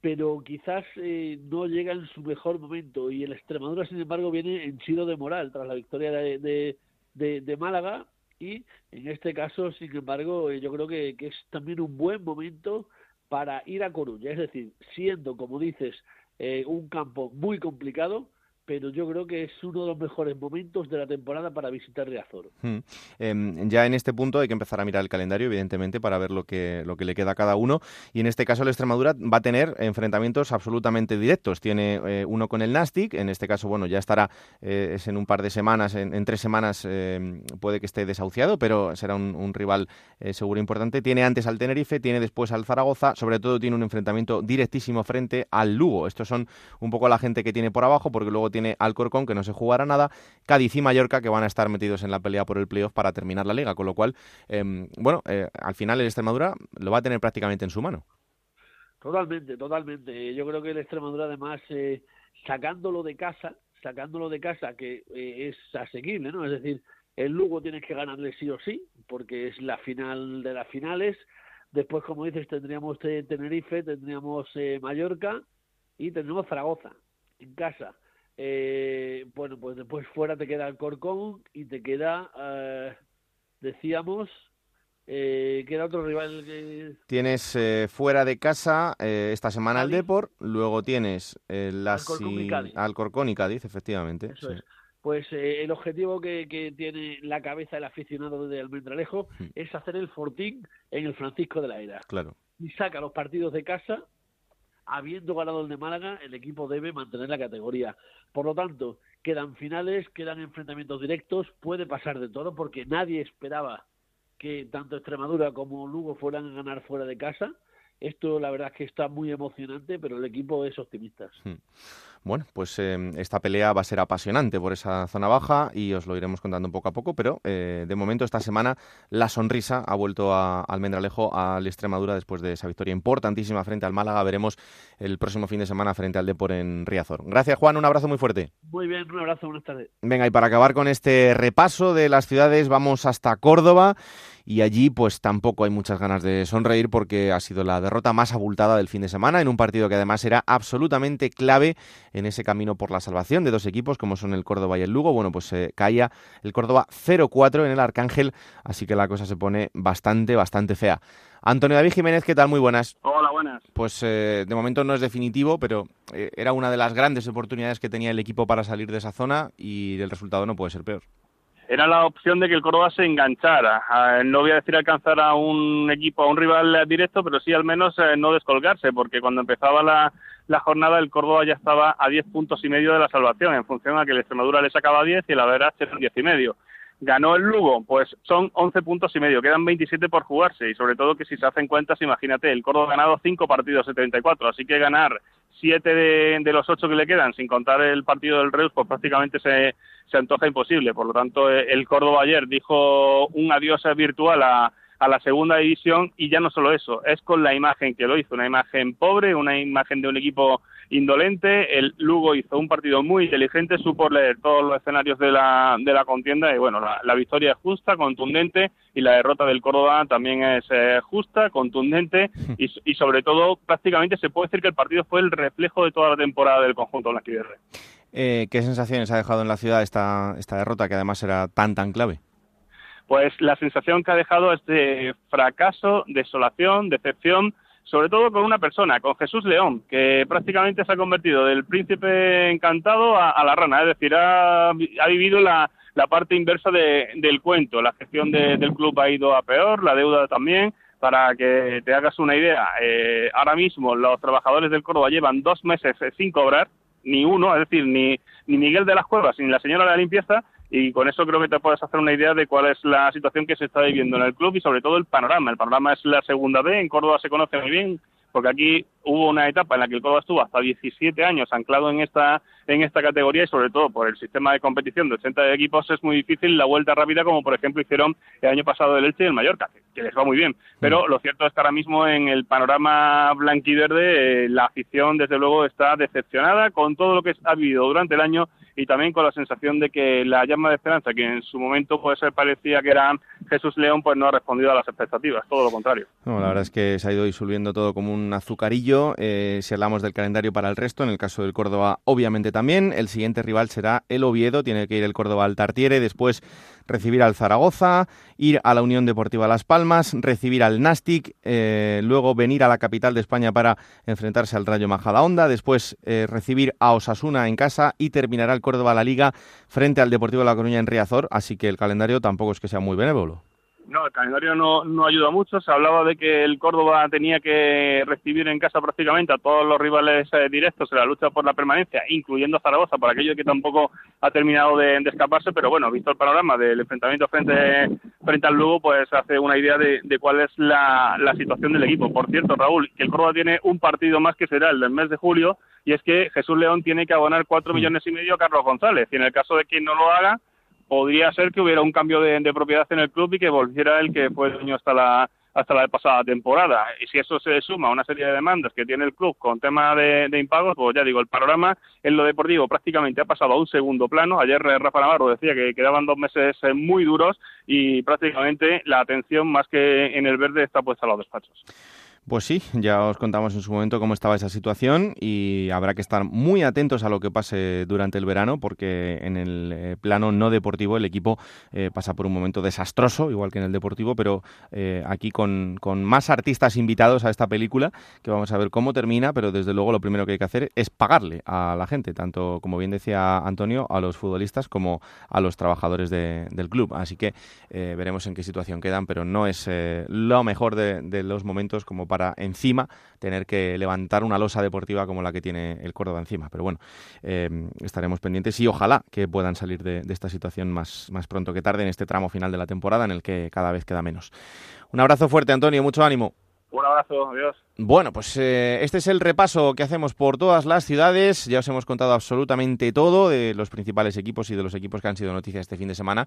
pero quizás no llega en su mejor momento. Y el Extremadura, sin embargo, viene henchido de moral tras la victoria de de, Málaga y en este caso, sin embargo, eh, yo creo que, es también un buen momento para ir a Coruña, es decir, siendo, como dices, eh, un campo muy complicado, pero yo creo que es uno de los mejores momentos de la temporada para visitar Riazor. Em, ya en este punto hay que empezar a mirar el calendario, evidentemente, para ver lo que, lo que le queda a cada uno. Y en este caso, el Extremadura va a tener enfrentamientos absolutamente directos. Tiene eh, uno con el Nastic, en este caso, bueno, ya estará eh, en un par de semanas, en, tres semanas em, puede que esté desahuciado, pero será un, rival eh, seguro importante. Tiene antes al Tenerife, tiene después al Zaragoza, sobre todo tiene un enfrentamiento directísimo frente al Lugo. Estos son un poco la gente que tiene por abajo, porque luego tiene Alcorcón, que no se jugará nada, Cádiz y Mallorca, que van a estar metidos en la pelea por el playoff para terminar la liga, con lo cual, em, bueno, eh, al final el Extremadura lo va a tener prácticamente en su mano. Totalmente, totalmente. Yo creo que el Extremadura, además, eh, sacándolo de casa, sacándolo de casa, que eh, es asequible, ¿no? Es decir, el Lugo tienes que ganarle sí o sí, porque es la final de las finales. Después, como dices, tendríamos Tenerife, tendríamos Mallorca y tendríamos Zaragoza en casa. Eh, bueno, pues después fuera te queda el Corcón y te queda, eh, decíamos, eh, queda otro rival. Que... Tienes eh, fuera de casa esta semana el Depor, luego tienes el Alcorcón y Cádiz, efectivamente. Pues el objetivo que, que, tiene la cabeza el aficionado de Almendralejo hmm. es hacer el fortín en el Francisco de la Era. Claro. Y saca los partidos de casa habiendo ganado el de Málaga, el equipo debe mantener la categoría. Por lo tanto, quedan finales, quedan enfrentamientos directos, puede pasar de todo porque nadie esperaba que tanto Extremadura como Lugo fueran a ganar fuera de casa. Esto la verdad es que está muy emocionante, pero el equipo es optimista. Hmm. Bueno, pues eh, esta pelea va a ser apasionante por esa zona baja y os lo iremos contando poco a poco, pero eh, de momento esta semana la sonrisa ha vuelto a Almendralejo, al Extremadura, después de esa victoria importantísima frente al Málaga. Veremos el próximo fin de semana frente al Depor en Riazor. Gracias, Juan, un abrazo muy fuerte. Muy bien, un abrazo, buenas tardes. Venga, y para acabar con este repaso de las ciudades, vamos hasta Córdoba y allí pues tampoco hay muchas ganas de sonreír porque ha sido la derrota más abultada del fin de semana en un partido que además era absolutamente clave en ese camino por la salvación de dos equipos como son el Córdoba y el Lugo. Bueno, pues se caía el Córdoba 0-4 en el Arcángel, así que la cosa se pone bastante, bastante fea. Antonio David Jiménez, ¿qué tal? Muy buenas. Hola, buenas. Pues eh, de momento no es definitivo, pero eh, era una de las grandes oportunidades que tenía el equipo para salir de esa zona y el resultado no puede ser peor era la opción de que el Córdoba se enganchara. Ah, no voy a decir alcanzar a un equipo, a un rival directo, pero sí al menos eh, no descolgarse, porque cuando empezaba la, la, jornada el Córdoba ya estaba a 10 puntos y medio de la salvación, en función a que el Extremadura le sacaba 10 y el Averas eran 10 y medio. Ganó el Lugo, pues son 11 puntos y medio, quedan 27 por jugarse y sobre todo que si se hacen cuentas, imagínate, el Córdoba ha ganado 5 partidos de 34, así que ganar 7 de, los 8 que le quedan, sin contar el partido del Reus, pues prácticamente se, se antoja imposible. Por lo tanto, eh, el Córdoba ayer dijo un adiós virtual a, a la segunda división y ya no solo eso, es con la imagen que lo hizo, una imagen pobre, una imagen de un equipo indolente. El Lugo hizo un partido muy inteligente, supo leer todos los escenarios de la, de la contienda y bueno, la, victoria es justa, contundente y la derrota del Córdoba también es eh, justa, contundente y, y, sobre todo prácticamente se puede decir que el partido fue el reflejo de toda la temporada del conjunto blanquiverde. Eh, ¿Qué sensaciones ha dejado en la ciudad esta, esta derrota que además era tan tan clave? Pues la sensación que ha dejado es de fracaso, desolación, decepción, sobre todo con una persona, con Jesús León, que prácticamente se ha convertido del príncipe encantado a, la rana, es decir, ha, vivido la, parte inversa del cuento. La gestión del club ha ido a peor, la deuda también. Para que te hagas una idea, eh, ahora mismo los trabajadores del Córdoba llevan dos meses sin cobrar, ni uno, es decir, ni, ni Miguel de las Cuevas ni la señora de la limpieza, y con eso creo que te puedes hacer una idea de cuál es la situación que se está viviendo en el club y sobre todo el panorama. El panorama es la segunda B, en Córdoba se conoce muy bien, porque aquí hubo una etapa en la que el Córdoba estuvo hasta 17 años anclado en esta en esta categoría y sobre todo por el sistema de competición de 80 equipos es muy difícil la vuelta rápida como por ejemplo hicieron el año pasado el Elche y el Mallorca, que, les va muy bien. Pero mm. lo cierto es que ahora mismo en el panorama blanquiverde eh, la afición desde luego está decepcionada con todo lo que ha vivido durante el año y también con la sensación de que la llama de esperanza, que en su momento puede ser parecía que era Jesús León, pues no ha respondido a las expectativas, todo lo contrario. No, la verdad es que se ha ido disolviendo todo como un azucarillo. Eh, si hablamos del calendario para el resto, en el caso del Córdoba, obviamente también. El siguiente rival será el Oviedo, tiene que ir el Córdoba al Tartiere, después recibir al Zaragoza, ir a la Unión Deportiva Las Palmas, recibir al Nastic, eh, luego venir a la capital de España para enfrentarse al Rayo Majadahonda, después eh, recibir a Osasuna en casa y terminará el Córdoba la Liga frente al Deportivo de La Coruña en Riazor, así que el calendario tampoco es que sea muy benévolo. No, el calendario no, no ayuda mucho. Se hablaba de que el Córdoba tenía que recibir en casa prácticamente a todos los rivales eh, directos en la lucha por la permanencia, incluyendo Zaragoza, por aquello que tampoco ha terminado de, escaparse. Pero bueno, visto el panorama del enfrentamiento frente, frente al Lugo, pues hace una idea de, cuál es la, la situación del equipo. Por cierto, Raúl, que el Córdoba tiene un partido más que será el del mes de julio, y es que Jesús León tiene que abonar cuatro millones y medio a Carlos González. Y en el caso de que no lo haga, podría ser que hubiera un cambio de, propiedad en el club y que volviera el que fue dueño hasta la hasta la pasada temporada. Y si eso se suma a una serie de demandas que tiene el club con tema de, impagos, pues ya digo, el panorama en lo deportivo prácticamente ha pasado a un segundo plano. Ayer eh, Rafa Navarro decía que quedaban dos meses eh, muy duros y prácticamente la atención más que en el verde está puesta a los despachos. Pues sí, ya os contamos en su momento cómo estaba esa situación y habrá que estar muy atentos a lo que pase durante el verano porque en el eh, plano no deportivo el equipo eh, pasa por un momento desastroso, igual que en el deportivo, pero eh, aquí con, más artistas invitados a esta película que vamos a ver cómo termina, pero desde luego lo primero que hay que hacer es pagarle a la gente, tanto como bien decía Antonio, a los futbolistas como a los trabajadores del club. Así que veremos en qué situación quedan, pero no es lo mejor de, de los momentos como para para encima tener que levantar una losa deportiva como la que tiene el Córdoba encima. Pero bueno, eh, estaremos pendientes y ojalá que puedan salir de, esta situación más, más pronto que tarde en este tramo final de la temporada en el que cada vez queda menos. Un abrazo fuerte, Antonio, mucho ánimo. Un abrazo, adiós. Bueno, pues eh, este es el repaso que hacemos por todas las ciudades. Ya os hemos contado absolutamente todo de los principales equipos y de los equipos que han sido noticias este fin de semana.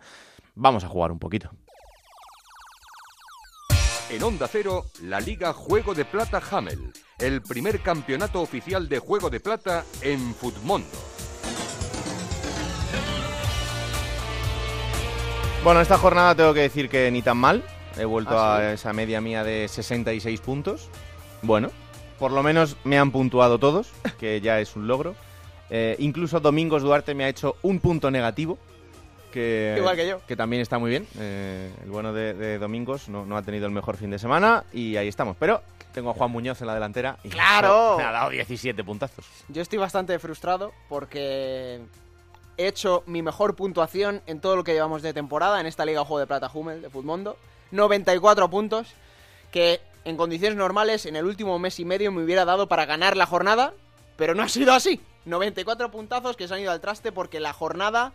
Vamos a jugar un poquito. En Onda Cero, la Liga Juego de Plata Hamel, el primer campeonato oficial de Juego de Plata en Futmundo. Bueno, esta jornada tengo que decir que ni tan mal. He vuelto ¿Ah, a esa media mía de 66 puntos. Bueno, por lo menos me han puntuado todos, que ya es un logro. Eh, incluso Domingos Duarte me ha hecho un punto negativo, que, Igual que yo. Que también está muy bien. Eh, el bueno de, Domingos no, ha tenido el mejor fin de semana y ahí estamos. Pero tengo a Juan Muñoz en la delantera y ¡Claro! me ha dado 17 puntazos. Yo estoy bastante frustrado porque he hecho mi mejor puntuación en todo lo que llevamos de temporada en esta Liga Juego de Plata Hummel de Futmundo. 94 puntos que en condiciones normales en el último mes y medio me hubiera dado para ganar la jornada, pero no ha sido así. 94 puntazos que se han ido al traste porque la jornada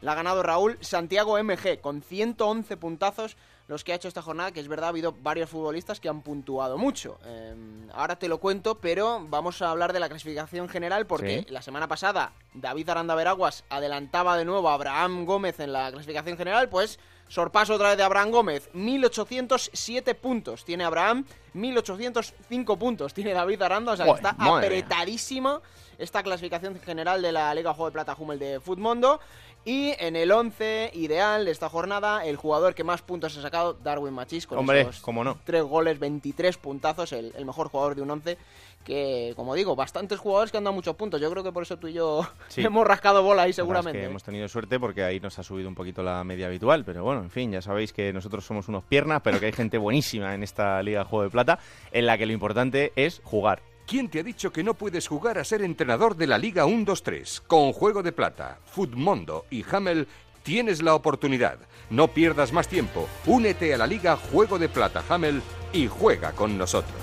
la ha ganado Raúl Santiago MG con 111 puntazos los que ha hecho esta jornada, que es verdad, ha habido varios futbolistas que han puntuado mucho. Em, ahora te lo cuento, pero vamos a hablar de la clasificación general porque la semana pasada David Aranda Veraguas adelantaba de nuevo a Abraham Gómez en la clasificación general, pues sorpaso otra vez de Abraham Gómez, 1807 puntos tiene Abraham, 1805 puntos tiene David Aranda, o sea que está apretadísima esta clasificación general de la Liga Juego de Plata Hummel de Futmundo. Y en el 11 ideal de esta jornada, el jugador que más puntos ha sacado, Darwin Machis, con Hombre, esos cómo no. tres goles, 23 puntazos, el, mejor jugador de un 11 que, como digo, bastantes jugadores que han dado muchos puntos. Yo creo que por eso tú y yo hemos rascado bola ahí seguramente. hemos tenido suerte porque ahí nos ha subido un poquito la media habitual. Pero bueno, en fin, ya sabéis que nosotros somos unos piernas, pero que hay gente buenísima en esta Liga Juego de Plata, en la que lo importante es jugar. ¿Quién te ha dicho que no puedes jugar a ser entrenador de la Liga 1-2-3? Con Juego de Plata, Futmundo y Hamel tienes la oportunidad. No pierdas más tiempo. Únete a la Liga Juego de Plata Hamel y juega con nosotros.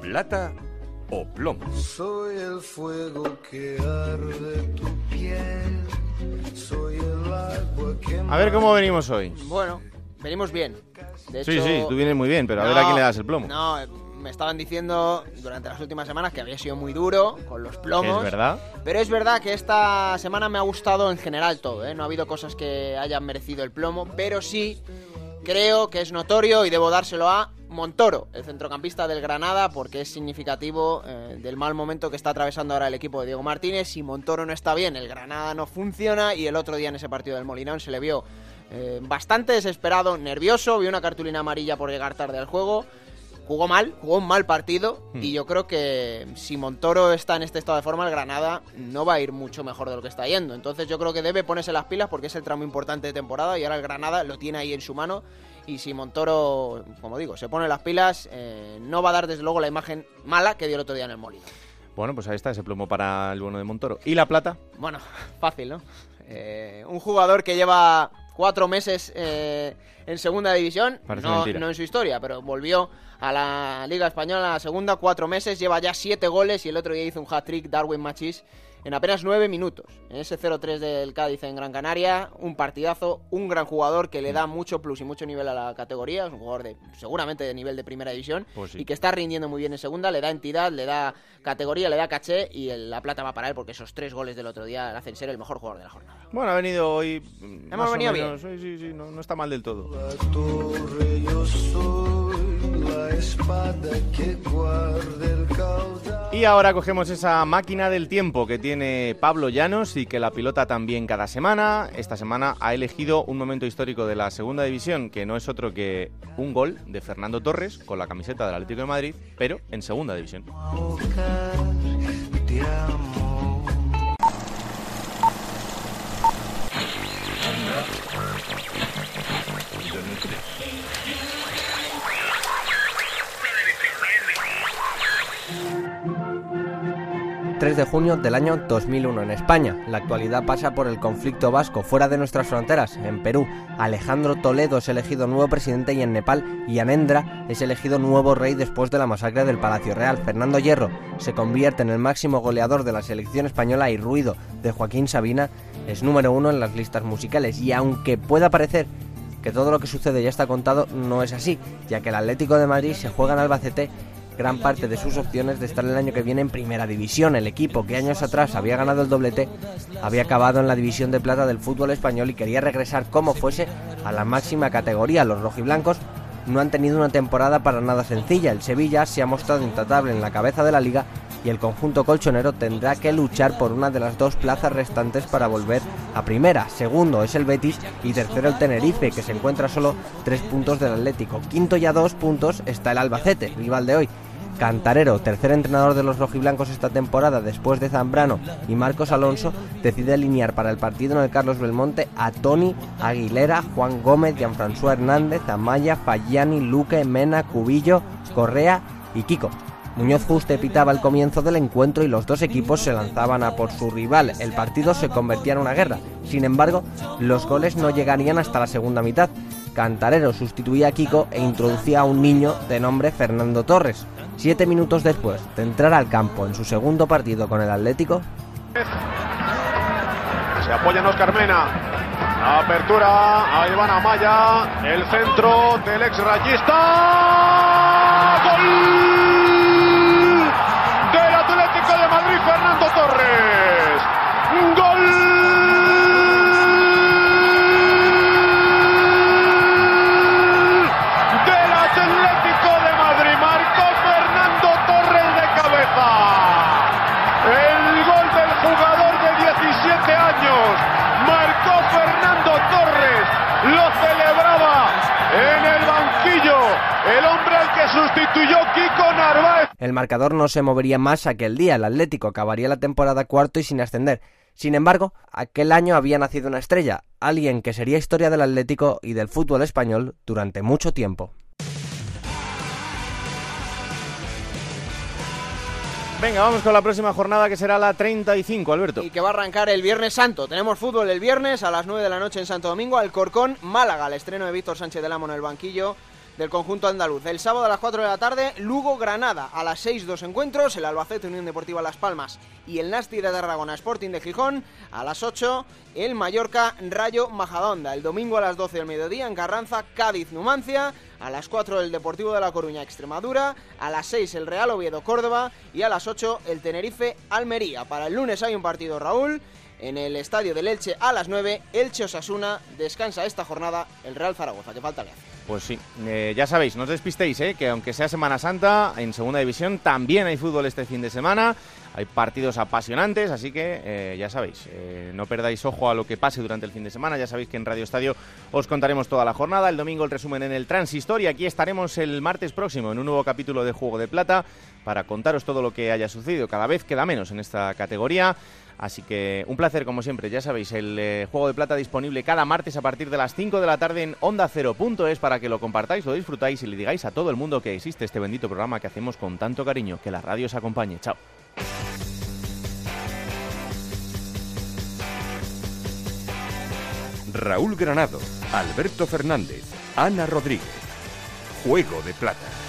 Plata o plomo. Soy el fuego que arde tu piel. Soy el agua que A ver cómo venimos hoy. Bueno, venimos bien. De sí, sí, tú vienes muy bien, pero a ver a quién le das el plomo. No, me estaban diciendo durante las últimas semanas que había sido muy duro con los plomos. Es verdad. Pero es verdad que esta semana me ha gustado en general todo, ¿eh? No ha habido cosas que hayan merecido el plomo, pero sí creo que es notorio y debo dárselo a Montoro, el centrocampista del Granada, porque es significativo eh, del mal momento que está atravesando ahora el equipo de Diego Martínez. Si Montoro no está bien, el Granada no funciona y el otro día en ese partido del Molinón se le vio eh, bastante desesperado, nervioso, vio una cartulina amarilla por llegar tarde al juego. jugó mal, jugó un mal partido Hmm. y yo creo que si Montoro está en este estado de forma, el Granada no va a ir mucho mejor de lo que está yendo. Entonces yo creo que debe ponerse las pilas porque es el tramo importante de temporada y ahora el Granada lo tiene ahí en su mano y si Montoro, como digo, se pone las pilas, eh, no va a dar desde luego la imagen mala que dio el otro día en el Molino. Bueno, pues ahí está ese plomo para el bueno de Montoro. ¿Y la plata? Bueno, fácil, ¿no? Eh, un jugador que lleva cuatro meses eh, en segunda división, no, no en su historia, pero volvió a la Liga Española, a la segunda, cuatro meses, lleva ya siete goles y el otro día hizo un hat-trick Darwin Machís en apenas nueve minutos. En ese 0-3 del Cádiz en Gran Canaria, un partidazo, un gran jugador que le da mucho plus y mucho nivel a la categoría, es un jugador de seguramente de nivel de primera división Pues sí. y que está rindiendo muy bien en segunda, le da entidad, le da categoría, le da caché y el- la plata va para él porque esos tres goles del otro día le hacen ser el mejor jugador de la jornada. Bueno, ha venido hoy. mm, Hemos venido menos, Sí, sí, sí, no, no está mal del todo. La espada que el. Y ahora cogemos esa máquina del tiempo que tiene Pablo Llanos y que la pilota también cada semana. Esta semana ha elegido un momento histórico de la segunda división que no es otro que un gol de Fernando Torres con la camiseta del Atlético de Madrid, pero en segunda división. 3 de junio del año 2001 en España. La actualidad pasa por el conflicto vasco fuera de nuestras fronteras. En Perú, Alejandro Toledo es elegido nuevo presidente y en Nepal, Yanendra es elegido nuevo rey después de la masacre del Palacio Real. Fernando Hierro se convierte en el máximo goleador de la selección española y Ruido de Joaquín Sabina es número uno en las listas musicales. Y aunque pueda parecer que todo lo que sucede ya está contado, no es así, ya que el Atlético de Madrid se juega en Albacete gran parte de sus opciones de estar el año que viene en primera división. El equipo que años atrás había ganado el doblete había acabado en la división de plata del fútbol español y quería regresar como fuese a la máxima categoría. Los rojiblancos no han tenido una temporada para nada sencilla. El Sevilla se ha mostrado intratable en la cabeza de la liga y el conjunto colchonero tendrá que luchar por una de las dos plazas restantes para volver a primera. Segundo es el Betis y tercero el Tenerife, que se encuentra solo tres puntos del Atlético. Quinto y a dos puntos está el Albacete, rival de hoy. Cantarero, tercer entrenador de los rojiblancos esta temporada después de Zambrano y Marcos Alonso, decide alinear para el partido en el Carlos Belmonte a Tony, Aguilera, Juan Gómez, Gianfrancois Hernández, Amaya, Fagiani, Luque, Mena, Cubillo, Correa y Kiko. Muñoz Juste pitaba el comienzo del encuentro y los dos equipos se lanzaban a por su rival. El partido se convertía en una guerra. Sin embargo, los goles no llegarían hasta la segunda mitad. Cantarero sustituía a Kiko e introducía a un niño de nombre Fernando Torres. Siete minutos después de entrar al campo en su segundo partido con el Atlético, Se apoya en Oscar Mena. Apertura a Iván Amaya. El centro del ex rayista. El marcador no se movería más aquel día. El Atlético acabaría la temporada cuarto y sin ascender. Sin embargo, aquel año había nacido una estrella, alguien que sería historia del Atlético y del fútbol español durante mucho tiempo. Venga, vamos con la próxima jornada que será la 35, Alberto. Y que va a arrancar el Viernes Santo. Tenemos fútbol el viernes a las 9 de la noche en Santo Domingo, Alcorcón, Málaga, el estreno de Víctor Sánchez del Amo en el banquillo del conjunto andaluz. El sábado a las 4 de la tarde, Lugo Granada. A las 6 dos encuentros, el Albacete Unión Deportiva Las Palmas y el Nasti de Tarragona Sporting de Gijón. A las 8 el Mallorca Rayo Majadahonda. El domingo a las 12 del mediodía en Carranza, Cádiz Numancia. A las 4 el Deportivo de La Coruña Extremadura. A las 6 el Real Oviedo Córdoba. Y a las 8 el Tenerife Almería. Para el lunes hay un partido Raúl. En el estadio del Elche a las 9, Elche Osasuna descansa esta jornada el Real Zaragoza, que falta le. Pues sí, eh, ya sabéis, no os despistéis, eh, que aunque sea Semana Santa, en Segunda División también hay fútbol este fin de semana, hay partidos apasionantes, así que eh, ya sabéis, eh, no perdáis ojo a lo que pase durante el fin de semana, ya sabéis que en Radio Estadio os contaremos toda la jornada, el domingo el resumen en el Transistor y aquí estaremos el martes próximo en un nuevo capítulo de Juego de Plata para contaros todo lo que haya sucedido, cada vez queda menos en esta categoría. Así que un placer, como siempre, ya sabéis, el eh, juego de plata disponible cada martes a partir de las 5 de la tarde en onda es para que lo compartáis, lo disfrutáis y le digáis a todo el mundo que existe este bendito programa que hacemos con tanto cariño. Que la radio os acompañe. Chao. Raúl Granado, Alberto Fernández, Ana Rodríguez. Juego de Plata.